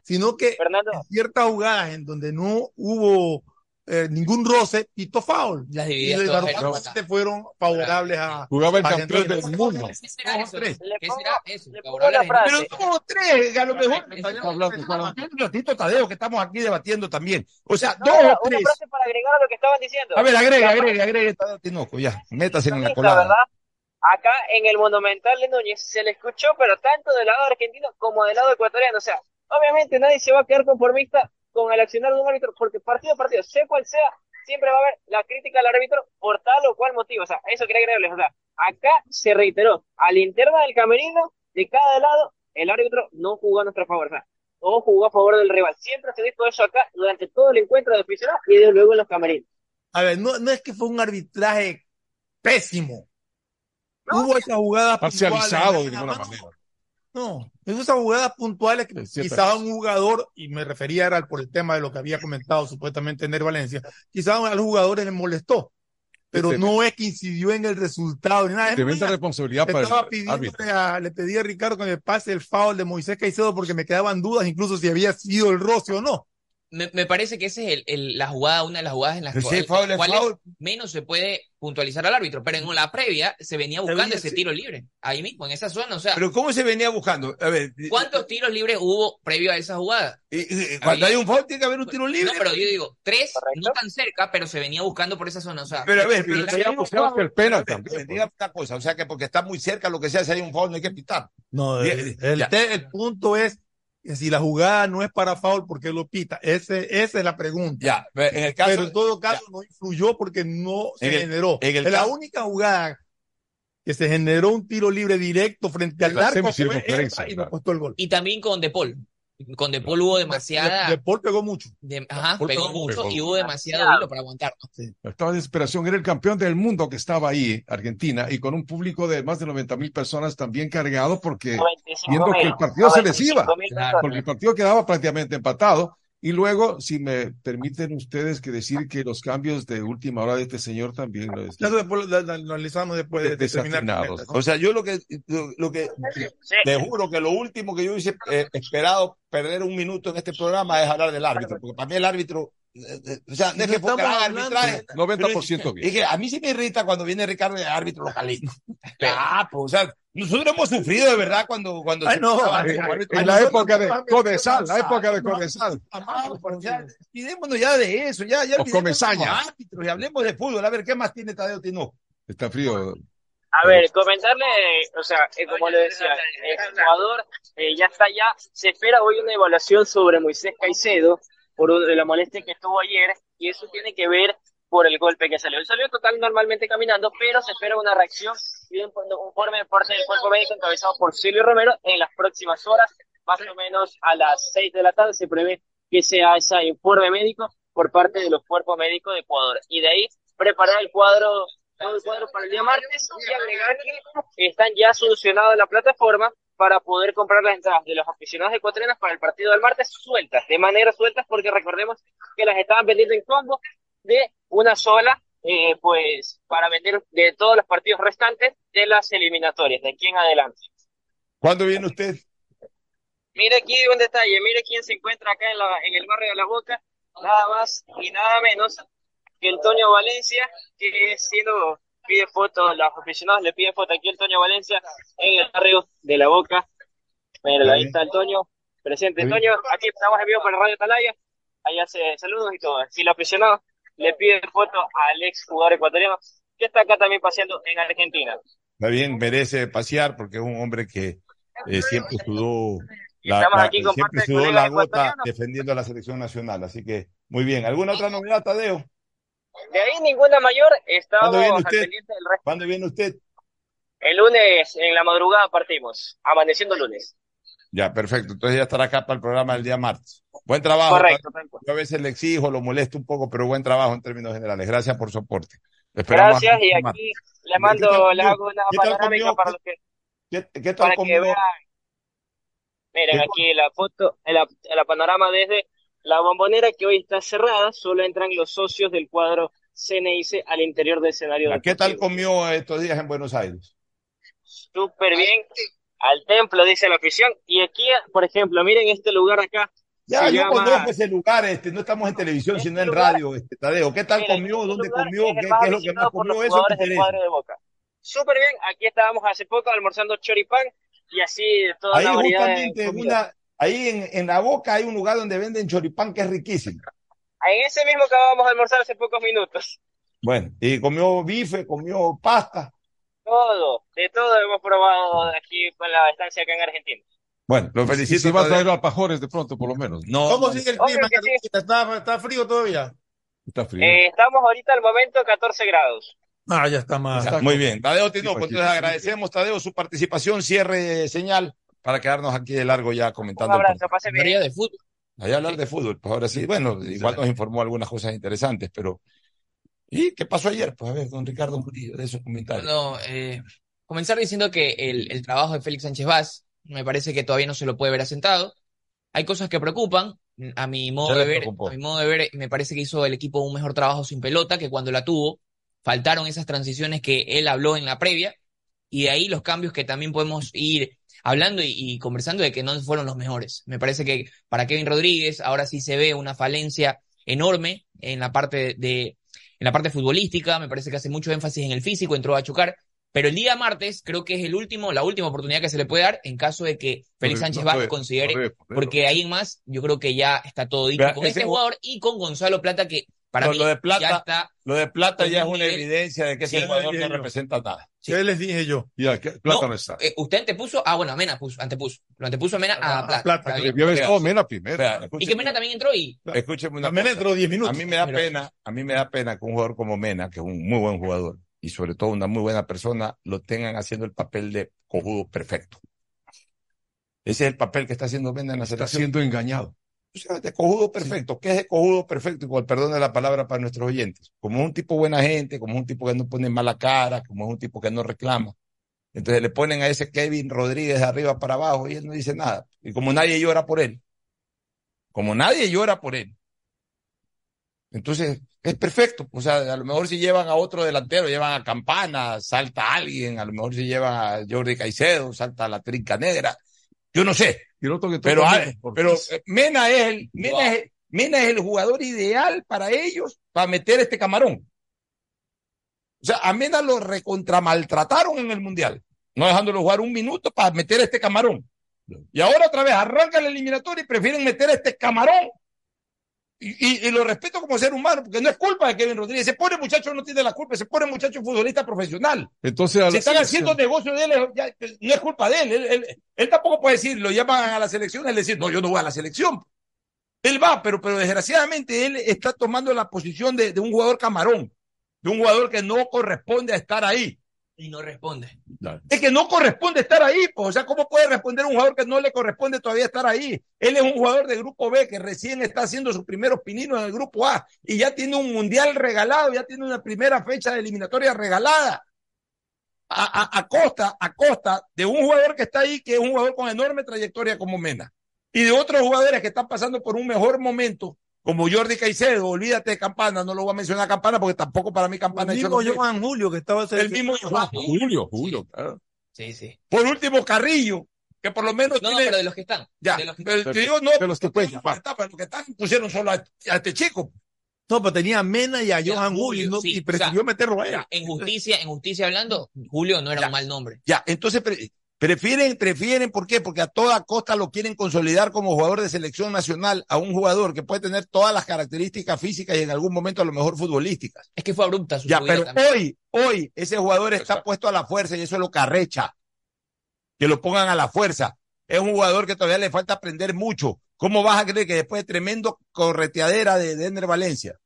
Speaker 2: sino que
Speaker 23: Fernando,
Speaker 2: en ciertas jugadas en donde no hubo eh, ningún roce, pito foul.
Speaker 22: Las
Speaker 2: Y los fueron favorables a
Speaker 4: Jugaba el campeón del mundo.
Speaker 23: Una.
Speaker 1: Pero somos tres, a lo mejor. Ratito, Tadeo, que estamos aquí debatiendo también. O sea,
Speaker 23: No,
Speaker 1: dos
Speaker 23: una,
Speaker 1: o
Speaker 23: una
Speaker 1: tres.
Speaker 23: frase para agregar a lo que estaban diciendo.
Speaker 1: A ver, agregue,
Speaker 23: La
Speaker 1: agregue, agregue, Tadeo Tinoco, ya. Métase en la colada.
Speaker 23: ¿verdad? Acá en el Monumental de Núñez se le escuchó, pero tanto del lado argentino como del lado ecuatoriano. O sea, obviamente nadie se va a quedar conformista con el accionar de un árbitro, porque partido a partido, sea cual sea, siempre va a haber la crítica al árbitro por tal o cual motivo. O sea, eso quería agregarles. O sea, acá se reiteró, a la interna del camerino, de cada lado, el árbitro no jugó a nuestro favor. O sea, no jugó a favor del rival. Siempre se dijo eso acá durante todo el encuentro de aficionados y desde luego en los camerinos.
Speaker 2: A ver, no, no es que fue un arbitraje pésimo. Hubo esas jugadas
Speaker 4: Parcializado de ninguna manera.
Speaker 2: No, esas jugadas puntuales que
Speaker 4: Sí,
Speaker 2: quizás un jugador, y me refería era por el tema de lo que había comentado supuestamente Ner Valencia, quizás a los jugadores les molestó, pero
Speaker 4: Este-
Speaker 2: no es que incidió en el resultado ni nada.
Speaker 4: Tremenda responsabilidad para
Speaker 2: estaba
Speaker 4: el
Speaker 2: pidiéndole
Speaker 4: árbitro.
Speaker 2: a- le pedí a Ricardo que me pase el foul de Moisés Caicedo porque me quedaban dudas incluso si había sido el roce o no.
Speaker 22: Me, me parece que esa es el, el- la jugada, una de las jugadas en las,
Speaker 1: si
Speaker 22: cuales-
Speaker 1: foul,
Speaker 22: menos se puede puntualizar al árbitro, pero en la previa se venía buscando
Speaker 1: venía-
Speaker 22: ese tiro libre, ahí mismo, en esa zona. O sea,
Speaker 1: Pero ¿cómo se venía buscando? A ver,
Speaker 22: ¿cuántos tiros libres hubo previo a esa jugada?
Speaker 1: y- y- cuando hay un foul tiene que haber un tiro libre.
Speaker 22: No, pero yo digo, tres, no tan cerca, pero se venía buscando por esa zona. O sea,
Speaker 1: Pero a ver,
Speaker 22: el-
Speaker 1: pero
Speaker 22: el-
Speaker 1: si hay un
Speaker 4: buscabas
Speaker 1: foul,
Speaker 4: el penal
Speaker 1: a ver,
Speaker 4: también,
Speaker 1: me diga una cosa, o sea que porque está muy cerca lo que sea, si hay un foul no hay que pitar.
Speaker 2: No, el, el el punto es si la jugada no es para foul, ¿por qué lo pita? Ese, esa es la pregunta.
Speaker 1: Ya, en el caso,
Speaker 2: pero en todo caso no influyó porque no se
Speaker 1: En el-
Speaker 2: generó.
Speaker 1: en el
Speaker 2: Es la
Speaker 1: caso-
Speaker 2: única jugada que se generó un tiro libre directo frente al arco fue esa y
Speaker 4: claro.
Speaker 2: nos costó el gol.
Speaker 22: y también con De Paul. Con De Paul hubo demasiada.
Speaker 2: De, de Paul pegó mucho.
Speaker 22: de- ajá,
Speaker 4: Paul
Speaker 22: pegó
Speaker 4: pegó,
Speaker 22: mucho
Speaker 4: pegó.
Speaker 22: y hubo demasiado hilo para aguantar. ¿no?
Speaker 4: Estaba de desesperación. Era el campeón del mundo que estaba ahí, Argentina, y con un público de más de 90 mil personas también cargado porque
Speaker 23: 95
Speaker 4: viendo que el partido se les iba,
Speaker 23: 95 mil
Speaker 22: Claro.
Speaker 23: personas.
Speaker 4: porque el partido quedaba prácticamente empatado. Y luego, si me permiten ustedes que decir que los cambios de última hora de este señor también lo
Speaker 2: Eso después lo, lo- lo analizamos después de, de terminar.
Speaker 1: o sea, yo lo que, lo, lo que,
Speaker 23: Sí.
Speaker 1: te juro que lo último que yo hubiese eh, esperado perder un minuto en este programa es hablar del árbitro, porque para mí el árbitro, o sea, no es que
Speaker 2: hablando.
Speaker 1: arbitraje,
Speaker 4: 90%
Speaker 1: Es
Speaker 4: bien.
Speaker 1: que a mí sí me irrita cuando viene Ricardo de árbitro localito. Ah, pues, o sea, nosotros hemos sufrido de verdad cuando, cuando
Speaker 2: Ay,
Speaker 1: se
Speaker 2: no.
Speaker 4: En la época de Codesal, la época de Codesal.
Speaker 1: Pues, ya, de eso, ya, ya
Speaker 4: Comesaña.
Speaker 1: árbitros y hablemos de fútbol. A ver, ¿qué más tiene Tadeo Tino?
Speaker 4: Está frío.
Speaker 23: A ver, comentarle, o sea, eh, como le decía, Ecuador eh, ya está ya, se espera hoy una evaluación sobre Moisés Caicedo por un- la molestia que tuvo ayer y eso tiene que ver por el golpe que salió. Él salió total normalmente caminando, pero se espera una reacción un informe de parte del cuerpo médico encabezado por Silvio Romero en las próximas horas, más o menos a las 6 de la tarde se prevé que sea ese informe médico por parte de los cuerpos médicos de Ecuador. Y de ahí preparar el cuadro todo el cuadro para el día martes y agregar que están ya solucionados la plataforma para poder comprar las entradas de los aficionados ecuatorianos para el partido del martes sueltas, de manera sueltas, porque recordemos que las estaban vendiendo en combo de una sola, eh, pues para vender de todos los partidos restantes de las eliminatorias, de aquí en adelante.
Speaker 1: ¿Cuándo viene usted?
Speaker 23: Mire aquí un detalle, mire quién se encuentra acá en, la, en el barrio de La Boca, nada más y nada menos que Toño Valencia, que siendo pide foto, los aficionados le piden foto aquí Toño Valencia en el barrio de La Boca. Mira, ahí está Toño, presente. Toño, aquí estamos en vivo para Radio Talaya, allá hace saludos y todo. Si los aficionados le piden foto al ex jugador ecuatoriano, que está acá también paseando en Argentina.
Speaker 1: Está bien, merece pasear porque es un hombre que eh, siempre sudó la, la-
Speaker 23: aquí con
Speaker 1: siempre sudó la gota defendiendo a la selección nacional. Así que, muy bien. ¿Alguna otra novedad, Tadeo?
Speaker 23: De ahí ninguna mayor, estamos
Speaker 1: ¿Cuándo viene
Speaker 23: al
Speaker 1: usted?
Speaker 23: pendiente del resto.
Speaker 1: ¿Cuándo viene usted?
Speaker 23: El lunes en la madrugada partimos, amaneciendo lunes.
Speaker 1: Ya, perfecto. Entonces ya estará acá para el programa del día martes. Buen trabajo.
Speaker 23: Correcto.
Speaker 1: Yo a veces le exijo, lo molesto un poco, pero buen trabajo en términos generales. Gracias por su aporte. Esperamos
Speaker 23: Gracias y aquí le mando, le hago una
Speaker 1: ¿Qué tal
Speaker 23: panorámica para los que,
Speaker 1: ¿Qué, qué tal
Speaker 23: para que vean. Miren aquí la foto, la, la panorama desde la bombonera que hoy está cerrada, solo entran los socios del cuadro CNIC al interior del escenario.
Speaker 1: ¿Qué tal comió estos días en Buenos Aires?
Speaker 23: Súper bien, al templo, dice la afición. Y aquí, por ejemplo, miren este lugar acá,
Speaker 1: Ya, yo
Speaker 23: llama-
Speaker 1: conozco ese lugar, este, no estamos en televisión, sino en
Speaker 23: lugar-
Speaker 1: radio, este, Tadeo. ¿Qué tal comió?
Speaker 23: este
Speaker 1: ¿Dónde comió? ¿Qué, es lo que más comió? Eso
Speaker 23: del
Speaker 1: interesa.
Speaker 23: cuadro de Boca. Súper bien, aquí estábamos hace poco almorzando choripán y así toda
Speaker 1: Ahí
Speaker 23: de
Speaker 1: justamente, en
Speaker 23: comida.
Speaker 1: una, ahí en, en la boca hay un lugar donde venden choripán que es riquísimo.
Speaker 23: En ese mismo que acabamos de almorzar hace pocos minutos.
Speaker 1: Bueno, y comió bife, comió pasta.
Speaker 23: Todo, de todo hemos probado aquí con la estancia acá en Argentina.
Speaker 1: Bueno, lo
Speaker 4: Y
Speaker 1: felicito.
Speaker 4: si va a traer alpajores de pronto, por lo menos.
Speaker 1: No,
Speaker 2: ¿Cómo sigue el clima?
Speaker 23: sí.
Speaker 2: ¿Está, está frío todavía?
Speaker 4: Está frío.
Speaker 23: Eh, estamos ahorita al momento 14 grados.
Speaker 2: Ah, ya está más.
Speaker 1: Ya, Muy bien, Tadeo Tinoco,
Speaker 4: Paquito,
Speaker 1: entonces
Speaker 4: sí.
Speaker 1: agradecemos, Tadeo, su participación, cierre señal, para quedarnos aquí de largo ya
Speaker 23: Un
Speaker 1: comentando. el
Speaker 23: abrazo, pase bien.
Speaker 22: De fútbol.
Speaker 1: Allá hablar de fútbol, pues ahora sí, bueno, igual nos informó algunas cosas interesantes, pero ¿y qué pasó ayer? Pues a ver, don Ricardo Murillo, de esos comentarios.
Speaker 22: No, eh, comenzar diciendo que el, el trabajo de Félix Sánchez Vaz me parece que todavía no se lo puede ver asentado. Hay cosas que preocupan. A mi modo de ver,
Speaker 1: preocupó.
Speaker 22: a mi modo de ver, me parece que hizo el equipo un mejor trabajo sin pelota que cuando la tuvo. Faltaron esas transiciones que él habló en la previa y de ahí los cambios que también podemos ir hablando y, y conversando de que no fueron los mejores. Me parece que para Kevin Rodríguez ahora sí se ve una falencia enorme en la parte de, en la parte futbolística, me parece que hace mucho énfasis en el físico, entró a chocar, pero el día martes creo que es el último, la última oportunidad que se le puede dar en caso de que Félix Sánchez
Speaker 4: no
Speaker 22: considere,
Speaker 4: no ponerlo.
Speaker 22: porque ahí en más yo creo que ya está todo dicho con
Speaker 1: ese
Speaker 22: este
Speaker 1: ju-
Speaker 22: jugador y con Gonzalo Plata que para
Speaker 1: Lo-
Speaker 22: mí
Speaker 1: lo de
Speaker 22: ya
Speaker 1: Plata,
Speaker 22: está
Speaker 1: Lo de Plata ya es
Speaker 22: un
Speaker 1: una
Speaker 22: nivel-
Speaker 1: evidencia de que ese
Speaker 2: Sí,
Speaker 1: jugador
Speaker 2: yo
Speaker 1: no representa nada.
Speaker 2: ¿Qué les dije yo?
Speaker 4: Ya, que plata
Speaker 22: No,
Speaker 4: no está.
Speaker 22: eh, usted antepuso, ah bueno, a Mena puso, antepuso, lo antepuso a Mena a
Speaker 2: A
Speaker 22: Plata. Está
Speaker 2: que
Speaker 4: estado Mena primero.
Speaker 22: Y que Mena también entró y
Speaker 1: escúcheme una cosa.
Speaker 2: entró 10
Speaker 1: A
Speaker 2: minutos.
Speaker 1: mí me da
Speaker 22: Pero-
Speaker 1: pena, a mí me da pena que un jugador como Mena, que es un muy buen jugador y sobre todo una muy buena persona, lo tengan haciendo el papel de cojudo perfecto. Ese es el papel que está haciendo Mena en la
Speaker 4: Está
Speaker 1: selección.
Speaker 4: siendo engañado.
Speaker 1: De cojudo perfecto. ¿Qué es de cojudo perfecto? Y con el perdón de la palabra para nuestros oyentes. Como es un tipo buena gente, como es un tipo que no pone mala cara, como es un tipo que no reclama. Entonces le ponen a ese Kevin Rodríguez de arriba para abajo y él no dice nada. Y como nadie llora por él, como nadie llora por él, entonces es perfecto. O sea, a lo mejor si llevan a otro delantero, llevan a Campana, salta alguien, a lo mejor si llevan a Jordi Caicedo, salta a la trinca negra. Yo no sé.
Speaker 4: Y el otro que
Speaker 1: Pero, ah,
Speaker 4: porque
Speaker 1: pero eh, Mena es el, Mena es, Mena es el jugador ideal para ellos para meter este camarón. O sea, a Mena lo recontramaltrataron en el Mundial, no dejándolo jugar un minuto para meter este camarón. Y ahora otra vez arranca la eliminatoria y prefieren meter este camarón. Y, y- y lo respeto como ser humano, porque no es culpa de Kevin Rodríguez. Ese pobre muchacho no tiene la culpa, ese pobre muchacho futbolista profesional.
Speaker 4: Entonces, la
Speaker 1: Si están haciendo negocio de él, ya, no es culpa de él. Él, él- él tampoco puede decir, lo llaman a la selección, él decir, no, yo no voy a la selección. Él va, pero, pero desgraciadamente él está tomando la posición de, de un jugador camarón, de un jugador que no corresponde a estar ahí.
Speaker 22: Y no responde.
Speaker 1: Es que no corresponde estar ahí, pues. O sea, ¿cómo puede responder un jugador que no le corresponde todavía estar ahí? Él es un jugador de grupo B que recién está haciendo sus primeros pininos en el grupo A y ya tiene un mundial regalado, ya tiene una primera fecha de eliminatoria regalada. A, a- a costa, a costa de un jugador que está ahí, que es un jugador con enorme trayectoria como Mena. Y de otros jugadores que están pasando por un mejor momento, como Jordi Caicedo, olvídate de Campana, no lo voy a mencionar a Campana porque tampoco para mí Campana
Speaker 2: El mismo
Speaker 1: que-
Speaker 2: Johan Julio que estaba
Speaker 1: el mismo Johan
Speaker 4: Julio, Julio, claro.
Speaker 22: Sí, sí.
Speaker 1: Por último, Carrillo, que por lo menos
Speaker 22: No, no,
Speaker 1: tiene.
Speaker 22: pero de los que están.
Speaker 1: Ya,
Speaker 22: de los que
Speaker 1: pero
Speaker 22: están.
Speaker 1: te digo, no,
Speaker 4: de los que pueden
Speaker 1: no falta, pero los que están pusieron solo a, a este chico.
Speaker 2: No, pero tenía a Mena y a Johan Julio, y no-
Speaker 22: sí,
Speaker 2: y
Speaker 22: o
Speaker 2: prefirió
Speaker 22: sea,
Speaker 2: meterlo allá.
Speaker 22: En justicia, en justicia hablando, Julio no era
Speaker 1: Ya.
Speaker 22: un mal nombre.
Speaker 1: Ya, entonces prefieren, prefieren, ¿por qué? Porque a toda costa lo quieren consolidar como jugador de selección nacional a un jugador que puede tener todas las características físicas y en algún momento a lo mejor futbolísticas.
Speaker 22: Es que fue abrupta su
Speaker 1: Ya, pero
Speaker 22: también.
Speaker 1: hoy, hoy, ese jugador está puesto a la fuerza y eso es lo que arrecha. Que lo pongan a la fuerza. Es un jugador que todavía le falta aprender mucho. ¿Cómo vas a creer que después de tremendo correteadera de Denner Valencia?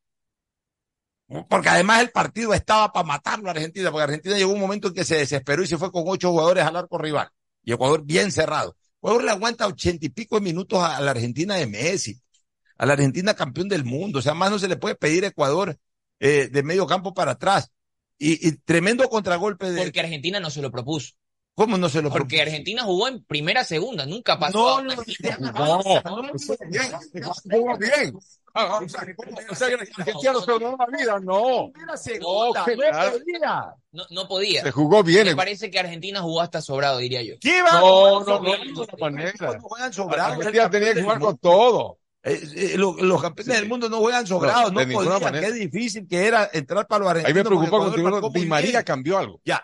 Speaker 1: Porque además el partido estaba para matarlo a Argentina, porque Argentina llegó un momento en que se desesperó y se fue con ocho jugadores al arco rival. Y Ecuador bien cerrado. Ecuador le aguanta ochenta y pico de minutos a, la Argentina de Messi, a la Argentina campeón del mundo. O sea, más no se le puede pedir a Ecuador eh, de medio campo para atrás. Y, y tremendo contragolpe de.
Speaker 22: Porque Argentina no se lo propuso.
Speaker 1: ¿Cómo no se lo
Speaker 22: Porque Argentina jugó en primera, segunda, nunca pasó.
Speaker 1: No,
Speaker 22: a una-
Speaker 4: Jugó bien. Ah, O sea, que Argentina no se ganó la vida, no.
Speaker 1: no.
Speaker 22: No, no podía.
Speaker 4: Se jugó bien.
Speaker 22: Me parece que Argentina jugó hasta sobrado, diría yo.
Speaker 1: ¿Qué va?
Speaker 4: No, no, no, de ninguna manera.
Speaker 1: No juegan sobrados.
Speaker 4: Argentina tenía que jugar con todo.
Speaker 1: Eh, eh, lo- los campeones del mundo no juegan sobrados,
Speaker 4: No,
Speaker 1: no, podían. Qué difícil que era entrar para los
Speaker 4: Ahí
Speaker 1: argentinos.
Speaker 4: me preocupa contigo, Di María cambió algo.
Speaker 1: Ya.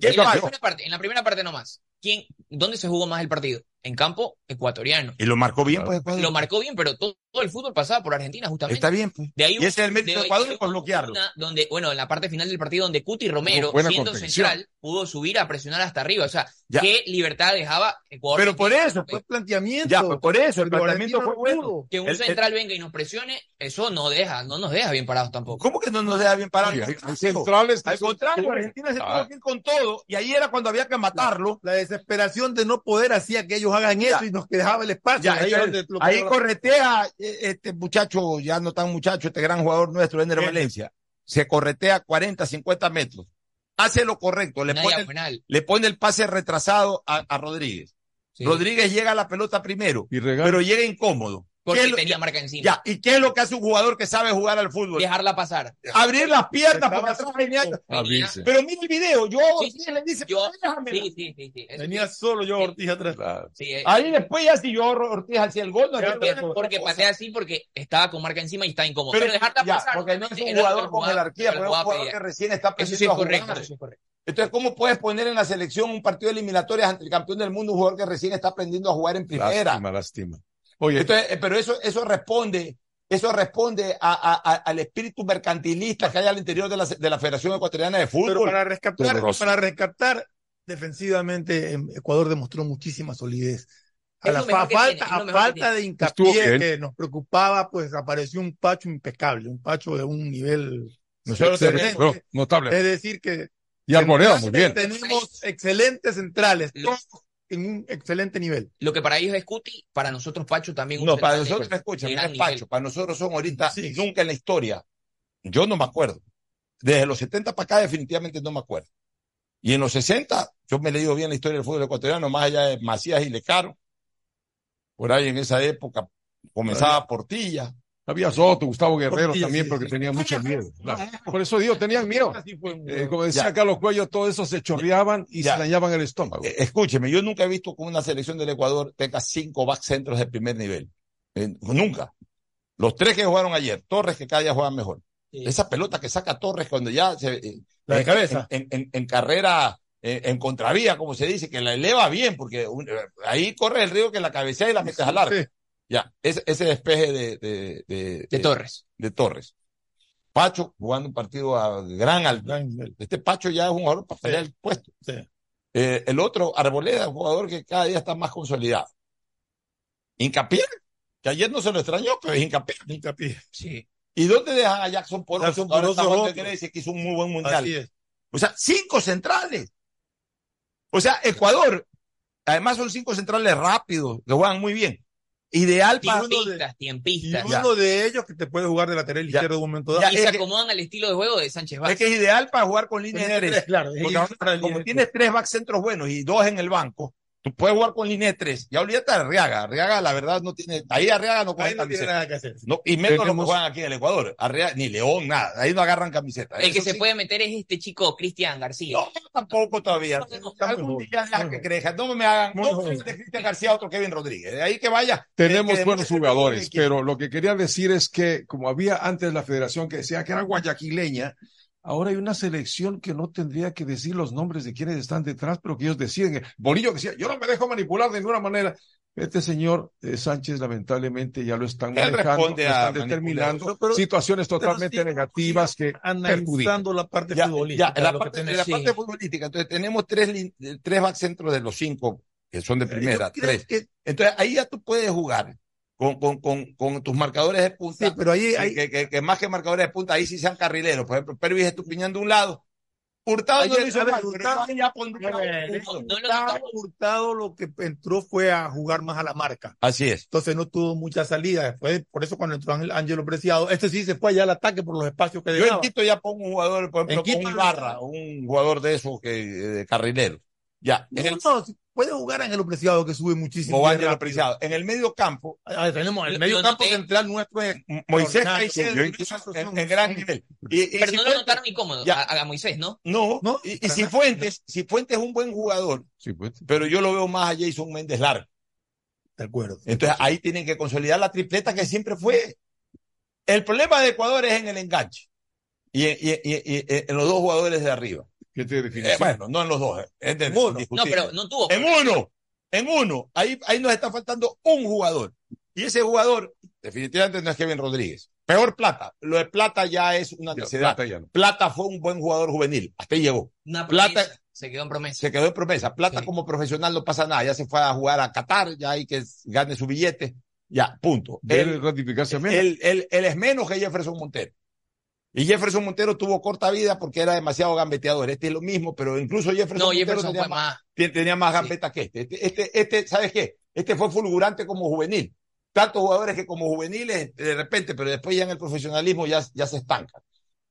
Speaker 1: ¿Qué
Speaker 22: En la, primera parte, en la primera parte nomás. ¿Quién, ¿Dónde se jugó más el partido? En campo ecuatoriano.
Speaker 1: Y lo marcó bien, pues Ecuador.
Speaker 22: Lo marcó bien, pero todo, todo el fútbol pasaba por Argentina, justamente.
Speaker 1: Está bien, pues.
Speaker 22: De ahí
Speaker 1: Y ese es el mérito de
Speaker 22: ahí
Speaker 1: Ecuador por bloquearlo.
Speaker 22: Donde, bueno, en la parte final del partido, donde Cuti Romero,
Speaker 1: buena
Speaker 22: siendo central, pudo subir a presionar hasta arriba. O sea,
Speaker 1: Ya.
Speaker 22: qué libertad dejaba Ecuador.
Speaker 1: Pero por eso, pues,
Speaker 2: planteamiento.
Speaker 1: Ya, pues por eso, el planteamiento fue
Speaker 2: no
Speaker 1: bueno.
Speaker 2: pudo.
Speaker 22: Que un
Speaker 1: El- el-
Speaker 22: central venga y nos presione, eso no deja, no nos deja bien parados tampoco.
Speaker 1: ¿Cómo que no nos deja bien parados?
Speaker 4: Hay- centrales
Speaker 1: Al contrario, Argentina se
Speaker 4: Ah.
Speaker 1: tuvo que ir con todo y ahí era cuando había que matarlo.
Speaker 2: La desesperación de no poder hacía que ellos hagan eso y nos dejaba el espacio.
Speaker 1: Ya,
Speaker 2: ahí
Speaker 1: corretea eh, este muchacho, ya no tan muchacho, este gran jugador nuestro, Ender Valencia. Se corretea 40, 50 metros. Hace lo correcto, le pone,
Speaker 22: diagonal.
Speaker 1: le pone el pase retrasado a, a Rodríguez.
Speaker 22: Sí.
Speaker 1: Rodríguez llega a la pelota primero,
Speaker 4: Y
Speaker 1: pero llega incómodo.
Speaker 22: Porque
Speaker 1: ¿Qué es lo-
Speaker 22: tenía marca encima.
Speaker 1: Ya, ¿y qué es lo que hace un jugador que sabe jugar al fútbol?
Speaker 22: Dejarla pasar.
Speaker 1: Abrir las piernas
Speaker 2: Estaba
Speaker 1: porque atrás venía-. Pero mira el video, yo
Speaker 22: Sí,
Speaker 1: sí, le dice,
Speaker 22: Yo, sí, sí, sí, sí.
Speaker 2: Tenía
Speaker 22: sí.
Speaker 2: solo yo Ortiz atrás.
Speaker 22: Sí, eh,
Speaker 1: Ahí después ya si yo Ortiz hacía el gol, no había
Speaker 22: porque,
Speaker 1: problema.
Speaker 22: porque patea así porque estaba con marca encima y está incómodo.
Speaker 1: Pero
Speaker 22: Pero, dejarla
Speaker 1: ya,
Speaker 22: pasar.
Speaker 1: porque no es un jugador con jerarquía, pero es un
Speaker 22: jugador
Speaker 1: que recién está
Speaker 22: Eso sí es
Speaker 1: aprendiendo a
Speaker 22: correcto,
Speaker 1: jugar.
Speaker 22: eso es correcto.
Speaker 1: Entonces, ¿cómo puedes poner en la selección un partido de eliminatorias ante el campeón del mundo, un jugador que recién está aprendiendo a jugar en primera?
Speaker 4: Lástima, lástima. Oye,
Speaker 1: Entonces, eh, pero eso, eso responde, eso responde a- a- a- al espíritu mercantilista que hay al interior de la, de la Federación Ecuatoriana de Fútbol.
Speaker 2: Pero para rescatar,
Speaker 4: Doloroso.
Speaker 2: para rescatar defensivamente, em, Ecuador demostró muchísima solidez. A,
Speaker 22: Es
Speaker 2: la fa- falta,
Speaker 22: tiene,
Speaker 2: a falta de hincapié que nos preocupaba, pues apareció un Pacho impecable, un Pacho de un nivel
Speaker 1: Nosotros
Speaker 4: se-
Speaker 1: tenemos-
Speaker 4: no, notable.
Speaker 2: Es decir, que
Speaker 4: Y Arboleda, muy bien.
Speaker 2: tenemos excelentes centrales, todos en un excelente nivel.
Speaker 22: Lo que para ellos es Cuti, para nosotros Pacho también un
Speaker 1: No, para nosotros, escucha,
Speaker 22: de
Speaker 1: no es Pacho,
Speaker 22: nivel.
Speaker 1: para nosotros son ahorita,
Speaker 2: Sí.
Speaker 1: nunca en la historia. Yo no me acuerdo. Desde los 70 para acá definitivamente no me acuerdo. Y en los 60, yo me he leído bien la historia del fútbol ecuatoriano, más allá de Macías y Lecaro. Por ahí en esa época comenzaba Portilla.
Speaker 4: Había Soto, Gustavo Guerrero también,
Speaker 2: sí,
Speaker 4: porque
Speaker 2: sí.
Speaker 4: tenían mucho miedo. claro. Por eso digo, tenían miedo. Eh, como decía
Speaker 1: Ya.
Speaker 4: Carlos Cuello, todo eso se chorreaban y
Speaker 1: Ya.
Speaker 4: se dañaban el estómago.
Speaker 1: Eh, escúcheme, yo nunca he visto que una selección del Ecuador tenga cinco back centros de primer nivel. Eh, nunca. Los tres que jugaron ayer, Torres que cada día juegan mejor.
Speaker 22: Sí.
Speaker 1: Esa pelota que saca Torres cuando ya se,
Speaker 2: La de
Speaker 1: en-
Speaker 2: cabeza.
Speaker 1: En, en- en carrera, en contravía, como se dice, que la eleva bien, porque un- ahí corre el río que la cabecea y la metes al arco.
Speaker 2: Sí.
Speaker 1: Ya, ese, ese despeje de, de, de,
Speaker 22: De Torres.
Speaker 1: de Torres. Pacho jugando un partido a gran altura.
Speaker 2: Gran.
Speaker 1: Este Pacho ya es un jugador para pelear el puesto.
Speaker 2: Sí.
Speaker 1: Eh, el otro, Arboleda, un jugador que cada día está más consolidado. Hincapié, que ayer no se lo extrañó, pero es hincapié.
Speaker 2: Hincapié.
Speaker 22: Sí.
Speaker 1: ¿Y dónde dejan a Jackson Poro?
Speaker 2: Jackson
Speaker 1: Ahora
Speaker 2: Poro
Speaker 1: está Grecia, que hizo un muy buen mundial.
Speaker 2: Así es.
Speaker 1: O sea, cinco centrales. O sea, Ecuador, además son cinco centrales rápidos, que juegan muy bien. Ideal para...
Speaker 22: Tiempistas,
Speaker 2: Y
Speaker 22: tiempistas.
Speaker 2: uno de ellos que te puede jugar de lateral izquierdo en un momento dado.
Speaker 1: Ya,
Speaker 22: Y
Speaker 1: es
Speaker 22: se
Speaker 1: que-
Speaker 22: acomodan al estilo de juego de Sánchez Vázquez.
Speaker 1: Es que es ideal para jugar con línea de
Speaker 2: Línea de
Speaker 1: tres.
Speaker 2: tres, claro,
Speaker 1: como
Speaker 2: de
Speaker 1: tienes tres back centros buenos y dos en el banco, tú puedes jugar con línea de tres. Ya olvídate de Arriaga. Arriaga, la verdad, no tiene. Ahí Arriaga no
Speaker 2: Ahí no tiene nada que hacer.
Speaker 1: No, y menos los que juegan aquí en el Ecuador. Arriaga, ni León, nada. Ahí no agarran camiseta.
Speaker 22: El que se
Speaker 1: sí.
Speaker 22: puede meter es este chico Cristian García.
Speaker 1: No, tampoco todavía.
Speaker 22: No,
Speaker 1: Algún día que. No me hagan. No Cristian García, otro Kevin Rodríguez. De ahí que vaya.
Speaker 4: Tenemos
Speaker 1: que-
Speaker 4: buenos jugadores, pero lo que quería decir es que como había antes la federación que decía que era guayaquileña, ahora hay una selección que no tendría que decir los nombres de quienes están detrás, pero que ellos deciden. Bolillo decía, yo no me dejo manipular de ninguna manera. Este señor eh, Sánchez lamentablemente ya lo están manejando, lo están determinando.
Speaker 2: Pero-
Speaker 4: situaciones
Speaker 2: pero
Speaker 4: totalmente
Speaker 2: sí,
Speaker 4: negativas que perjudican.
Speaker 2: Analizando la parte
Speaker 1: Ya,
Speaker 2: futbolística.
Speaker 1: ya, en la
Speaker 2: que
Speaker 1: parte,
Speaker 2: tenés.
Speaker 1: en la
Speaker 22: sí.
Speaker 1: parte futbolística, entonces tenemos tres, tres back centros de los cinco, que son de primera,
Speaker 2: Yo creo
Speaker 1: tres.
Speaker 2: que-
Speaker 1: Entonces ahí ya tú puedes jugar con, con, con, con tus marcadores de punta.
Speaker 2: sí, pero ahí,
Speaker 1: que,
Speaker 2: ahí-
Speaker 1: que, que- que más que marcadores de punta, ahí sí sean carrileros. Por ejemplo, Pervis Estupiñán de un lado. Hurtado no hizo mal,
Speaker 2: Hurtado-
Speaker 1: ya
Speaker 22: lo
Speaker 2: Hurtado,
Speaker 22: quitamos.
Speaker 2: Hurtado lo que entró fue a jugar más a la marca.
Speaker 1: Así es.
Speaker 2: Entonces no tuvo mucha salida. Después, por eso cuando entró Ángel- Ángelo Preciado, este sí se fue allá al ataque por los espacios que
Speaker 1: Yo en
Speaker 2: dejaba.
Speaker 1: Quito ya pongo un jugador, por ejemplo,
Speaker 2: En Quito
Speaker 1: con
Speaker 2: no
Speaker 1: Ibarra,
Speaker 2: está.
Speaker 1: un jugador de esos que, de carrilero. Ya. En el,
Speaker 2: No, puede jugar Ángelo Preciado que sube muchísimo.
Speaker 1: o
Speaker 2: bien
Speaker 1: Ángelo
Speaker 2: rápido.
Speaker 1: Preciado. En el medio campo,
Speaker 2: Ah, tenemos el medio campo
Speaker 22: noté.
Speaker 2: central nuestro es
Speaker 1: Moisés Caicedo en, gran nivel. Y, y
Speaker 22: Pero no lo notaron incómodo
Speaker 1: Ya.
Speaker 22: a, a Moisés, ¿no?
Speaker 1: No,
Speaker 2: No,
Speaker 1: y, si Fuentes, si Fuentes es un buen jugador,
Speaker 4: Sí, pues.
Speaker 1: pero yo lo veo más a Jason Méndez largo.
Speaker 2: De acuerdo.
Speaker 1: Entonces ahí tienen que consolidar la tripleta que siempre fue. El problema de Ecuador es en el enganche y, y- y- y- y en los dos jugadores de arriba.
Speaker 4: ¿Qué te define?
Speaker 1: Eh, bueno, no en los dos, es de-
Speaker 22: En uno. No, pero no tuvo.
Speaker 1: En uno, en uno. Ahí, ahí nos está faltando un jugador. Y ese jugador, definitivamente no es Kevin Rodríguez. Peor Plata. Lo de Plata ya es una necesidad.
Speaker 4: Plata ya no.
Speaker 1: Plata fue un buen jugador juvenil. Hasta ahí llegó.
Speaker 22: Una
Speaker 1: Plata
Speaker 22: promesa, se quedó en promesa.
Speaker 1: se quedó en promesa. Plata como profesional no pasa nada. Ya se fue a jugar a Qatar, ya hay que gane su billete. Ya, punto.
Speaker 4: Debe
Speaker 1: Él,
Speaker 4: ratificarse
Speaker 1: él, él- él es menos que Jefferson Montero. Y Jefferson Montero tuvo corta vida porque era demasiado gambeteador. Este es lo mismo, pero incluso Jefferson
Speaker 22: No,
Speaker 1: Montero
Speaker 22: Jefferson
Speaker 1: tenía más,
Speaker 22: más.
Speaker 1: ten- tenía más gambeta que este. Este, este, este, ¿sabes qué? Este fue fulgurante como juvenil. Tantos jugadores que como juveniles, de repente, pero después ya en el profesionalismo ya, ya se estancan.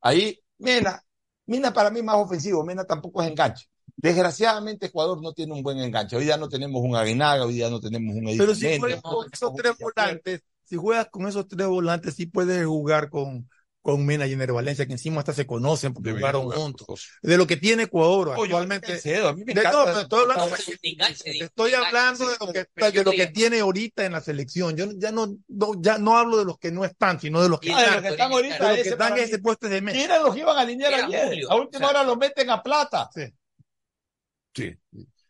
Speaker 1: Ahí, Mena, Mena para mí es más ofensivo, Mena tampoco es enganche. Desgraciadamente Ecuador no tiene un buen enganche. Hoy día no tenemos un Aguinaga, hoy día no tenemos un
Speaker 2: Pero si juegas con esos tres volantes, si juegas con esos tres volantes, sí puedes jugar con, con Mena y Ener Valencia, que encima hasta se conocen porque jugaron
Speaker 1: jugar
Speaker 2: juntos. De lo que tiene Ecuador actualmente.
Speaker 1: Caicedo, a mí me
Speaker 2: De- no, pero estoy hablando,
Speaker 22: Enganche, digo.
Speaker 2: estoy hablando de lo que, de lo que tiene ahorita en la selección. Yo ya no, no- ya no hablo de los que no están, sino de los que
Speaker 1: Ah, de
Speaker 2: están.
Speaker 1: los que están ahorita,
Speaker 2: de los que están en ese puesto de Mena.
Speaker 1: Eran los que iban a alinear ayer. A última
Speaker 22: o sea.
Speaker 1: hora lo meten a plata.
Speaker 2: Sí.
Speaker 4: Sí.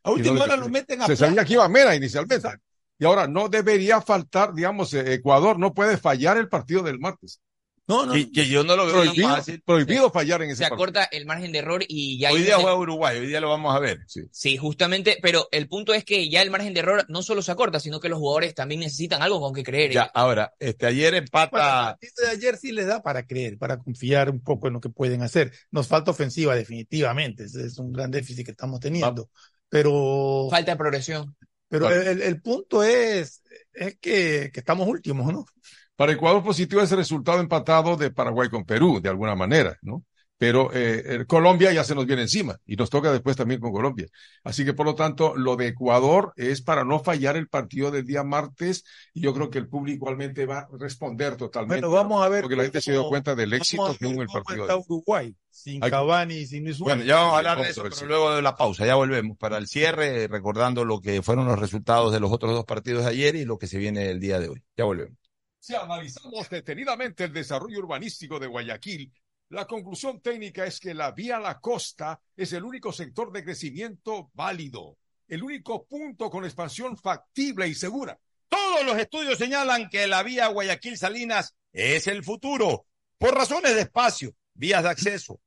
Speaker 1: A última hora lo meten a
Speaker 4: Se
Speaker 1: plata.
Speaker 4: sabía que iba Mena inicialmente. Y ahora no debería faltar, digamos, eh, Ecuador no puede fallar el partido del martes.
Speaker 2: No, no.
Speaker 1: Que, que yo no lo veo tan
Speaker 4: Prohibido,
Speaker 1: fácil.
Speaker 4: prohibido fallar en ese
Speaker 22: Se
Speaker 4: partido.
Speaker 22: acorta el margen de error y ya
Speaker 1: Hoy día juega Uruguay, hoy día lo vamos a ver. Sí.
Speaker 22: Sí, justamente, pero el punto es que ya el margen de error no solo se acorta, sino que los jugadores también necesitan algo con que creer.
Speaker 1: Ya, ahora, este, ayer
Speaker 2: Bueno,
Speaker 1: empata.
Speaker 2: el partido de ayer sí les da para creer, para confiar un poco en lo que pueden hacer. Nos falta ofensiva, definitivamente. Ese es un gran déficit que estamos teniendo. Pero,
Speaker 22: Falta de progresión.
Speaker 2: pero el, el- el punto es, es que, que estamos últimos, ¿no?
Speaker 4: Para Ecuador positivo es el resultado empatado de Paraguay con Perú, de alguna manera, ¿no? Pero eh, Colombia ya se nos viene encima y nos toca después también con Colombia. Así que por lo tanto, lo de Ecuador es para no fallar el partido del día martes y yo creo que el público igualmente va a responder totalmente.
Speaker 2: Bueno, vamos a ver.
Speaker 4: Porque la gente se dio cuenta del éxito que hubo en el partido.
Speaker 2: está
Speaker 4: de-
Speaker 2: Uruguay, sin
Speaker 4: Hay-
Speaker 2: Cavani y sin Luis.
Speaker 1: Bueno, ya vamos a hablar
Speaker 4: Vamos
Speaker 1: de eso, pero luego de la pausa, ya volvemos para el cierre, recordando lo que fueron los resultados de los otros dos partidos de ayer y lo que se viene el día de hoy. Ya volvemos.
Speaker 4: Si analizamos detenidamente el desarrollo urbanístico de Guayaquil, la conclusión técnica es que la vía a la costa es el único sector de crecimiento válido, el único punto con expansión factible y segura.
Speaker 1: Todos los estudios señalan que la vía Guayaquil-Salinas es el futuro, por razones de espacio, vías de acceso,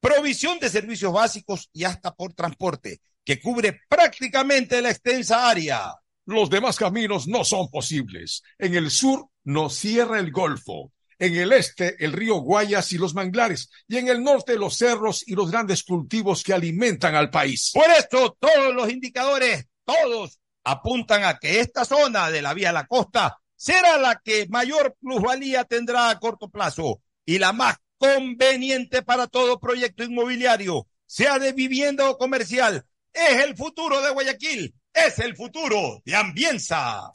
Speaker 1: provisión de servicios básicos y hasta por transporte, que cubre prácticamente la extensa área.
Speaker 4: Los demás caminos no son posibles. En el sur nos cierra el Golfo, en el este el río Guayas y los manglares, y en el norte los cerros y los grandes cultivos que alimentan al país.
Speaker 1: Por eso todos los indicadores, todos, apuntan a que esta zona de la vía a la costa será la que mayor plusvalía tendrá a corto plazo y la más conveniente para todo proyecto inmobiliario, sea de vivienda o comercial. Es el futuro de Guayaquil, es el futuro de Ambienza.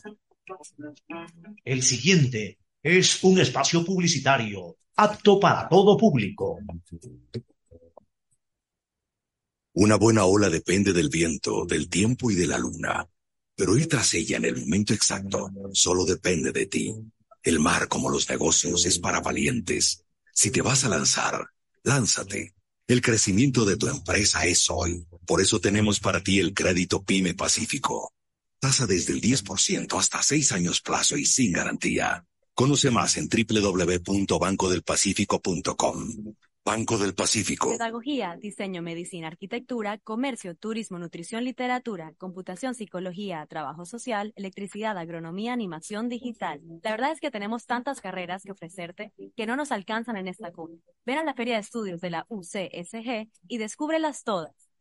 Speaker 5: El siguiente es un espacio publicitario apto para todo público.
Speaker 6: Una buena ola depende del viento, del tiempo y de la luna. Pero ir tras ella en el momento exacto solo depende de ti. El mar, como los negocios, es para valientes. Si te vas a lanzar, lánzate. El crecimiento de tu empresa es hoy. Por eso tenemos para ti el crédito PYME Pacífico. Tasa desde el 10% hasta 6 años plazo y sin garantía. Conoce más en www.bancodelpacifico.com. Banco del Pacífico.
Speaker 9: Pedagogía, diseño, medicina, arquitectura, comercio, turismo, nutrición, literatura, computación, psicología, trabajo social, electricidad, agronomía, animación digital. La verdad es que tenemos tantas carreras que ofrecerte que no nos alcanzan en esta cuna. Ven a la Feria de Estudios de la UCSG y descúbrelas todas.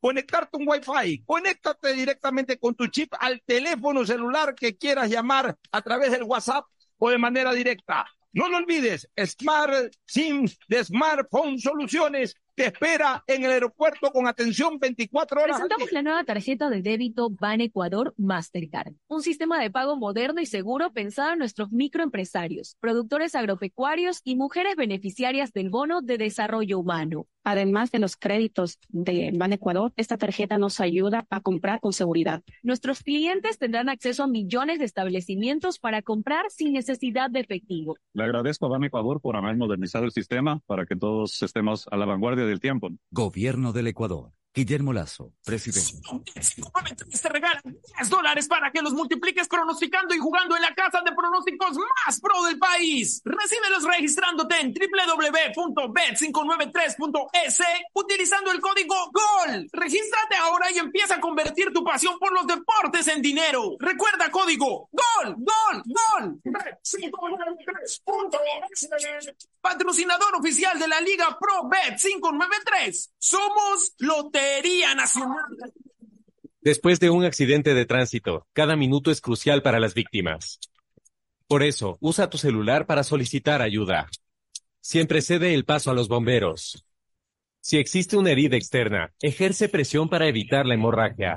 Speaker 1: conectarte un Wi-Fi. Conéctate directamente con tu chip al teléfono celular que quieras llamar a través del WhatsApp o de manera directa. No lo olvides, Smart SIM de Smartphone Soluciones te espera en el aeropuerto con atención 24 horas.
Speaker 9: Presentamos la nueva tarjeta de débito Ban Ecuador Mastercard, un sistema de pago moderno y seguro pensado en nuestros microempresarios, productores agropecuarios y mujeres beneficiarias del bono de desarrollo humano.
Speaker 10: Además de los créditos de Ban Ecuador, esta tarjeta nos ayuda a comprar con seguridad.
Speaker 9: Nuestros clientes tendrán acceso a millones de establecimientos para comprar sin necesidad de efectivo.
Speaker 14: Le agradezco a Ban Ecuador por haber modernizado el sistema para que todos estemos a la vanguardia del tiempo.
Speaker 11: Gobierno del Ecuador. Guillermo Lazo, presidente.
Speaker 8: Te regalan 10 dólares para que los multipliques pronosticando y jugando en la casa de pronósticos más pro del país. Recíbelos registrándote en www.bet593.es utilizando el código GOL. Regístrate ahora y empieza a convertir tu pasión por los deportes en dinero. Recuerda código GOL, GOL, GOL. Patrocinador oficial de la Liga Pro Bet 593. Somos Lotería Nacional.
Speaker 12: Después de un accidente de tránsito, cada minuto es crucial para las víctimas. Por eso, usa tu celular para solicitar ayuda. Siempre cede el paso a los bomberos. Si existe una herida externa, ejerce presión para evitar la hemorragia.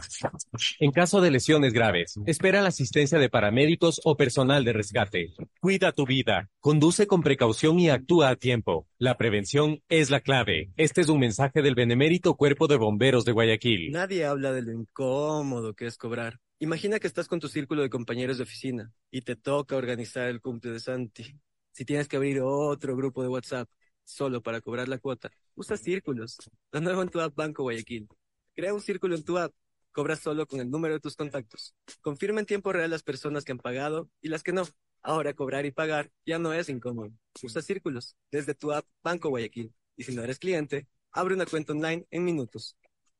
Speaker 12: En caso de lesiones graves, espera la asistencia de paramédicos o personal de rescate. Cuida tu vida, conduce con precaución y actúa a tiempo. La prevención es la clave. Este es un mensaje del benemérito Cuerpo de Bomberos de Guayaquil.
Speaker 13: Nadie habla de lo incómodo que es cobrar. Imagina que estás con tu círculo de compañeros de oficina y te toca organizar el cumple de Santi. Si tienes que abrir otro grupo de WhatsApp solo para cobrar la cuota, usa círculos. La nueva en tu app Banco Guayaquil. Crea un círculo en tu app. Cobra solo con el número de tus contactos. Confirma en tiempo real las personas que han pagado y las que no. Ahora cobrar y pagar ya no es incómodo. Usa círculos desde tu app Banco Guayaquil. Y si no eres cliente, abre una cuenta online en minutos.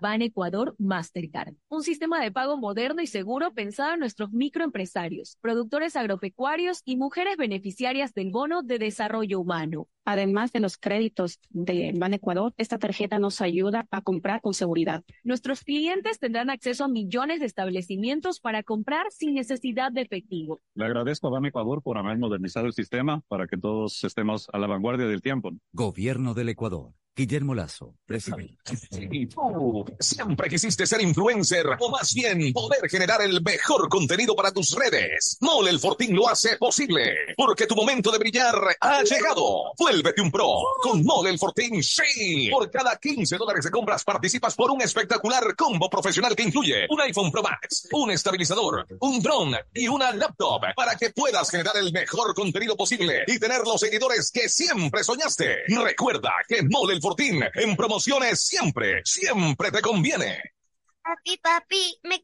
Speaker 9: Ban Ecuador Mastercard, un sistema de pago moderno y seguro pensado en nuestros microempresarios, productores agropecuarios y mujeres beneficiarias del bono de desarrollo humano.
Speaker 10: Además de los créditos de Ban Ecuador, esta tarjeta nos ayuda a comprar con seguridad.
Speaker 9: Nuestros clientes tendrán acceso a millones de establecimientos para comprar sin necesidad de efectivo.
Speaker 14: Le agradezco a Ban Ecuador por haber modernizado el sistema para que todos estemos a la vanguardia del tiempo.
Speaker 11: Gobierno del Ecuador. Guillermo Lazo, presidente.
Speaker 21: Tú siempre quisiste ser influencer o más bien poder generar el mejor contenido para tus redes. Mole el Fortín lo hace posible porque tu momento de brillar ha llegado. Vuélvete un pro con Mole el Fortín. Sí, por cada 15 dólares de compras participas por un espectacular combo profesional que incluye un iPhone Pro Max, un estabilizador, un drone y una laptop para que puedas generar el mejor contenido posible y tener los seguidores que siempre soñaste. Recuerda que Mole el Fortín en promociones siempre, siempre te conviene.
Speaker 15: Papi, papi, ¿me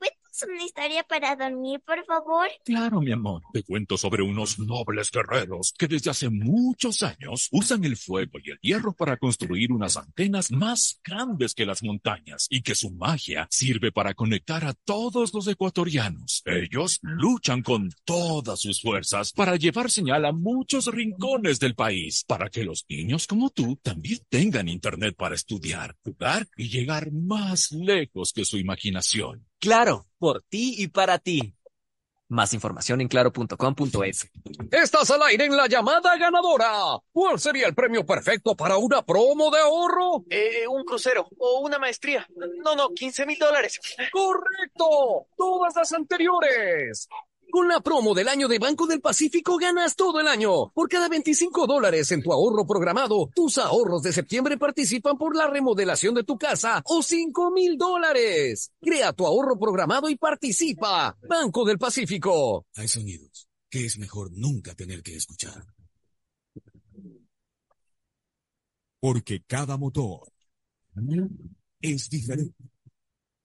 Speaker 15: una historia para dormir, por favor?
Speaker 24: Claro, mi amor. Te cuento sobre unos nobles guerreros que desde hace muchos años usan el fuego y el hierro para construir unas antenas más grandes que las montañas y que su magia sirve para conectar a todos los ecuatorianos. Ellos luchan con todas sus fuerzas para llevar señal a muchos rincones del país, para que los niños como tú también tengan internet para estudiar, jugar y llegar más lejos que su imaginación.
Speaker 17: Claro, por ti y para ti. Más información en claro.com.es.
Speaker 18: Estás al aire en la llamada ganadora. ¿Cuál sería el premio perfecto para una promo de ahorro?
Speaker 25: Eh, un crucero o una maestría. No, no, 15 mil dólares.
Speaker 18: ¡Correcto! Todas las anteriores. Con la promo del año de Banco del Pacífico ganas todo el año. Por cada 25 dólares en tu ahorro programado, tus ahorros de septiembre participan por la remodelación de tu casa o 5 mil dólares. Crea tu ahorro programado y participa. Banco del Pacífico.
Speaker 26: Hay sonidos que es mejor nunca tener que escuchar.
Speaker 16: Porque cada motor es diferente.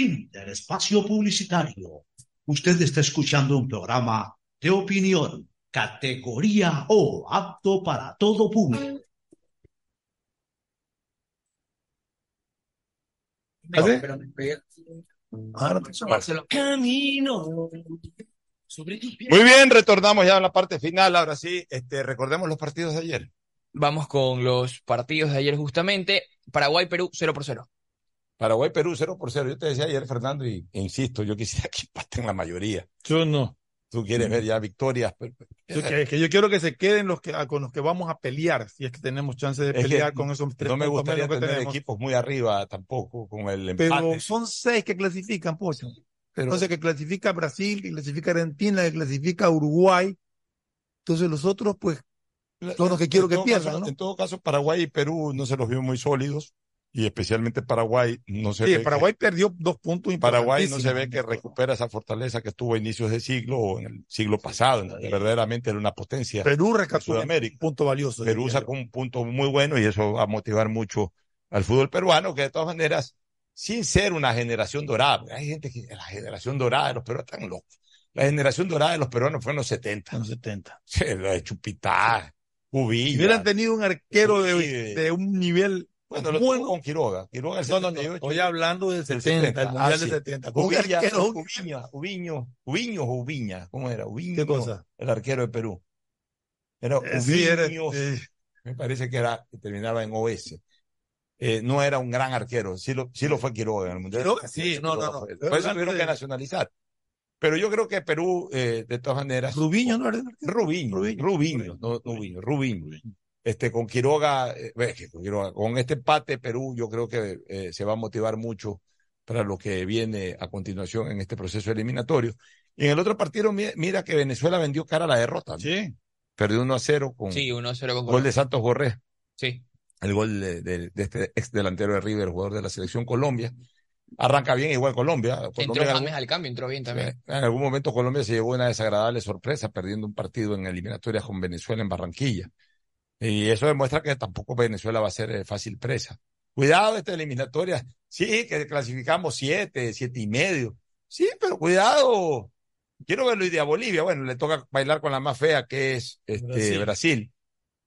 Speaker 5: Fin del espacio publicitario. Usted está escuchando un programa de opinión, categoría O, apto para todo público.
Speaker 22: Camino.
Speaker 1: Muy bien, retornamos ya a la parte final. Ahora sí, este, recordemos los partidos de ayer.
Speaker 22: Vamos con los partidos de ayer justamente. Paraguay-Perú 0 por 0.
Speaker 1: Paraguay-Perú 0 por 0. Yo te decía ayer, Fernando, y e insisto, yo quisiera que empaten la mayoría.
Speaker 2: Yo no.
Speaker 1: Tú quieres ver ya victorias.
Speaker 2: Yo, que, que yo quiero que se queden los que, con los que vamos a pelear, si es que tenemos chance de
Speaker 1: Es que
Speaker 2: pelear con esos tres
Speaker 1: No me gustaría
Speaker 2: que
Speaker 1: tener
Speaker 2: tenemos.
Speaker 1: equipos muy arriba tampoco con el empate.
Speaker 2: Pero son seis que clasifican, Pocho. Entonces, que clasifica Brasil, que clasifica Argentina, que clasifica Uruguay. Entonces, los otros, pues, son los que quiero que pierdan,
Speaker 1: caso-
Speaker 2: ¿no?
Speaker 1: En todo caso, Paraguay y Perú no se los vio muy sólidos y especialmente Paraguay no se
Speaker 2: Sí,
Speaker 1: ve que-
Speaker 2: Paraguay perdió dos puntos
Speaker 1: Paraguay no se ve que recupera esa fortaleza que tuvo a inicios de siglo o en el siglo pasado, en que verdaderamente era una potencia.
Speaker 2: Perú rescató
Speaker 1: Sudamérica.
Speaker 2: un punto valioso.
Speaker 1: Perú sacó un punto muy bueno y eso va a motivar mucho al fútbol peruano, que de todas maneras, sin ser una generación dorada, hay gente que la generación dorada de los peruanos están locos. La generación dorada de los peruanos fue en los 70.
Speaker 2: En los 70.
Speaker 1: Sí, lo de Chupitá, Ubilla.
Speaker 2: Si hubieran tenido un arquero de,
Speaker 1: Sí.
Speaker 2: de un nivel
Speaker 1: Bueno, lo
Speaker 2: bueno.
Speaker 1: con Quiroga. Quiroga el
Speaker 2: No, no, no.
Speaker 1: 78.
Speaker 2: Estoy hablando del
Speaker 1: Del
Speaker 2: 70, el mundial
Speaker 1: Ah,
Speaker 2: del
Speaker 1: sí.
Speaker 2: 70. Con un
Speaker 1: Ubilla,
Speaker 2: arquero-
Speaker 1: Ubiño, Ubiño, Ubiña, ¿cómo era? Ubiño,
Speaker 2: ¿Qué cosa?
Speaker 1: El arquero de Perú. Era
Speaker 2: Eh, sí, era-
Speaker 1: Ubiño,
Speaker 2: eh.
Speaker 1: me parece que era, que terminaba en OS. Eh, no era un gran arquero, sí lo, sí lo fue Quiroga en el mundial.
Speaker 2: Quiroga, sí, no, no, no.
Speaker 1: Por eso tuvieron que nacionalizar. Pero yo creo que Perú, eh, de todas maneras.
Speaker 2: Rubiño no era.
Speaker 1: Rubiño, Rubiño, no, no Ubiño, Rubiño. Este, con Quiroga, eh, con Quiroga, con este empate Perú, yo creo que eh, se va a motivar mucho para lo que viene a continuación en este proceso eliminatorio. Y en el otro partido, mi- mira que Venezuela vendió cara a la derrota. ¿no?
Speaker 2: Sí.
Speaker 1: Perdió 1 a 0 con
Speaker 22: Sí, 1-0 con
Speaker 1: gol de. Santos Borré.
Speaker 22: Sí.
Speaker 1: El gol de, de- de este ex delantero de River, jugador de la selección Colombia. Arranca bien igual Colombia. Colombia
Speaker 22: Entró
Speaker 1: en algún-
Speaker 22: James al cambio, entró bien también.
Speaker 1: en algún momento Colombia se llevó una desagradable sorpresa perdiendo un partido en eliminatorias con Venezuela en Barranquilla. Y eso demuestra que tampoco Venezuela va a ser eh, fácil presa. Cuidado esta eliminatoria. Sí, que clasificamos siete, siete y medio. Sí, pero cuidado. Quiero verlo y de a Bolivia. Bueno, le toca bailar con la más fea que es este,
Speaker 2: Brasil.
Speaker 1: Brasil.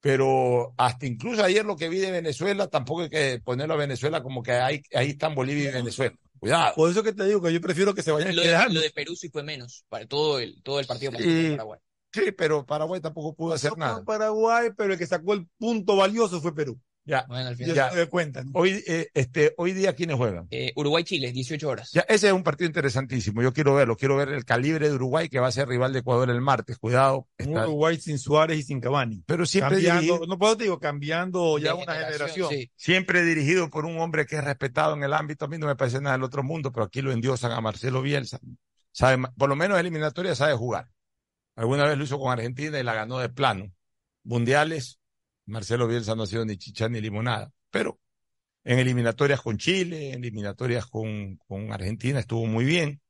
Speaker 1: Pero hasta incluso ayer lo que vi de Venezuela, tampoco hay que ponerlo a Venezuela como que ahí, ahí están Bolivia y Venezuela. Cuidado.
Speaker 2: Por eso que te digo que yo prefiero que se vayan
Speaker 22: Lo de,
Speaker 2: quedando.
Speaker 22: lo de Perú sí fue menos, para todo el, todo el partido
Speaker 1: Sí.
Speaker 22: Paraguay.
Speaker 1: Sí, pero Paraguay tampoco pudo hacer nada.
Speaker 2: Paraguay, pero el que sacó el punto valioso fue Perú.
Speaker 1: Ya,
Speaker 22: Bueno, al final.
Speaker 1: ya.
Speaker 2: se cuenta. ¿no?
Speaker 1: Hoy, eh, este, hoy día, ¿quiénes juegan?
Speaker 22: Eh, Uruguay-Chile, 18 horas.
Speaker 1: Ya, ese es un partido interesantísimo. Yo quiero verlo. Quiero ver el calibre de Uruguay que va a ser rival de Ecuador el martes. Cuidado. Está-
Speaker 2: Uruguay sin Suárez y sin Cavani.
Speaker 1: pero siempre
Speaker 2: Cambiando,
Speaker 1: dirigido,
Speaker 2: no puedo te digo, cambiando ya
Speaker 22: De
Speaker 2: una
Speaker 22: generación,
Speaker 2: generación.
Speaker 22: sí.
Speaker 1: siempre dirigido por un hombre que es respetado en el ámbito. A mí no me parece nada del otro mundo, pero aquí lo endiosan a Marcelo Bielsa. Sabe, por lo menos eliminatoria sabe jugar. Alguna vez lo hizo con Argentina y la ganó de plano. Mundiales, Marcelo Bielsa no ha sido ni chicha ni limonada. Pero en eliminatorias con Chile, en eliminatorias con, con Argentina estuvo muy bien.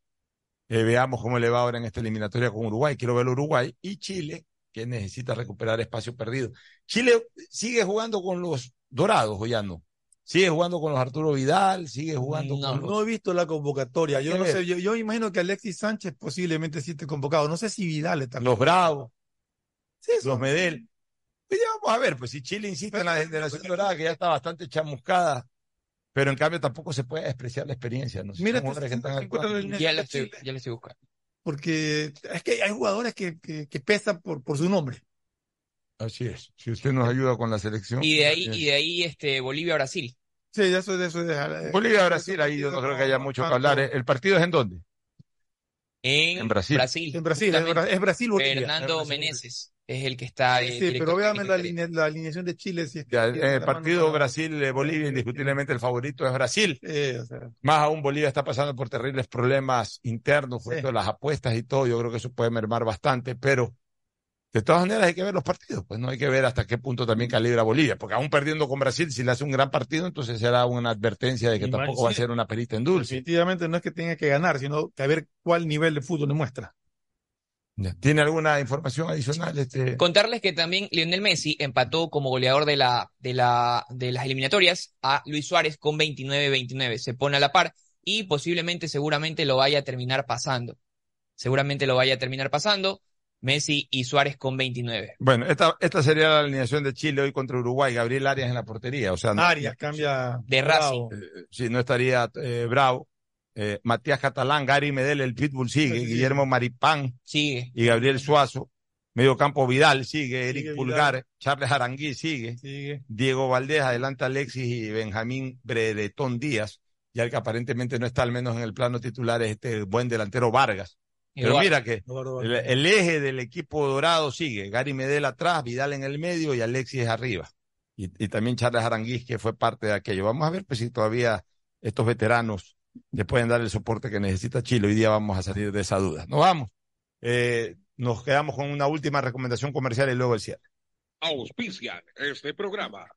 Speaker 1: Eh, veamos cómo le va ahora en esta eliminatoria con Uruguay. Quiero ver Uruguay y Chile, que necesita recuperar espacio perdido. Chile sigue jugando con los dorados, o ya no. Sigue jugando con los Arturo Vidal, sigue jugando
Speaker 22: No,
Speaker 1: con los...
Speaker 2: No he visto la convocatoria. Yo
Speaker 1: ¿Qué
Speaker 2: no sé, yo, yo imagino que Alexis Sánchez posiblemente sí esté convocado. No sé si Vidal está.
Speaker 1: los Bravos,
Speaker 2: Sí,
Speaker 1: los Medel. Pues ya vamos a ver, pues si Chile insiste en la generación dorada, que ya está bastante chamuscada, pero en cambio tampoco se puede despreciar la experiencia, ¿no? Si
Speaker 2: Mira, te-
Speaker 1: que están
Speaker 2: el-
Speaker 22: Ya la estoy, ya la estoy buscando.
Speaker 2: Porque es que hay jugadores que, que, que pesan por, por su nombre.
Speaker 1: Así es. Si usted nos ayuda con la selección.
Speaker 22: Y de ahí, y de ahí este, Bolivia-Brasil.
Speaker 2: Sí, ya eso de eso de,
Speaker 1: Bolivia, Brasil, ahí yo no creo que haya mucho que hablar. ¿eh? ¿El partido es en dónde?
Speaker 22: En,
Speaker 1: En Brasil.
Speaker 2: En Brasil, es,
Speaker 22: Justamente.
Speaker 2: Bra- es Brasil Bolivia.
Speaker 22: Fernando
Speaker 2: Brasil,
Speaker 22: Meneses es el que está. eh,
Speaker 2: Sí,
Speaker 22: director
Speaker 2: pero véame
Speaker 22: técnico
Speaker 2: la,
Speaker 22: de-
Speaker 2: aline- la alineación de Chile. Si es que
Speaker 1: Ya, en
Speaker 2: tiene
Speaker 1: el
Speaker 2: mano
Speaker 1: partido Brasil-Bolivia, indiscutiblemente el favorito es Brasil.
Speaker 2: Sí, o sea,
Speaker 1: Más aún Bolivia está pasando por terribles problemas internos,
Speaker 2: Sí.
Speaker 1: las apuestas y todo. Yo creo que eso puede mermar bastante, pero de todas maneras hay que ver los partidos. Pues no hay que ver hasta qué punto también calibra Bolivia, porque aún perdiendo con Brasil, si le hace un gran partido, entonces será una advertencia de que tampoco va a ser una perita en dulce.
Speaker 2: definitivamente no es que tenga que ganar, sino que a ver cuál nivel de fútbol le muestra.
Speaker 1: ¿Tiene alguna información adicional? Este?
Speaker 22: Contarles que también Lionel Messi empató como goleador de, la, de, la, de las eliminatorias a Luis Suárez con 29-29. Se pone a la par y posiblemente, seguramente lo vaya a terminar pasando. Seguramente lo vaya a terminar pasando. Messi y Suárez con 29.
Speaker 1: Bueno, esta, esta sería la alineación de Chile hoy contra Uruguay. Gabriel Arias en la portería. O sea, no-
Speaker 2: Arias cambia.
Speaker 22: De. Racing.
Speaker 1: Eh, sí, no estaría eh, Bravo. Eh, Matías Catalán, Gary Medel, el Pitbull sigue,
Speaker 2: Sí, sí.
Speaker 1: Guillermo Maripán
Speaker 22: Sigue.
Speaker 1: y Gabriel Suazo. Medio campo Vidal sigue, Eric
Speaker 2: Sigue
Speaker 1: Pulgar,
Speaker 2: Vidal.
Speaker 1: Charles Arangui sigue,
Speaker 2: Sigue.
Speaker 1: Diego Valdés, adelanta Alexis y Benjamín Bredetón Díaz, ya el que aparentemente no está al menos en el plano titular es este buen delantero Vargas. Pero
Speaker 22: Eduardo.
Speaker 1: mira que
Speaker 2: Eduardo
Speaker 1: el, eje del equipo dorado sigue, Gary Medel atrás, Vidal en el medio y Alexis arriba. Y, y también Charles Aranguiz, que fue parte de aquello. Vamos a ver pues, si todavía estos veteranos le pueden dar el soporte que necesita Chile. Hoy día vamos a salir de esa duda. Nos vamos. Eh, nos quedamos con una última recomendación comercial y luego el cierre.
Speaker 21: Auspician este programa.